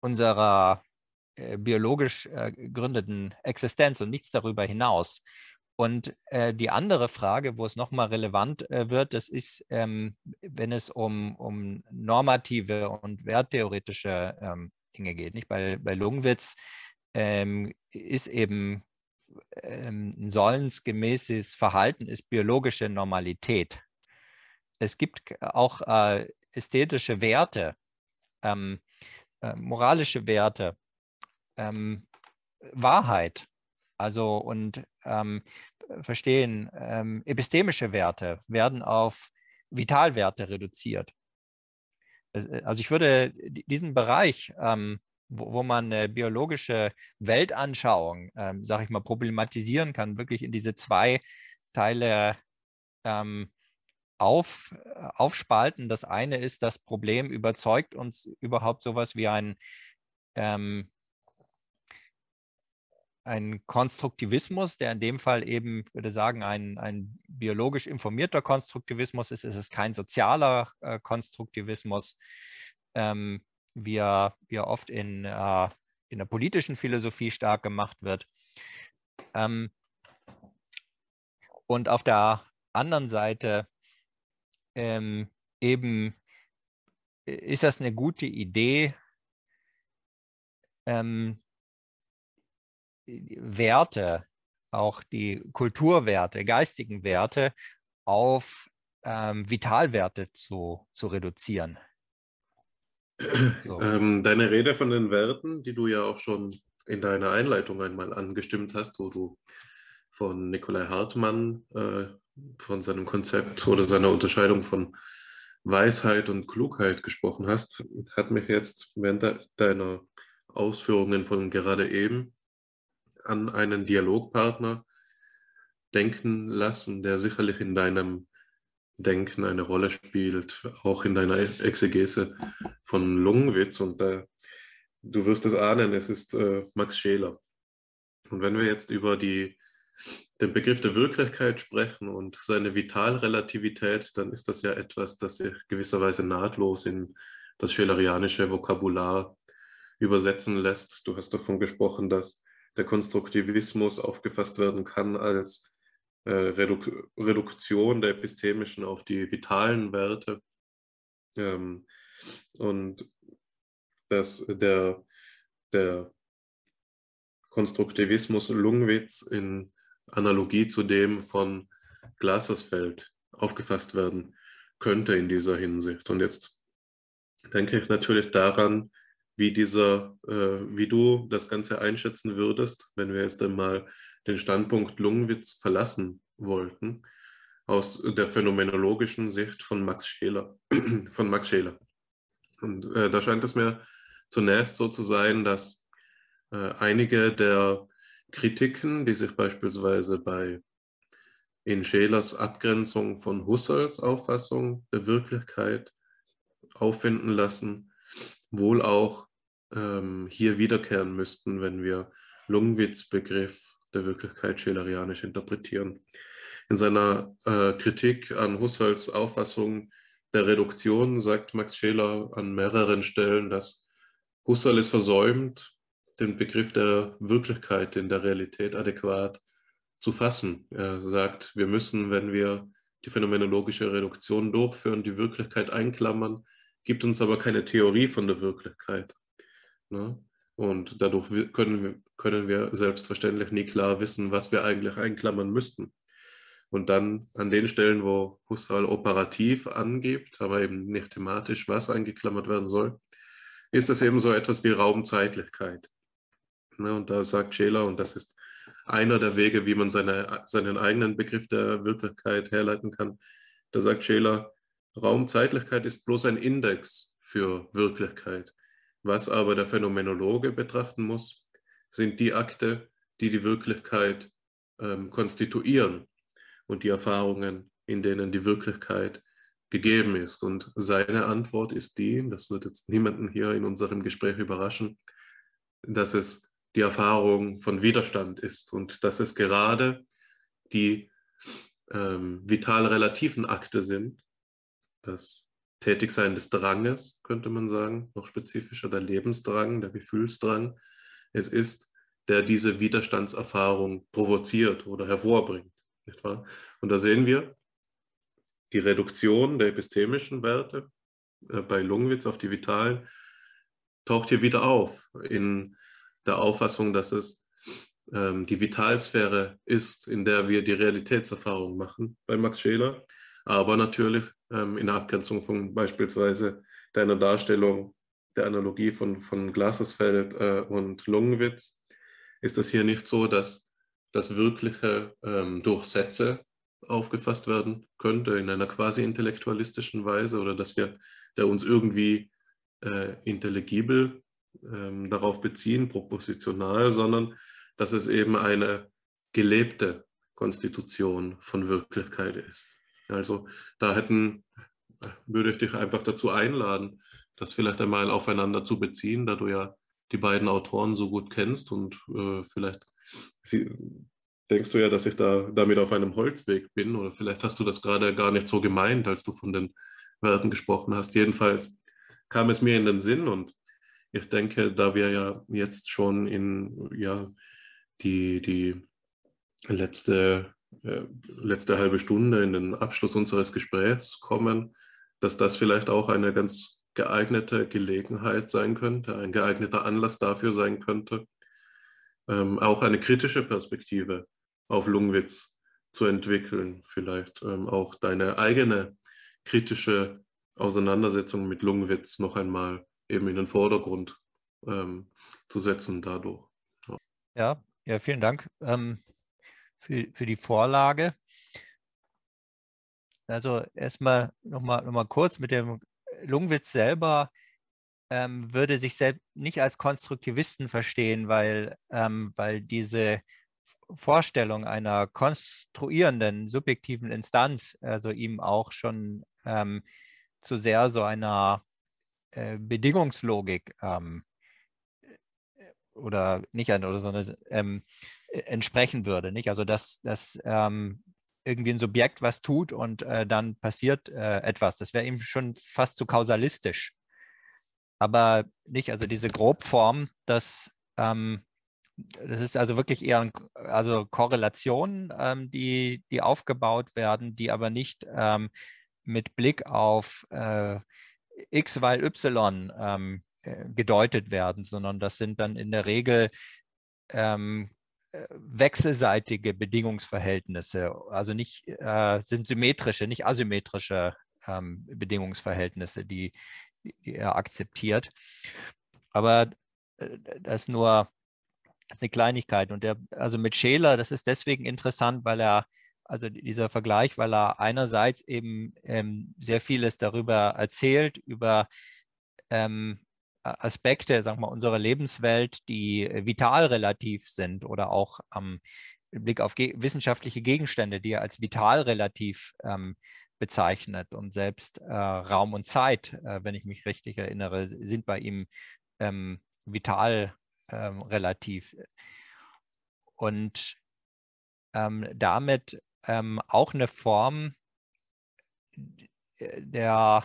unserer äh, biologisch äh, gegründeten Existenz und nichts darüber hinaus. Und äh, die andere Frage, wo es nochmal relevant äh, wird, das ist, ähm, wenn es um, um normative und werttheoretische ähm, Dinge geht. Nicht? Bei, bei Lungwitz ähm, ist eben ähm, ein sollensgemäßes Verhalten ist biologische Normalität. Es gibt auch äh, ästhetische Werte, ähm, äh, moralische Werte, ähm, Wahrheit also und ähm, verstehen, ähm, epistemische Werte werden auf Vitalwerte reduziert. Äh, also ich würde diesen Bereich, ähm, wo, wo, man eine biologische Weltanschauung, ähm, sage ich mal, problematisieren kann, wirklich in diese zwei Teile ähm, auf, aufspalten. Das eine ist, das Problem überzeugt uns überhaupt sowas wie ein ähm, ein Konstruktivismus, der in dem Fall eben, würde sagen, ein, ein biologisch informierter Konstruktivismus ist. Es ist kein sozialer äh, Konstruktivismus, ähm, wie, er, wie oft in, äh, in der politischen Philosophie stark gemacht wird. Ähm, und auf der anderen Seite ähm, eben ist das eine gute Idee, ähm, Werte, auch die Kulturwerte, geistigen Werte auf ähm, Vitalwerte zu, zu reduzieren. So. Ähm, deine Rede von den Werten, die du ja auch schon in deiner Einleitung einmal angestimmt hast, wo du von Nikolai Hartmann, äh, von seinem Konzept oder seiner Unterscheidung von Weisheit und Klugheit gesprochen hast, hat mich jetzt während de deiner Ausführungen von gerade eben an einen Dialogpartner denken lassen, der sicherlich in deinem Denken eine Rolle spielt, auch in deiner Exegese von Lungenwitz. Und äh, du wirst es ahnen, es ist äh, Max Scheler. Und wenn wir jetzt über die, den Begriff der Wirklichkeit sprechen und seine Vitalrelativität, dann ist das ja etwas, das sich gewisserweise nahtlos in das schelerianische Vokabular übersetzen lässt. Du hast davon gesprochen, dass der Konstruktivismus aufgefasst werden kann als äh, Reduk Reduktion der epistemischen auf die vitalen Werte. Ähm, und dass der, der Konstruktivismus Lungwitz in Analogie zu dem von Glasersfeld aufgefasst werden könnte in dieser Hinsicht. Und jetzt denke ich natürlich daran, wie dieser, äh, wie du das Ganze einschätzen würdest, wenn wir jetzt einmal den Standpunkt Lungenwitz verlassen wollten, aus der phänomenologischen Sicht von Max Scheler. von Max Scheler. Und äh, da scheint es mir zunächst so zu sein, dass äh, einige der Kritiken, die sich beispielsweise bei in Schelers Abgrenzung von Husserls Auffassung der Wirklichkeit auffinden lassen, wohl auch ähm, hier wiederkehren müssten, wenn wir Lungwitz Begriff der Wirklichkeit schelerianisch interpretieren. In seiner äh, Kritik an Husserls Auffassung der Reduktion sagt Max Scheler an mehreren Stellen, dass Husserl es versäumt, den Begriff der Wirklichkeit in der Realität adäquat zu fassen. Er sagt, wir müssen, wenn wir die phänomenologische Reduktion durchführen, die Wirklichkeit einklammern, gibt uns aber keine Theorie von der Wirklichkeit. Ne? Und dadurch können wir, können wir selbstverständlich nie klar wissen, was wir eigentlich einklammern müssten. Und dann an den Stellen, wo Husserl operativ angibt, aber eben nicht thematisch, was eingeklammert werden soll, ist es eben so etwas wie Raumzeitlichkeit. Ne, und da sagt Scheler, und das ist einer der Wege, wie man seine, seinen eigenen Begriff der Wirklichkeit herleiten kann, da sagt Scheler, Raumzeitlichkeit ist bloß ein Index für Wirklichkeit. Was aber der Phänomenologe betrachten muss, sind die Akte, die die Wirklichkeit ähm, konstituieren und die Erfahrungen, in denen die Wirklichkeit gegeben ist. Und seine Antwort ist die, das wird jetzt niemanden hier in unserem Gespräch überraschen, dass es die Erfahrung von Widerstand ist und dass es gerade die ähm, vital relativen Akte sind, das Tätigsein des Dranges, könnte man sagen, noch spezifischer, der Lebensdrang, der Gefühlsdrang, es ist, der diese Widerstandserfahrung provoziert oder hervorbringt. Nicht wahr? Und da sehen wir die Reduktion der epistemischen Werte äh, bei Lungwitz auf die vitalen, taucht hier wieder auf in der Auffassung, dass es ähm, die Vitalsphäre ist, in der wir die Realitätserfahrung machen bei Max Scheler, aber natürlich ähm, in Abgrenzung von beispielsweise deiner Darstellung der Analogie von, von Glasesfeld äh, und Lungenwitz, ist es hier nicht so, dass das Wirkliche ähm, durch Sätze aufgefasst werden könnte in einer quasi intellektualistischen Weise oder dass wir der uns irgendwie äh, intelligibel ähm, darauf beziehen, propositional, sondern dass es eben eine gelebte Konstitution von Wirklichkeit ist. Also da hätten, würde ich dich einfach dazu einladen, das vielleicht einmal aufeinander zu beziehen, da du ja die beiden Autoren so gut kennst und äh, vielleicht sie, denkst du ja, dass ich da damit auf einem Holzweg bin oder vielleicht hast du das gerade gar nicht so gemeint, als du von den Werten gesprochen hast. Jedenfalls kam es mir in den Sinn und ich denke, da wir ja jetzt schon in ja, die, die letzte äh, letzte halbe Stunde in den Abschluss unseres Gesprächs kommen, dass das vielleicht auch eine ganz geeignete Gelegenheit sein könnte, ein geeigneter Anlass dafür sein könnte, ähm, auch eine kritische Perspektive auf Lungwitz zu entwickeln, vielleicht ähm, auch deine eigene kritische Auseinandersetzung mit Lungwitz noch einmal eben in den Vordergrund ähm, zu setzen dadurch. Ja, ja, vielen Dank. Ähm, für, für die Vorlage. Also erstmal nochmal noch mal kurz mit dem Lungwitz selber ähm, würde sich selbst nicht als Konstruktivisten verstehen, weil, ähm, weil diese Vorstellung einer konstruierenden subjektiven Instanz, also ihm auch schon ähm, zu sehr so einer äh, Bedingungslogik ähm, oder nicht eine, oder so ähm, entsprechen würde. Nicht? Also dass, dass ähm, irgendwie ein Subjekt was tut und äh, dann passiert äh, etwas. Das wäre eben schon fast zu kausalistisch. Aber nicht, also diese Grobform, dass ähm, das ist also wirklich eher also Korrelationen, ähm, die, die aufgebaut werden, die aber nicht ähm, mit Blick auf äh, X, weil Y ähm, äh, gedeutet werden, sondern das sind dann in der Regel ähm, äh, wechselseitige Bedingungsverhältnisse, also nicht äh, sind symmetrische, nicht asymmetrische ähm, Bedingungsverhältnisse, die, die, er akzeptiert. Aber äh, das ist nur das ist eine Kleinigkeit. Und der, also mit Scheler, das ist deswegen interessant, weil er, also dieser Vergleich, weil er einerseits eben ähm, sehr vieles darüber erzählt, über ähm, Aspekte, sagen wir, unserer Lebenswelt, die äh, vital relativ sind oder auch am ähm, Blick auf ge wissenschaftliche Gegenstände, die er als vital relativ ähm, bezeichnet. Und selbst äh, Raum und Zeit, äh, wenn ich mich richtig erinnere, sind bei ihm ähm, vital ähm, relativ. Und ähm, damit ähm, auch eine Form der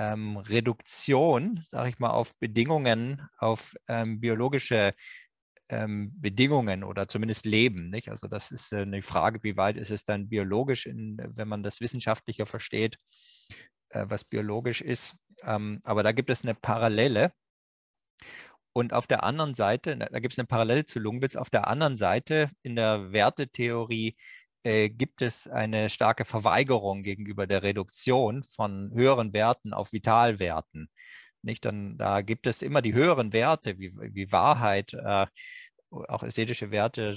ähm, Reduktion, sage ich mal, auf Bedingungen, auf ähm, biologische ähm, Bedingungen oder zumindest Leben. Nicht? Also das ist äh, eine Frage, wie weit ist es dann biologisch, in, wenn man das wissenschaftlicher versteht, äh, was biologisch ist. Ähm, aber da gibt es eine Parallele. Und auf der anderen Seite, da gibt es eine Parallele zu Lungwitz, auf der anderen Seite in der Wertetheorie äh, gibt es eine starke Verweigerung gegenüber der Reduktion von höheren Werten auf Vitalwerten. Nicht? Dann, da gibt es immer die höheren Werte wie, wie Wahrheit, äh, auch ästhetische Werte,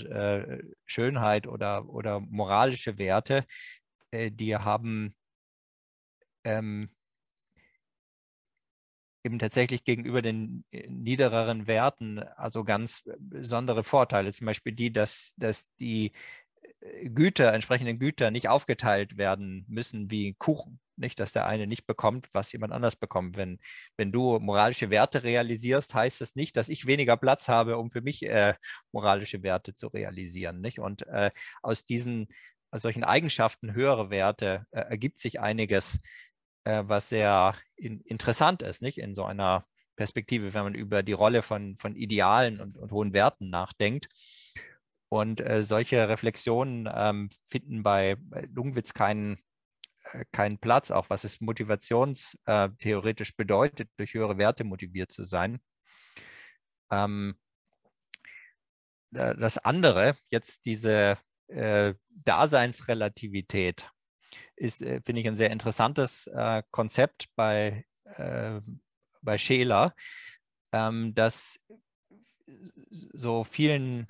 äh, Schönheit oder, oder moralische Werte, äh, die haben ähm, eben tatsächlich gegenüber den äh, niedereren Werten also ganz besondere Vorteile. Zum Beispiel die, dass, dass die Güter, entsprechenden Güter nicht aufgeteilt werden müssen wie Kuchen. Nicht, dass der eine nicht bekommt, was jemand anders bekommt. Wenn, wenn du moralische Werte realisierst, heißt das nicht, dass ich weniger Platz habe, um für mich äh, moralische Werte zu realisieren. Nicht? Und äh, aus diesen aus solchen Eigenschaften höhere Werte äh, ergibt sich einiges, äh, was sehr in, interessant ist, nicht? In so einer Perspektive, wenn man über die Rolle von, von Idealen und, und hohen Werten nachdenkt. Und äh, solche Reflexionen ähm, finden bei, bei Lungwitz keinen, äh, keinen Platz, auch was es motivationstheoretisch äh, bedeutet, durch höhere Werte motiviert zu sein. Ähm, äh, das andere, jetzt diese äh, Daseinsrelativität, ist, äh, finde ich, ein sehr interessantes äh, Konzept bei, äh, bei Scheler, ähm, das so vielen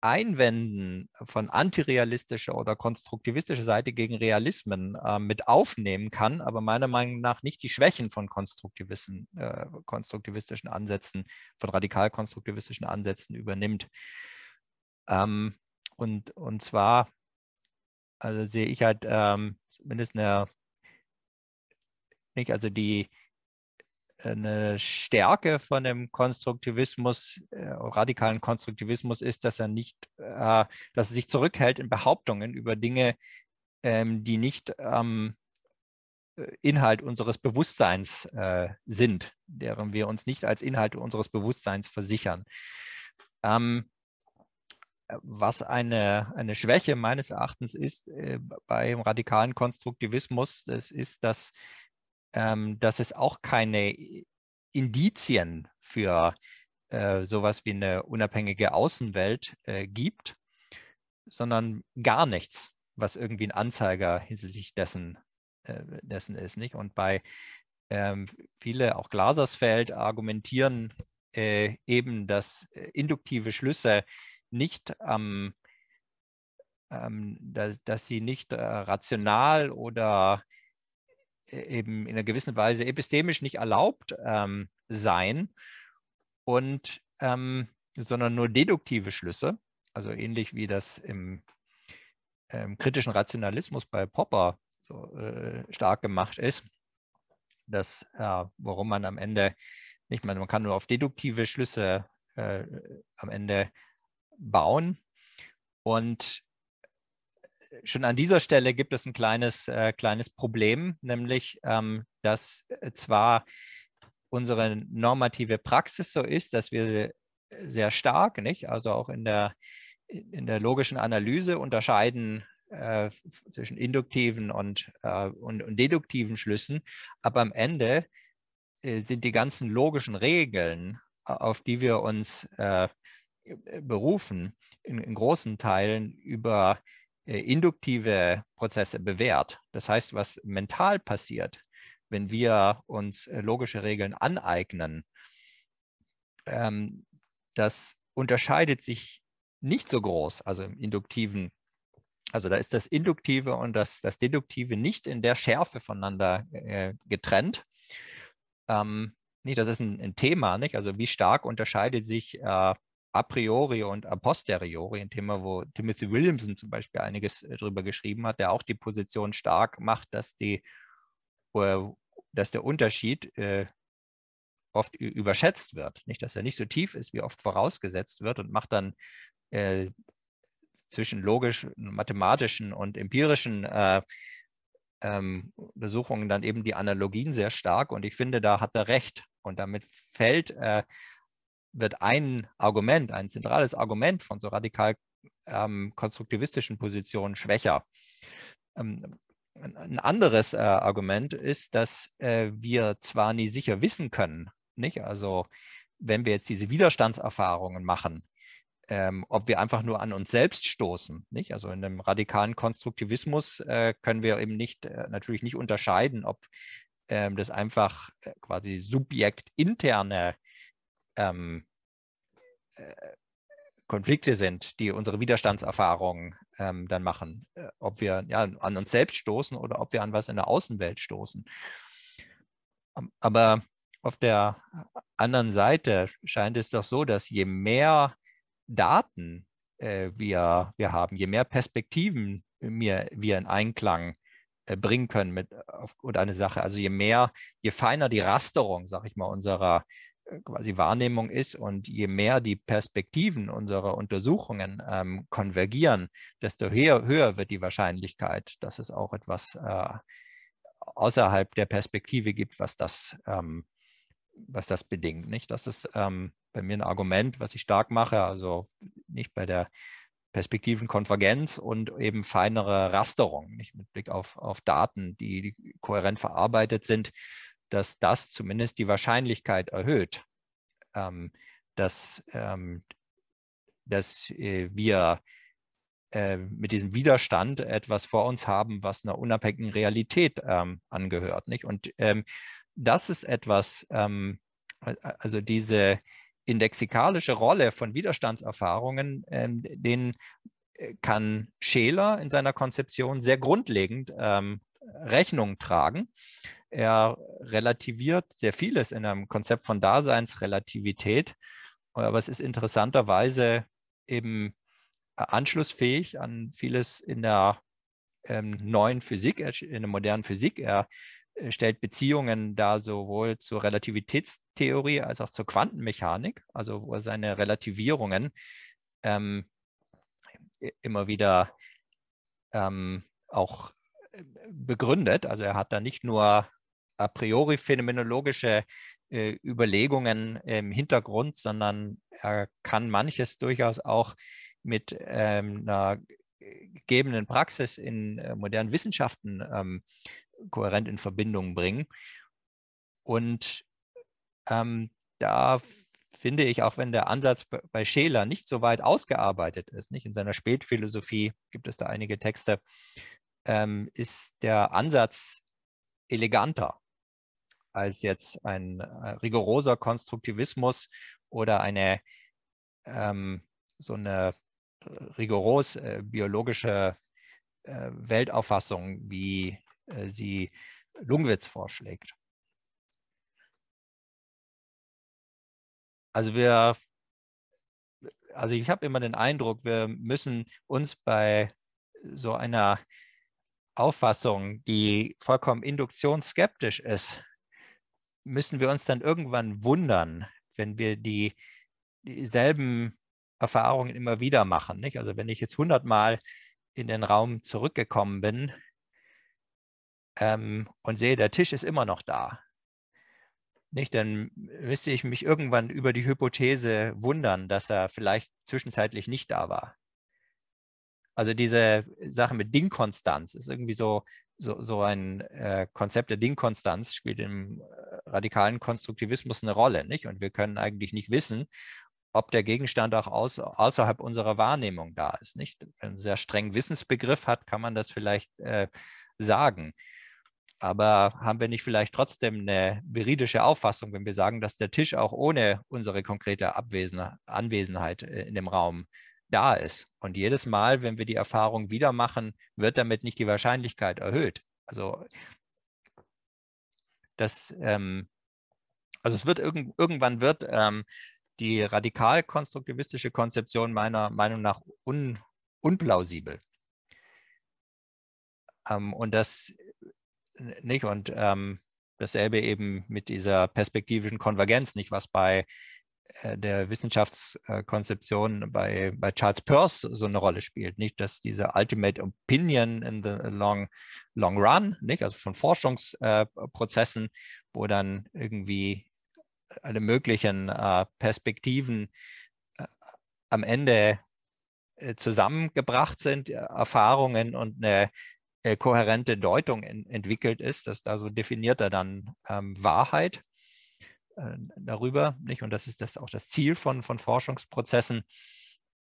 Einwänden von antirealistischer oder konstruktivistischer Seite gegen Realismen äh, mit aufnehmen kann, aber meiner Meinung nach nicht die Schwächen von konstruktivistischen, äh, konstruktivistischen Ansätzen, von radikal-konstruktivistischen Ansätzen übernimmt. Ähm, und, und zwar also sehe ich halt ähm, zumindest eine, nicht, also die eine Stärke von dem Konstruktivismus, äh, radikalen Konstruktivismus ist, dass er nicht, äh, dass er sich zurückhält in Behauptungen über Dinge, ähm, die nicht ähm, Inhalt unseres Bewusstseins äh, sind, deren wir uns nicht als Inhalte unseres Bewusstseins versichern. Ähm, was eine, eine Schwäche meines Erachtens ist äh, beim radikalen Konstruktivismus, das ist, dass, ähm, dass es auch keine Indizien für äh, sowas wie eine unabhängige Außenwelt äh, gibt, sondern gar nichts, was irgendwie ein Anzeiger hinsichtlich dessen, äh, dessen ist. Nicht? Und bei ähm, viele, auch Glasersfeld, argumentieren äh, eben, dass äh, induktive Schlüsse nicht ähm, ähm, dass, dass, sie nicht äh, rational oder eben in einer gewissen Weise epistemisch nicht erlaubt ähm, seien und ähm, sondern nur deduktive Schlüsse, also ähnlich wie das im, im kritischen Rationalismus bei Popper so äh, stark gemacht ist, dass äh, worum man am Ende nicht, man, man kann nur auf deduktive Schlüsse äh, am Ende bauen. Und schon an dieser Stelle gibt es ein kleines, äh, kleines Problem, nämlich, ähm, dass äh, zwar unsere normative Praxis so ist, dass wir sehr stark, nicht, also auch in der, in der logischen Analyse unterscheiden äh, zwischen induktiven und, äh, und, und, deduktiven Schlüssen, aber am Ende äh, sind die ganzen logischen Regeln, auf die wir uns äh, berufen, in, in, großen Teilen über induktive Prozesse bewährt. Das heißt, was mental passiert, wenn wir uns äh, logische Regeln aneignen, ähm, das unterscheidet sich nicht so groß, also im induktiven also da ist das Induktive und das, das Deduktive nicht in der Schärfe voneinander äh, getrennt. Ähm, nicht, das ist ein, ein, Thema, nicht? Also wie stark unterscheidet sich äh, a priori und a posteriori, ein Thema, wo Timothy Williamson zum Beispiel einiges äh, drüber geschrieben hat, der auch die Position stark macht, dass, die, dass der Unterschied äh, oft überschätzt wird. Nicht, dass er nicht so tief ist, wie oft vorausgesetzt wird und macht dann äh, zwischen logisch, mathematischen und empirischen äh, ähm, Untersuchungen dann eben die Analogien sehr stark. Und ich finde, da hat er recht. Und damit fällt äh, wird ein Argument, ein zentrales Argument von so radikal ähm, konstruktivistischen Positionen schwächer. Ähm, ein anderes äh, Argument ist, dass äh, wir zwar nie sicher wissen können, nicht? Also wenn wir jetzt diese Widerstandserfahrungen machen, ähm, ob wir einfach nur an uns selbst stoßen. Nicht? Also in einem radikalen Konstruktivismus äh, können wir eben nicht, äh, natürlich nicht unterscheiden, ob ähm, das einfach äh, quasi subjektinterne ähm, äh, Konflikte sind, die unsere Widerstandserfahrungen ähm, dann machen, äh, ob wir ja, an uns selbst stoßen oder ob wir an was in der Außenwelt stoßen. Aber auf der anderen Seite scheint es doch so, dass je mehr Daten äh, wir, wir haben, je mehr Perspektiven wir, wir in Einklang äh, bringen können mit auf, oder eine Sache, also je mehr, je feiner die Rasterung, sag ich mal, unserer quasi Wahrnehmung ist und je mehr die Perspektiven unserer Untersuchungen ähm, konvergieren, desto höher, höher wird die Wahrscheinlichkeit, dass es auch etwas äh, außerhalb der Perspektive gibt, was das, ähm, was das bedingt. Nicht? Das ist ähm, bei mir ein Argument, was ich stark mache, also nicht bei der Perspektivenkonvergenz und eben feinere Rasterung, nicht mit Blick auf, auf Daten, die kohärent verarbeitet sind, dass das zumindest die Wahrscheinlichkeit erhöht, ähm, dass, ähm, dass äh, wir äh, mit diesem Widerstand etwas vor uns haben, was einer unabhängigen Realität ähm, angehört. Nicht? Und ähm, das ist etwas, ähm, also diese indexikalische Rolle von Widerstandserfahrungen, ähm, den äh, kann Scheler in seiner Konzeption sehr grundlegend ähm, Rechnung tragen. Er relativiert sehr vieles in einem Konzept von Daseinsrelativität, aber es ist interessanterweise eben anschlussfähig an vieles in der ähm, neuen Physik, in der modernen Physik. Er äh, stellt Beziehungen dar sowohl zur Relativitätstheorie als auch zur Quantenmechanik, also wo er seine Relativierungen ähm, immer wieder ähm, auch äh, begründet. Also er hat da nicht nur a priori phänomenologische äh, Überlegungen im Hintergrund, sondern er kann manches durchaus auch mit ähm, einer gegebenen Praxis in äh, modernen Wissenschaften ähm, kohärent in Verbindung bringen. Und ähm, da finde ich, auch wenn der Ansatz bei Scheler nicht so weit ausgearbeitet ist, nicht in seiner Spätphilosophie gibt es da einige Texte, ähm, ist der Ansatz eleganter als jetzt ein äh, rigoroser Konstruktivismus oder eine ähm, so eine rigoros äh, biologische äh, Weltauffassung, wie äh, sie Lungwitz vorschlägt. Also wir, also ich habe immer den Eindruck, wir müssen uns bei so einer Auffassung, die vollkommen induktionsskeptisch ist, müssen wir uns dann irgendwann wundern, wenn wir die dieselben Erfahrungen immer wieder machen. Nicht? Also wenn ich jetzt hundertmal in den Raum zurückgekommen bin ähm, und sehe, der Tisch ist immer noch da, nicht, dann müsste ich mich irgendwann über die Hypothese wundern, dass er vielleicht zwischenzeitlich nicht da war. Also diese Sache mit Dingkonstanz ist irgendwie so, so, so ein äh, Konzept der Dingkonstanz spielt im äh, radikalen Konstruktivismus eine Rolle, nicht? Und wir können eigentlich nicht wissen, ob der Gegenstand auch aus, außerhalb unserer Wahrnehmung da ist. Nicht? Wenn man einen sehr strengen Wissensbegriff hat, kann man das vielleicht äh, sagen. Aber haben wir nicht vielleicht trotzdem eine veridische Auffassung, wenn wir sagen, dass der Tisch auch ohne unsere konkrete Abwesen Anwesenheit äh, in dem Raum da ist? Und jedes Mal, wenn wir die Erfahrung wieder machen, wird damit nicht die Wahrscheinlichkeit erhöht. Also das, ähm, also es wird irgend, irgendwann wird ähm, die radikal-konstruktivistische Konzeption meiner Meinung nach un, unplausibel. Ähm, und das nicht und ähm, dasselbe eben mit dieser perspektivischen Konvergenz, nicht was bei der Wissenschaftskonzeption bei, bei Charles Peirce so eine Rolle spielt, nicht, dass diese Ultimate Opinion in the long, long run, nicht, also von Forschungsprozessen, äh, wo dann irgendwie alle möglichen äh, Perspektiven äh, am Ende äh, zusammengebracht sind, Erfahrungen und eine äh, kohärente Deutung entwickelt ist, dass da so definiert er dann ähm, Wahrheit. Äh, darüber, nicht? Und das ist das auch das Ziel von, von Forschungsprozessen.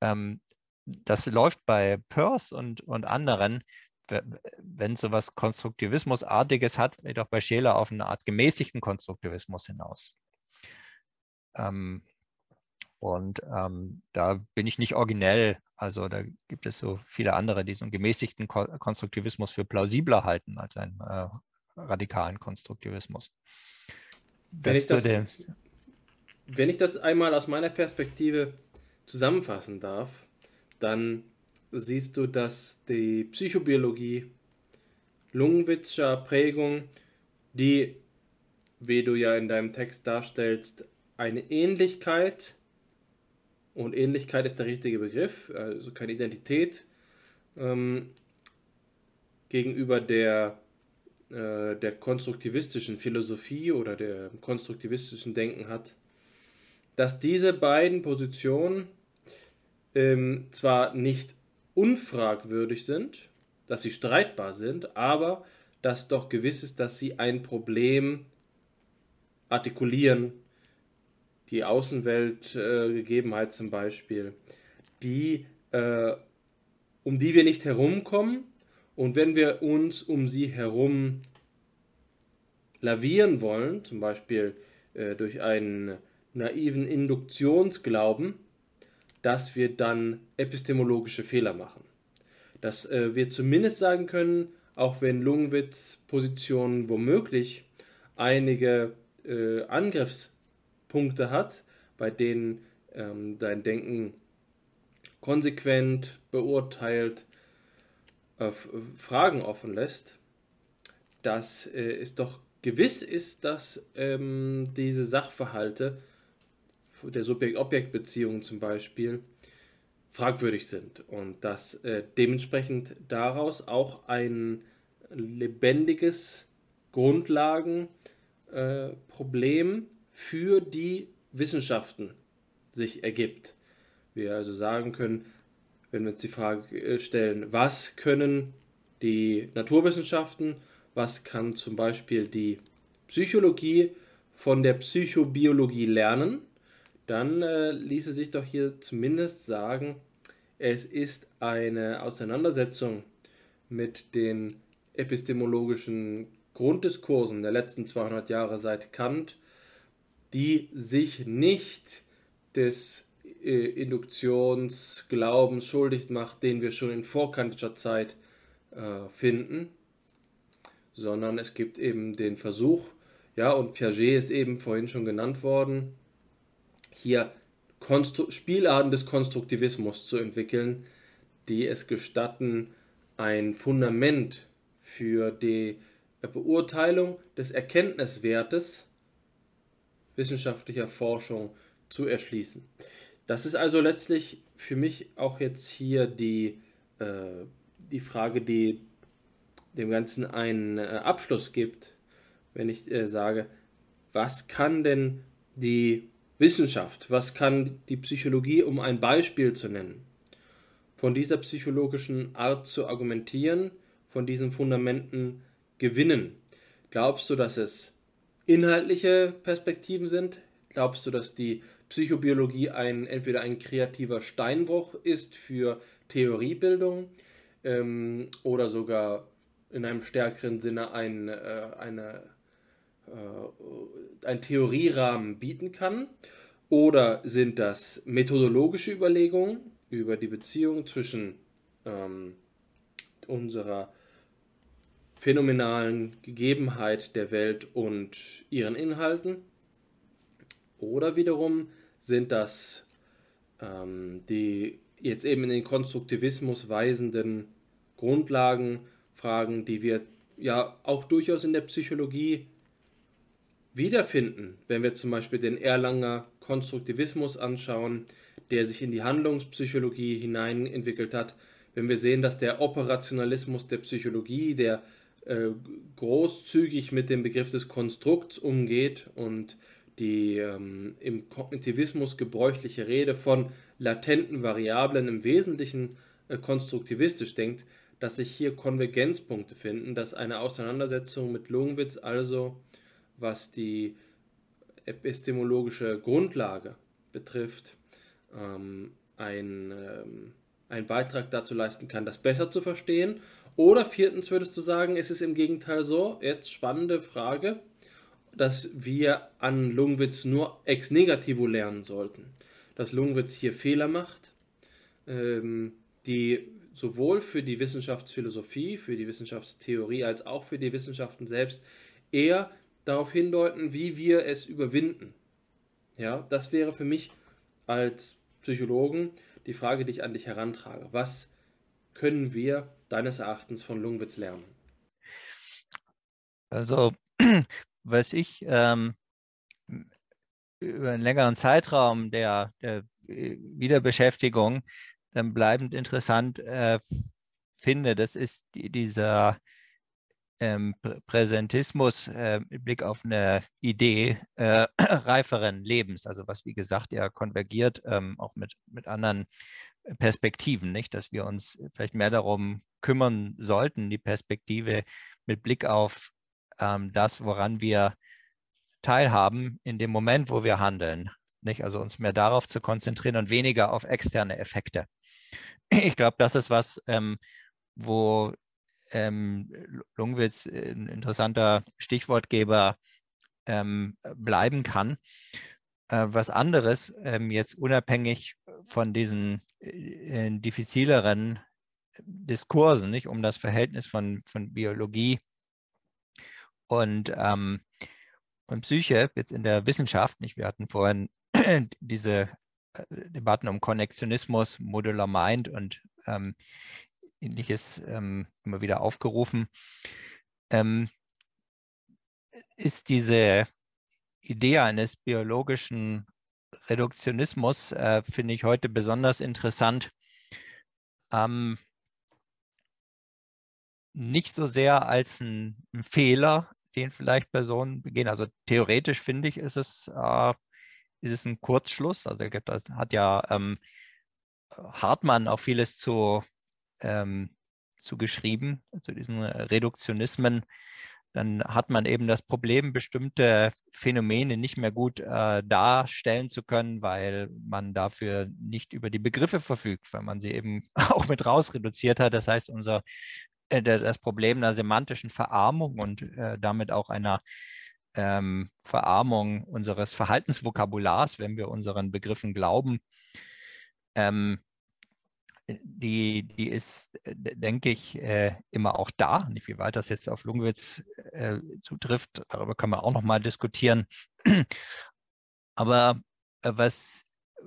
Ähm, das läuft bei Peirce und, und anderen, wenn so etwas Konstruktivismusartiges hat, auch bei Scheler auf eine Art gemäßigten Konstruktivismus hinaus. Ähm, und ähm, da bin ich nicht originell. Also da gibt es so viele andere, die so einen gemäßigten Ko Konstruktivismus für plausibler halten als einen äh, radikalen Konstruktivismus. Wenn ich, das, wenn ich das einmal aus meiner Perspektive zusammenfassen darf, dann siehst du, dass die Psychobiologie Lungenwitzscher Prägung, die, wie du ja in deinem Text darstellst, eine Ähnlichkeit, und Ähnlichkeit ist der richtige Begriff, also keine Identität, ähm, gegenüber der, äh, der konstruktivistischen Philosophie oder der konstruktivistischen Denken hat, dass diese beiden Positionen ähm, zwar nicht unfragwürdig sind, dass sie streitbar sind, aber dass doch gewiss ist, dass sie ein Problem artikulieren, die Außenweltgegebenheit äh, zum Beispiel, die, äh, um die wir nicht herumkommen und wenn wir uns um sie herum lavieren wollen, zum Beispiel äh, durch einen naiven Induktionsglauben, dass wir dann epistemologische Fehler machen. Dass äh, wir zumindest sagen können, auch wenn Lungenwitz Positionen womöglich einige äh, Angriffspunkte hat, bei denen ähm, dein Denken konsequent beurteilt, äh, Fragen offen lässt, dass äh, es doch gewiss ist, dass ähm, diese Sachverhalte der Subjekt-Objekt-Beziehungen zum Beispiel fragwürdig sind und dass äh, dementsprechend daraus auch ein lebendiges Grundlagenproblem äh, für die Wissenschaften sich ergibt. Wir also sagen können, wenn wir uns die Frage äh, stellen, was können die Naturwissenschaften, was kann zum Beispiel die Psychologie von der Psychobiologie lernen, dann äh, ließe sich doch hier zumindest sagen, es ist eine Auseinandersetzung mit den epistemologischen Grunddiskursen der letzten 200 Jahre seit Kant, die sich nicht des äh, Induktionsglaubens schuldig macht, den wir schon in vorkantischer Zeit äh, finden, sondern es gibt eben den Versuch, ja, und Piaget ist eben vorhin schon genannt worden, hier Konstru Spielarten des Konstruktivismus zu entwickeln, die es gestatten, ein Fundament für die Beurteilung des Erkenntniswertes wissenschaftlicher Forschung zu erschließen. Das ist also letztlich für mich auch jetzt hier die, äh, die Frage, die dem Ganzen einen äh, Abschluss gibt, wenn ich äh, sage, was kann denn die Wissenschaft, was kann die Psychologie, um ein Beispiel zu nennen, von dieser psychologischen Art zu argumentieren, von diesen Fundamenten gewinnen? Glaubst du, dass es inhaltliche Perspektiven sind? Glaubst du, dass die Psychobiologie ein, entweder ein kreativer Steinbruch ist für Theoriebildung ähm, oder sogar in einem stärkeren Sinne ein, äh, eine äh, ein Theorierahmen bieten kann? Oder sind das methodologische Überlegungen über die Beziehung zwischen ähm, unserer phänomenalen Gegebenheit der Welt und ihren Inhalten? Oder wiederum sind das ähm, die jetzt eben in den Konstruktivismus weisenden Grundlagenfragen, die wir ja auch durchaus in der Psychologie wiederfinden, wenn wir zum Beispiel den Erlanger Konstruktivismus anschauen, der sich in die Handlungspsychologie hinein entwickelt hat, wenn wir sehen, dass der Operationalismus der Psychologie, der äh, großzügig mit dem Begriff des Konstrukts umgeht und die ähm, im Kognitivismus gebräuchliche Rede von latenten Variablen im Wesentlichen äh, konstruktivistisch denkt, dass sich hier Konvergenzpunkte finden, dass eine Auseinandersetzung mit Lungwitz also was die epistemologische Grundlage betrifft, ähm, ein, ähm, einen Beitrag dazu leisten kann, das besser zu verstehen. Oder viertens würdest du sagen, ist es im Gegenteil so, jetzt spannende Frage, dass wir an Lungwitz nur ex negativo lernen sollten. Dass Lungwitz hier Fehler macht, ähm, die sowohl für die Wissenschaftsphilosophie, für die Wissenschaftstheorie als auch für die Wissenschaften selbst eher darauf hindeuten, wie wir es überwinden. Ja, das wäre für mich als Psychologen die Frage, die ich an dich herantrage. Was können wir deines Erachtens von Lungwitz lernen? Also, was ich ähm, über einen längeren Zeitraum der, der Wiederbeschäftigung dann bleibend interessant äh, finde, das ist die, dieser ähm, Präsentismus äh, mit Blick auf eine Idee äh, reiferen Lebens, also was wie gesagt ja konvergiert ähm, auch mit, mit anderen Perspektiven, nicht, dass wir uns vielleicht mehr darum kümmern sollten, die Perspektive mit Blick auf ähm, das, woran wir teilhaben in dem Moment, wo wir handeln, nicht, also uns mehr darauf zu konzentrieren und weniger auf externe Effekte. Ich glaube, das ist was, ähm, wo ähm, Lungwitz ein interessanter Stichwortgeber ähm, bleiben kann. Äh, was anderes, ähm, jetzt unabhängig von diesen äh, diffizileren Diskursen, nicht um das Verhältnis von, von Biologie und, ähm, und Psyche, jetzt in der Wissenschaft, nicht? Wir hatten vorhin diese äh, Debatten um Konnektionismus, Modular Mind und ähm, ähnliches ähm, immer wieder aufgerufen, ähm, ist diese Idee eines biologischen Reduktionismus, äh, finde ich heute besonders interessant. Ähm, nicht so sehr als ein, ein, Fehler, den vielleicht Personen begehen. Also theoretisch finde ich, ist es, äh, ist es ein Kurzschluss. Also hat ja ähm, Hartmann auch vieles zu ähm, zugeschrieben, zu diesen Reduktionismen, dann hat man eben das Problem, bestimmte Phänomene nicht mehr gut äh, darstellen zu können, weil man dafür nicht über die Begriffe verfügt, weil man sie eben auch mit raus reduziert hat. Das heißt, unser, äh, das Problem einer semantischen Verarmung und äh, damit auch einer ähm, Verarmung unseres Verhaltensvokabulars, wenn wir unseren Begriffen glauben, ähm, die, die ist, äh, denke ich, äh, immer auch da. Nicht wie weit das jetzt auf Lungwitz äh, zutrifft, darüber kann man auch noch mal diskutieren. Aber was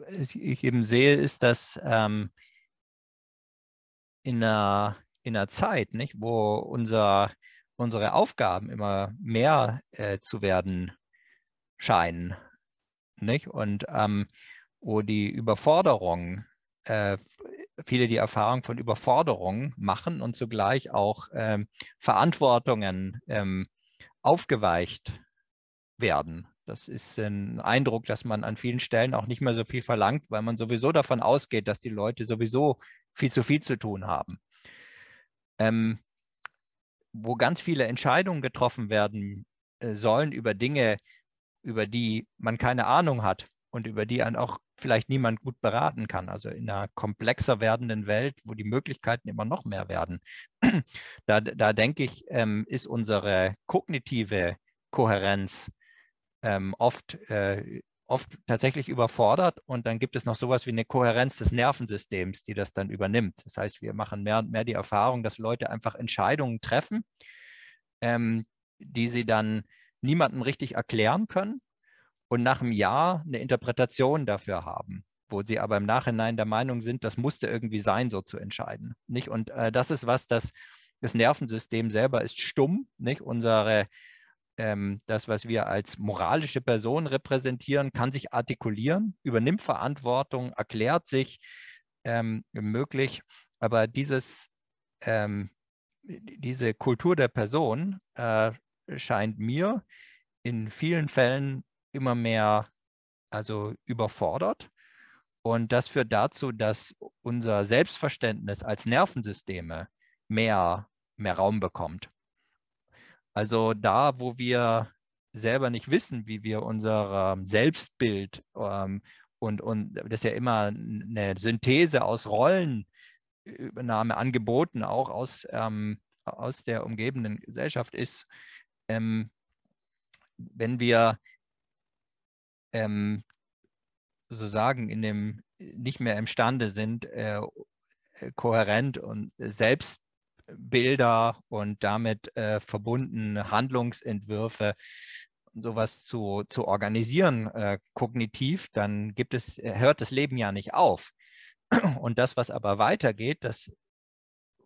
ich eben sehe, ist, dass ähm, in, einer, in einer Zeit, nicht, wo unser, unsere Aufgaben immer mehr äh, zu werden scheinen, nicht? und ähm, wo die Überforderung äh, viele die Erfahrung von Überforderung machen und zugleich auch ähm, Verantwortungen ähm, aufgeweicht werden. Das ist ein Eindruck, dass man an vielen Stellen auch nicht mehr so viel verlangt, weil man sowieso davon ausgeht, dass die Leute sowieso viel zu viel zu tun haben. Ähm, wo ganz viele Entscheidungen getroffen werden äh, sollen über Dinge, über die man keine Ahnung hat und über die man auch vielleicht niemand gut beraten kann. Also in einer komplexer werdenden Welt, wo die Möglichkeiten immer noch mehr werden, da, da denke ich, ähm, ist unsere kognitive Kohärenz ähm, oft, äh, oft tatsächlich überfordert. Und dann gibt es noch sowas wie eine Kohärenz des Nervensystems, die das dann übernimmt. Das heißt, wir machen mehr und mehr die Erfahrung, dass Leute einfach Entscheidungen treffen, ähm, die sie dann niemandem richtig erklären können und nach einem Jahr eine Interpretation dafür haben, wo sie aber im Nachhinein der Meinung sind, das musste irgendwie sein, so zu entscheiden. Nicht? Und äh, das ist was, das, das Nervensystem selber ist stumm, nicht? Unsere, ähm, das, was wir als moralische Person repräsentieren, kann sich artikulieren, übernimmt Verantwortung, erklärt sich ähm, möglich, aber dieses, ähm, diese Kultur der Person äh, scheint mir in vielen Fällen immer mehr also überfordert. Und das führt dazu, dass unser Selbstverständnis als Nervensysteme mehr, mehr Raum bekommt. Also da, wo wir selber nicht wissen, wie wir unser Selbstbild ähm, und, und das ist ja immer eine Synthese aus Rollenübernahme angeboten, auch aus, ähm, aus der umgebenden Gesellschaft ist, ähm, wenn wir ähm, sozusagen in dem nicht mehr imstande sind, äh, kohärent und Selbstbilder und damit äh, verbundene Handlungsentwürfe sowas zu, zu organisieren, äh, kognitiv, dann gibt es, hört das Leben ja nicht auf. Und das, was aber weitergeht, das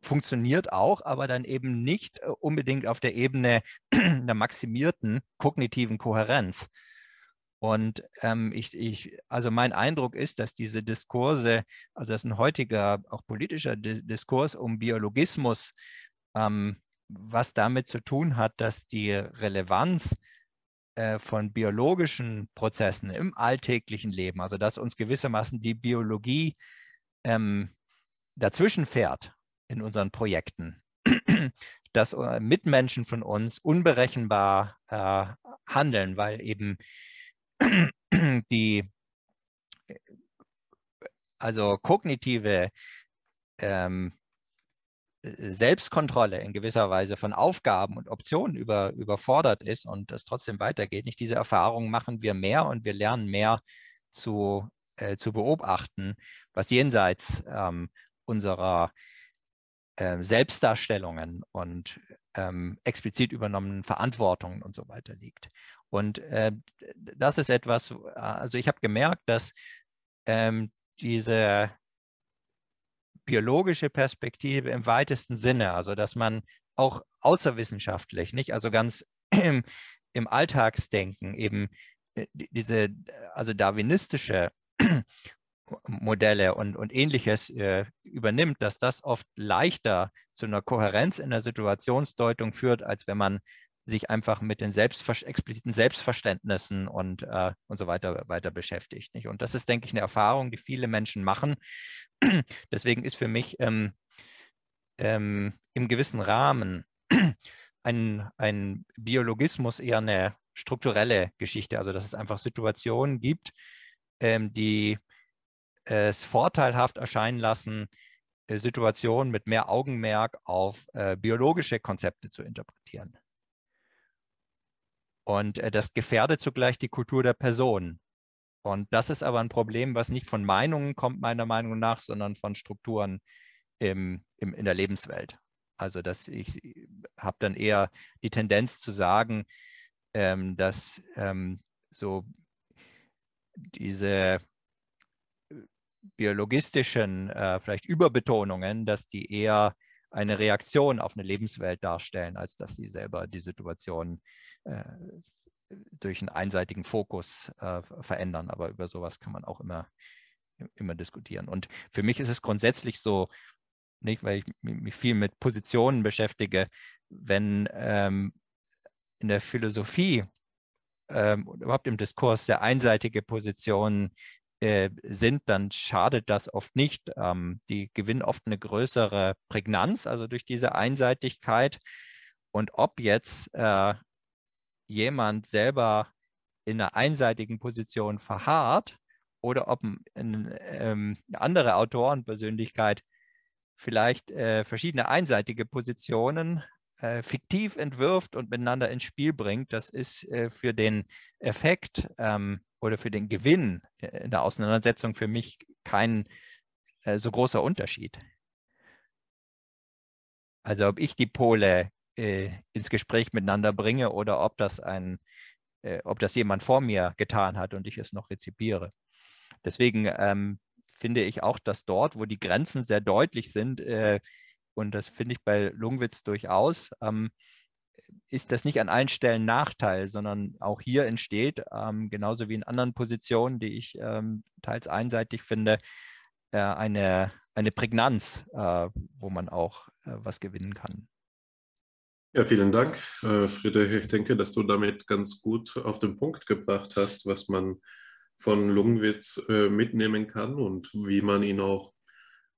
funktioniert auch, aber dann eben nicht äh, unbedingt auf der Ebene der maximierten kognitiven Kohärenz. Und ähm, ich, ich, also mein Eindruck ist, dass diese Diskurse, also dass ein heutiger, auch politischer Diskurs um Biologismus, ähm, was damit zu tun hat, dass die Relevanz äh, von biologischen Prozessen im alltäglichen Leben, also dass uns gewissermaßen die Biologie ähm, dazwischen fährt in unseren Projekten, dass äh, Mitmenschen von uns unberechenbar äh, handeln, weil eben die also kognitive ähm, Selbstkontrolle in gewisser Weise von Aufgaben und Optionen über, überfordert ist und das trotzdem weitergeht. Nicht diese Erfahrungen machen wir mehr und wir lernen mehr zu, äh, zu beobachten, was jenseits ähm, unserer äh, Selbstdarstellungen und ähm, explizit übernommenen Verantwortungen und so weiter liegt. Und äh, das ist etwas, also ich habe gemerkt, dass ähm, diese biologische Perspektive im weitesten Sinne, also dass man auch außerwissenschaftlich, nicht, also ganz im, im Alltagsdenken eben äh, diese, also darwinistische Modelle und, und ähnliches äh, übernimmt, dass das oft leichter zu einer Kohärenz in der Situationsdeutung führt, als wenn man sich einfach mit den Selbstver expliziten Selbstverständnissen und, äh, und so weiter, weiter beschäftigt. Nicht? Und das ist, denke ich, eine Erfahrung, die viele Menschen machen. Deswegen ist für mich ähm, ähm, im gewissen Rahmen ein, ein Biologismus eher eine strukturelle Geschichte, also dass es einfach Situationen gibt, ähm, die es vorteilhaft erscheinen lassen, äh, Situationen mit mehr Augenmerk auf äh, biologische Konzepte zu interpretieren. Und äh, das gefährdet zugleich die Kultur der Person. Und das ist aber ein Problem, was nicht von Meinungen kommt, meiner Meinung nach, sondern von Strukturen im, im, in der Lebenswelt. Also, dass ich habe dann eher die Tendenz zu sagen, ähm, dass ähm, so diese biologistischen äh, vielleicht Überbetonungen, dass die eher eine Reaktion auf eine Lebenswelt darstellen, als dass sie selber die Situation äh, durch einen einseitigen Fokus äh, verändern. Aber über sowas kann man auch immer, immer diskutieren. Und für mich ist es grundsätzlich so, nicht, weil ich mich viel mit Positionen beschäftige, wenn ähm, in der Philosophie ähm, überhaupt im Diskurs sehr einseitige Positionen äh, sind, dann schadet das oft nicht. Ähm, die gewinnen oft eine größere Prägnanz, also durch diese Einseitigkeit. Und ob jetzt äh, jemand selber in einer einseitigen Position verharrt oder ob eine, ähm, eine andere Autorenpersönlichkeit vielleicht äh, verschiedene einseitige Positionen äh, fiktiv entwirft und miteinander ins Spiel bringt, das ist äh, für den Effekt ähm, oder für den Gewinn in der Auseinandersetzung für mich kein äh, so großer Unterschied. Also ob ich die Pole äh, ins Gespräch miteinander bringe oder ob das ein, äh, ob das jemand vor mir getan hat und ich es noch rezipiere. Deswegen ähm, finde ich auch, dass dort, wo die Grenzen sehr deutlich sind, äh, und das finde ich bei Lungwitz durchaus, ähm, ist das nicht an allen Stellen Nachteil, sondern auch hier entsteht, ähm, genauso wie in anderen Positionen, die ich ähm, teils einseitig finde, äh, eine, eine Prägnanz, äh, wo man auch äh, was gewinnen kann. Ja, vielen Dank, äh, Friedrich. Ich denke, dass du damit ganz gut auf den Punkt gebracht hast, was man von Lungenwitz äh, mitnehmen kann und wie man ihn auch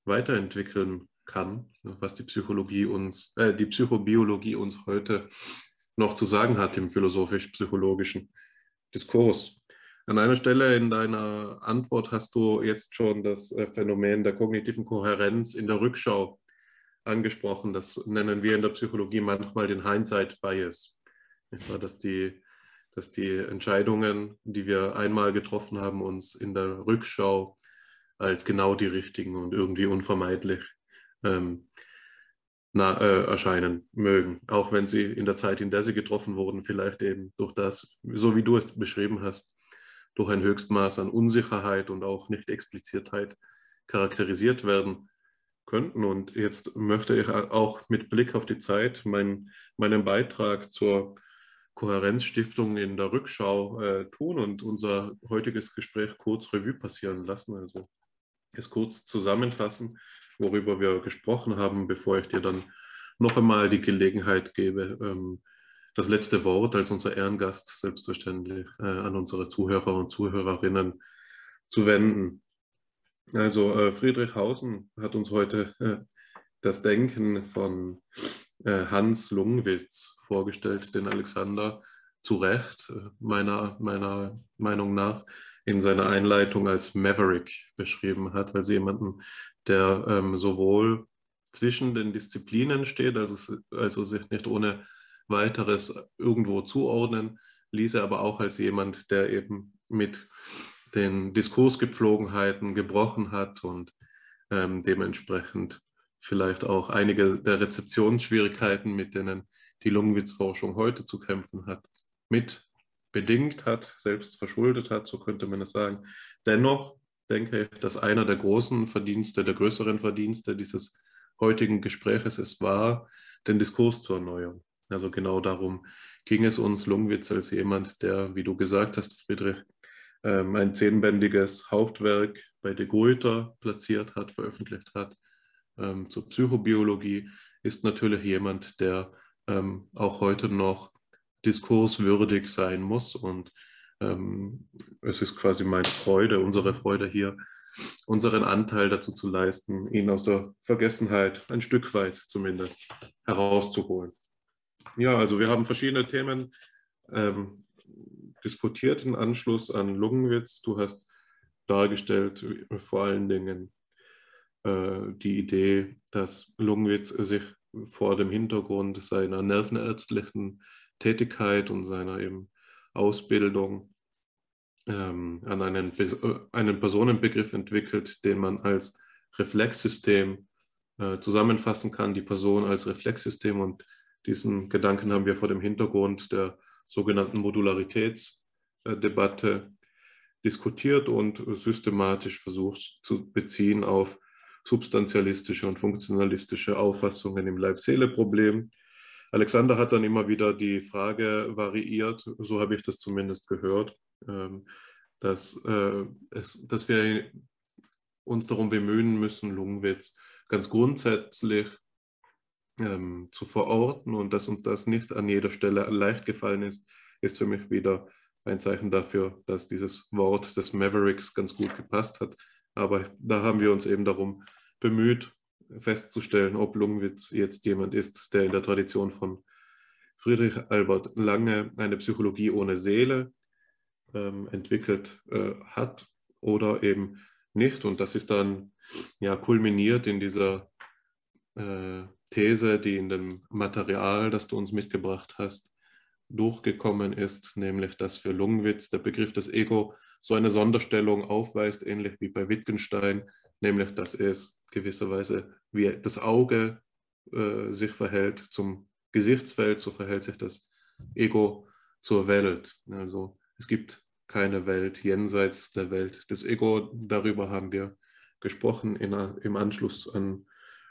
weiterentwickeln kann, was die Psychologie uns, äh, die Psychobiologie uns heute noch zu sagen hat im philosophisch-psychologischen Diskurs. An einer Stelle in deiner Antwort hast du jetzt schon das äh, Phänomen der kognitiven Kohärenz in der Rückschau angesprochen. Das nennen wir in der Psychologie manchmal den Hindsight Bias. Dass die, dass die Entscheidungen, die wir einmal getroffen haben, uns in der Rückschau als genau die richtigen und irgendwie unvermeidlich ähm, na, äh, erscheinen mögen. Auch wenn sie in der Zeit, in der sie getroffen wurden, vielleicht eben durch das, so wie du es beschrieben hast, durch ein Höchstmaß an Unsicherheit und auch Nicht-Expliziertheit charakterisiert werden könnten. Und jetzt möchte ich auch mit Blick auf die Zeit mein, meinen Beitrag zur Kohärenzstiftung in der Rückschau äh, tun und unser heutiges Gespräch kurz Revue passieren lassen. Also es kurz zusammenfassen, worüber wir gesprochen haben, bevor ich dir dann noch einmal die Gelegenheit gebe, ähm, das letzte Wort als unser Ehrengast selbstverständlich äh, an unsere Zuhörer und Zuhörerinnen zu wenden. Also äh, Friedrich Hausen hat uns heute äh, das Denken von äh, Hans Lungwitz vorgestellt, den Alexander zu Recht, äh, meiner, meiner Meinung nach, in seiner Einleitung als Maverick beschrieben hat, also jemanden, der ähm, sowohl zwischen den Disziplinen steht, also, also sich nicht ohne weiteres irgendwo zuordnen, ließ er aber auch als jemand, der eben mit den Diskursgepflogenheiten gebrochen hat und ähm, dementsprechend vielleicht auch einige der Rezeptionsschwierigkeiten, mit denen die Lungenwitzforschung heute zu kämpfen hat, mit bedingt hat, selbst verschuldet hat, so könnte man es sagen. Dennoch denke ich, dass einer der großen Verdienste, der größeren Verdienste dieses heutigen Gespräches es war, den Diskurs zu erneuern. Also genau darum ging es uns Lungwitz als jemand, der, wie du gesagt hast, Friedrich, ähm, ein zehnbändiges Hauptwerk bei de Gruyter platziert hat, veröffentlicht hat ähm, zur Psychobiologie, ist natürlich jemand, der ähm, auch heute noch diskurswürdig sein muss. Und es ist quasi meine Freude, unsere Freude hier, unseren Anteil dazu zu leisten, ihn aus der Vergessenheit ein Stück weit zumindest herauszuholen. Ja, also wir haben verschiedene Themen ähm, diskutiert im Anschluss an Lungenwitz. Du hast dargestellt vor allen Dingen äh, die Idee, dass Lungenwitz sich vor dem Hintergrund seiner nervenärztlichen Tätigkeit und seiner eben Ausbildung ähm, an einen, äh, einen Personenbegriff entwickelt, den man als Reflexsystem äh, zusammenfassen kann, die Person als Reflexsystem und diesen Gedanken haben wir vor dem Hintergrund der sogenannten Modularitätsdebatte diskutiert und systematisch versucht zu beziehen auf substantialistische und funktionalistische Auffassungen im Leib-Seele-Problem. Alexander hat dann immer wieder die Frage variiert, so habe ich das zumindest gehört, dass, äh, es, dass wir uns darum bemühen müssen, Lungenwitz ganz grundsätzlich ähm, zu verorten und dass uns das nicht an jeder Stelle leicht gefallen ist, ist für mich wieder ein Zeichen dafür, dass dieses Wort des Mavericks ganz gut gepasst hat. Aber da haben wir uns eben darum bemüht, festzustellen, ob Lungwitz jetzt jemand ist, der in der Tradition von Friedrich Albert Lange eine Psychologie ohne Seele ähm, entwickelt äh, hat oder eben nicht. Und das ist dann ja kulminiert in dieser äh, These, die in dem Material, das du uns mitgebracht hast, durchgekommen ist, nämlich dass für Lungwitz der Begriff des Ego so eine Sonderstellung aufweist, ähnlich wie bei Wittgenstein, nämlich dass es gewisserweise wie das Auge äh, sich verhält zum Gesichtsfeld, so verhält sich das Ego zur Welt. Also es gibt keine Welt jenseits der Welt des Ego. Darüber haben wir gesprochen in, im Anschluss an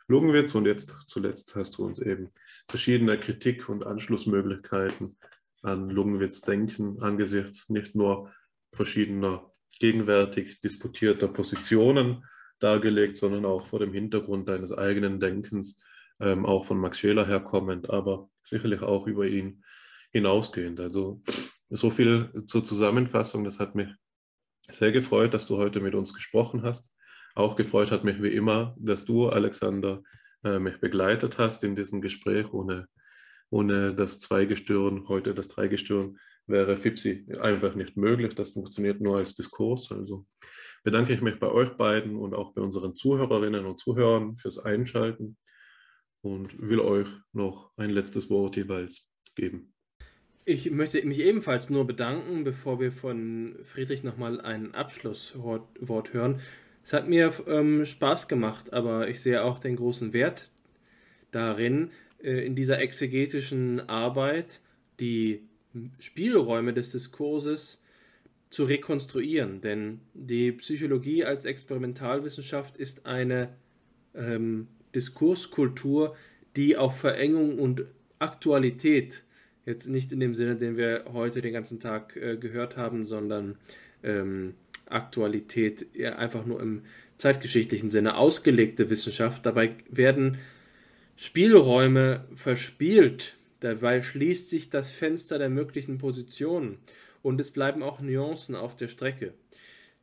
Lungenwitz und jetzt zuletzt hast du uns eben verschiedene Kritik- und Anschlussmöglichkeiten an Lungenwitz denken angesichts nicht nur verschiedener gegenwärtig diskutierter Positionen dargelegt, sondern auch vor dem Hintergrund deines eigenen Denkens, ähm, auch von Max Scheler herkommend, aber sicherlich auch über ihn hinausgehend. Also so viel zur Zusammenfassung. Das hat mich sehr gefreut, dass du heute mit uns gesprochen hast. Auch gefreut hat mich wie immer, dass du, Alexander, äh, mich begleitet hast in diesem Gespräch. Ohne Ohne das Zweigestirn, heute das Dreigestirn, wäre FIPSI einfach nicht möglich. Das funktioniert nur als Diskurs. Also bedanke ich mich bei euch beiden und auch bei unseren Zuhörerinnen und Zuhörern fürs Einschalten und will euch noch ein letztes Wort jeweils geben. Ich möchte mich ebenfalls nur bedanken, bevor wir von Friedrich nochmal ein Abschlusswort hören. Es hat mir ähm, Spaß gemacht, aber ich sehe auch den großen Wert darin, äh, in dieser exegetischen Arbeit die Spielräume des Diskurses zu rekonstruieren. Denn die Psychologie als Experimentalwissenschaft ist eine ähm, Diskurskultur, die auf Verengung und Aktualität, jetzt nicht in dem Sinne, den wir heute den ganzen Tag äh, gehört haben, sondern ähm, Aktualität einfach nur im zeitgeschichtlichen Sinne ausgelegte Wissenschaft. Dabei werden Spielräume verspielt, dabei schließt sich das Fenster der möglichen Positionen und es bleiben auch Nuancen auf der Strecke.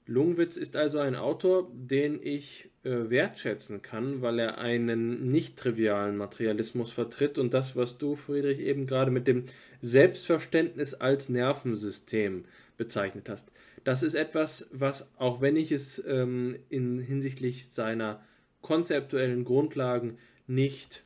Lungwitz ist also ein Autor, den ich wertschätzen kann, weil er einen nicht trivialen Materialismus vertritt und das, was du, Friedrich, eben gerade mit dem Selbstverständnis als Nervensystem bezeichnet hast. Das ist etwas, was, auch wenn ich es ähm, in hinsichtlich seiner konzeptuellen Grundlagen nicht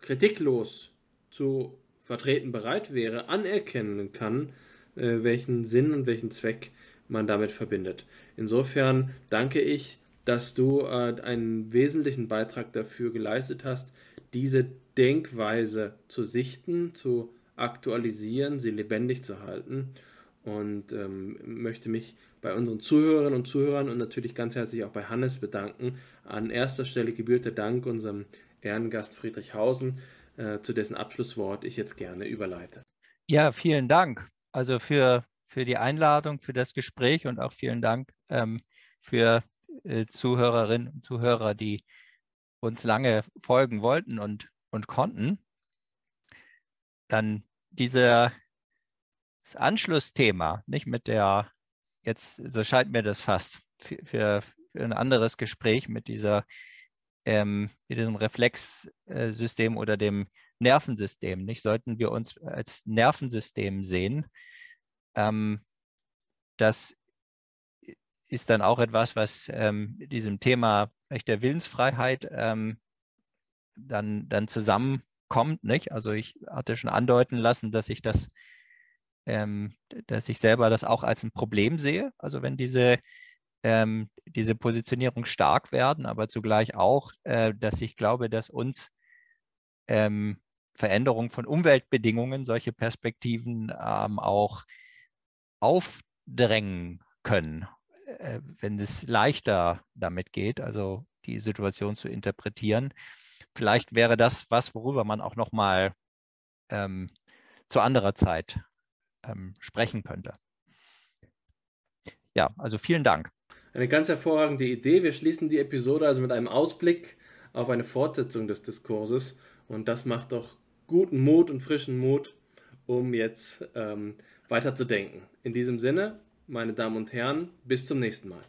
kritiklos zu vertreten bereit wäre, anerkennen kann, äh, welchen Sinn und welchen Zweck man damit verbindet. Insofern danke ich, dass du äh, einen wesentlichen Beitrag dafür geleistet hast, diese Denkweise zu sichten, zu aktualisieren, sie lebendig zu halten und ähm, möchte mich bei unseren Zuhörerinnen und Zuhörern und natürlich ganz herzlich auch bei Hannes bedanken. An erster Stelle gebührt der Dank unserem Ehrengast Friedrich Hausen, äh, zu dessen Abschlusswort ich jetzt gerne überleite. Ja, vielen Dank. Also für, für die Einladung, für das Gespräch und auch vielen Dank ähm, für Zuhörerinnen und Zuhörer, die uns lange folgen wollten und, und konnten. Dann dieser das Anschlussthema, nicht mit der, jetzt, so scheint mir das fast, für, für, für ein anderes Gespräch mit dieser, ähm, mit diesem Reflexsystem oder dem Nervensystem, nicht? Sollten wir uns als Nervensystem sehen. Ähm, das ist dann auch etwas, was ähm, diesem Thema der Willensfreiheit ähm, dann, dann zusammenkommt. Nicht? Also ich hatte schon andeuten lassen, dass ich das ähm, dass ich selber das auch als ein Problem sehe. Also wenn diese, ähm, diese Positionierung stark werden, aber zugleich auch, äh, dass ich glaube, dass uns ähm, Veränderung von Umweltbedingungen solche Perspektiven ähm, auch aufdrängen können, äh, wenn es leichter damit geht, also die Situation zu interpretieren. Vielleicht wäre das was, worüber man auch noch mal ähm, zu anderer Zeit ähm, sprechen könnte. Ja, also vielen Dank. Eine ganz hervorragende Idee. Wir schließen die Episode also mit einem Ausblick auf eine Fortsetzung des Diskurses und das macht doch guten Mut und frischen Mut, um jetzt ähm, weiter zu denken. In diesem Sinne, meine Damen und Herren, bis zum nächsten Mal.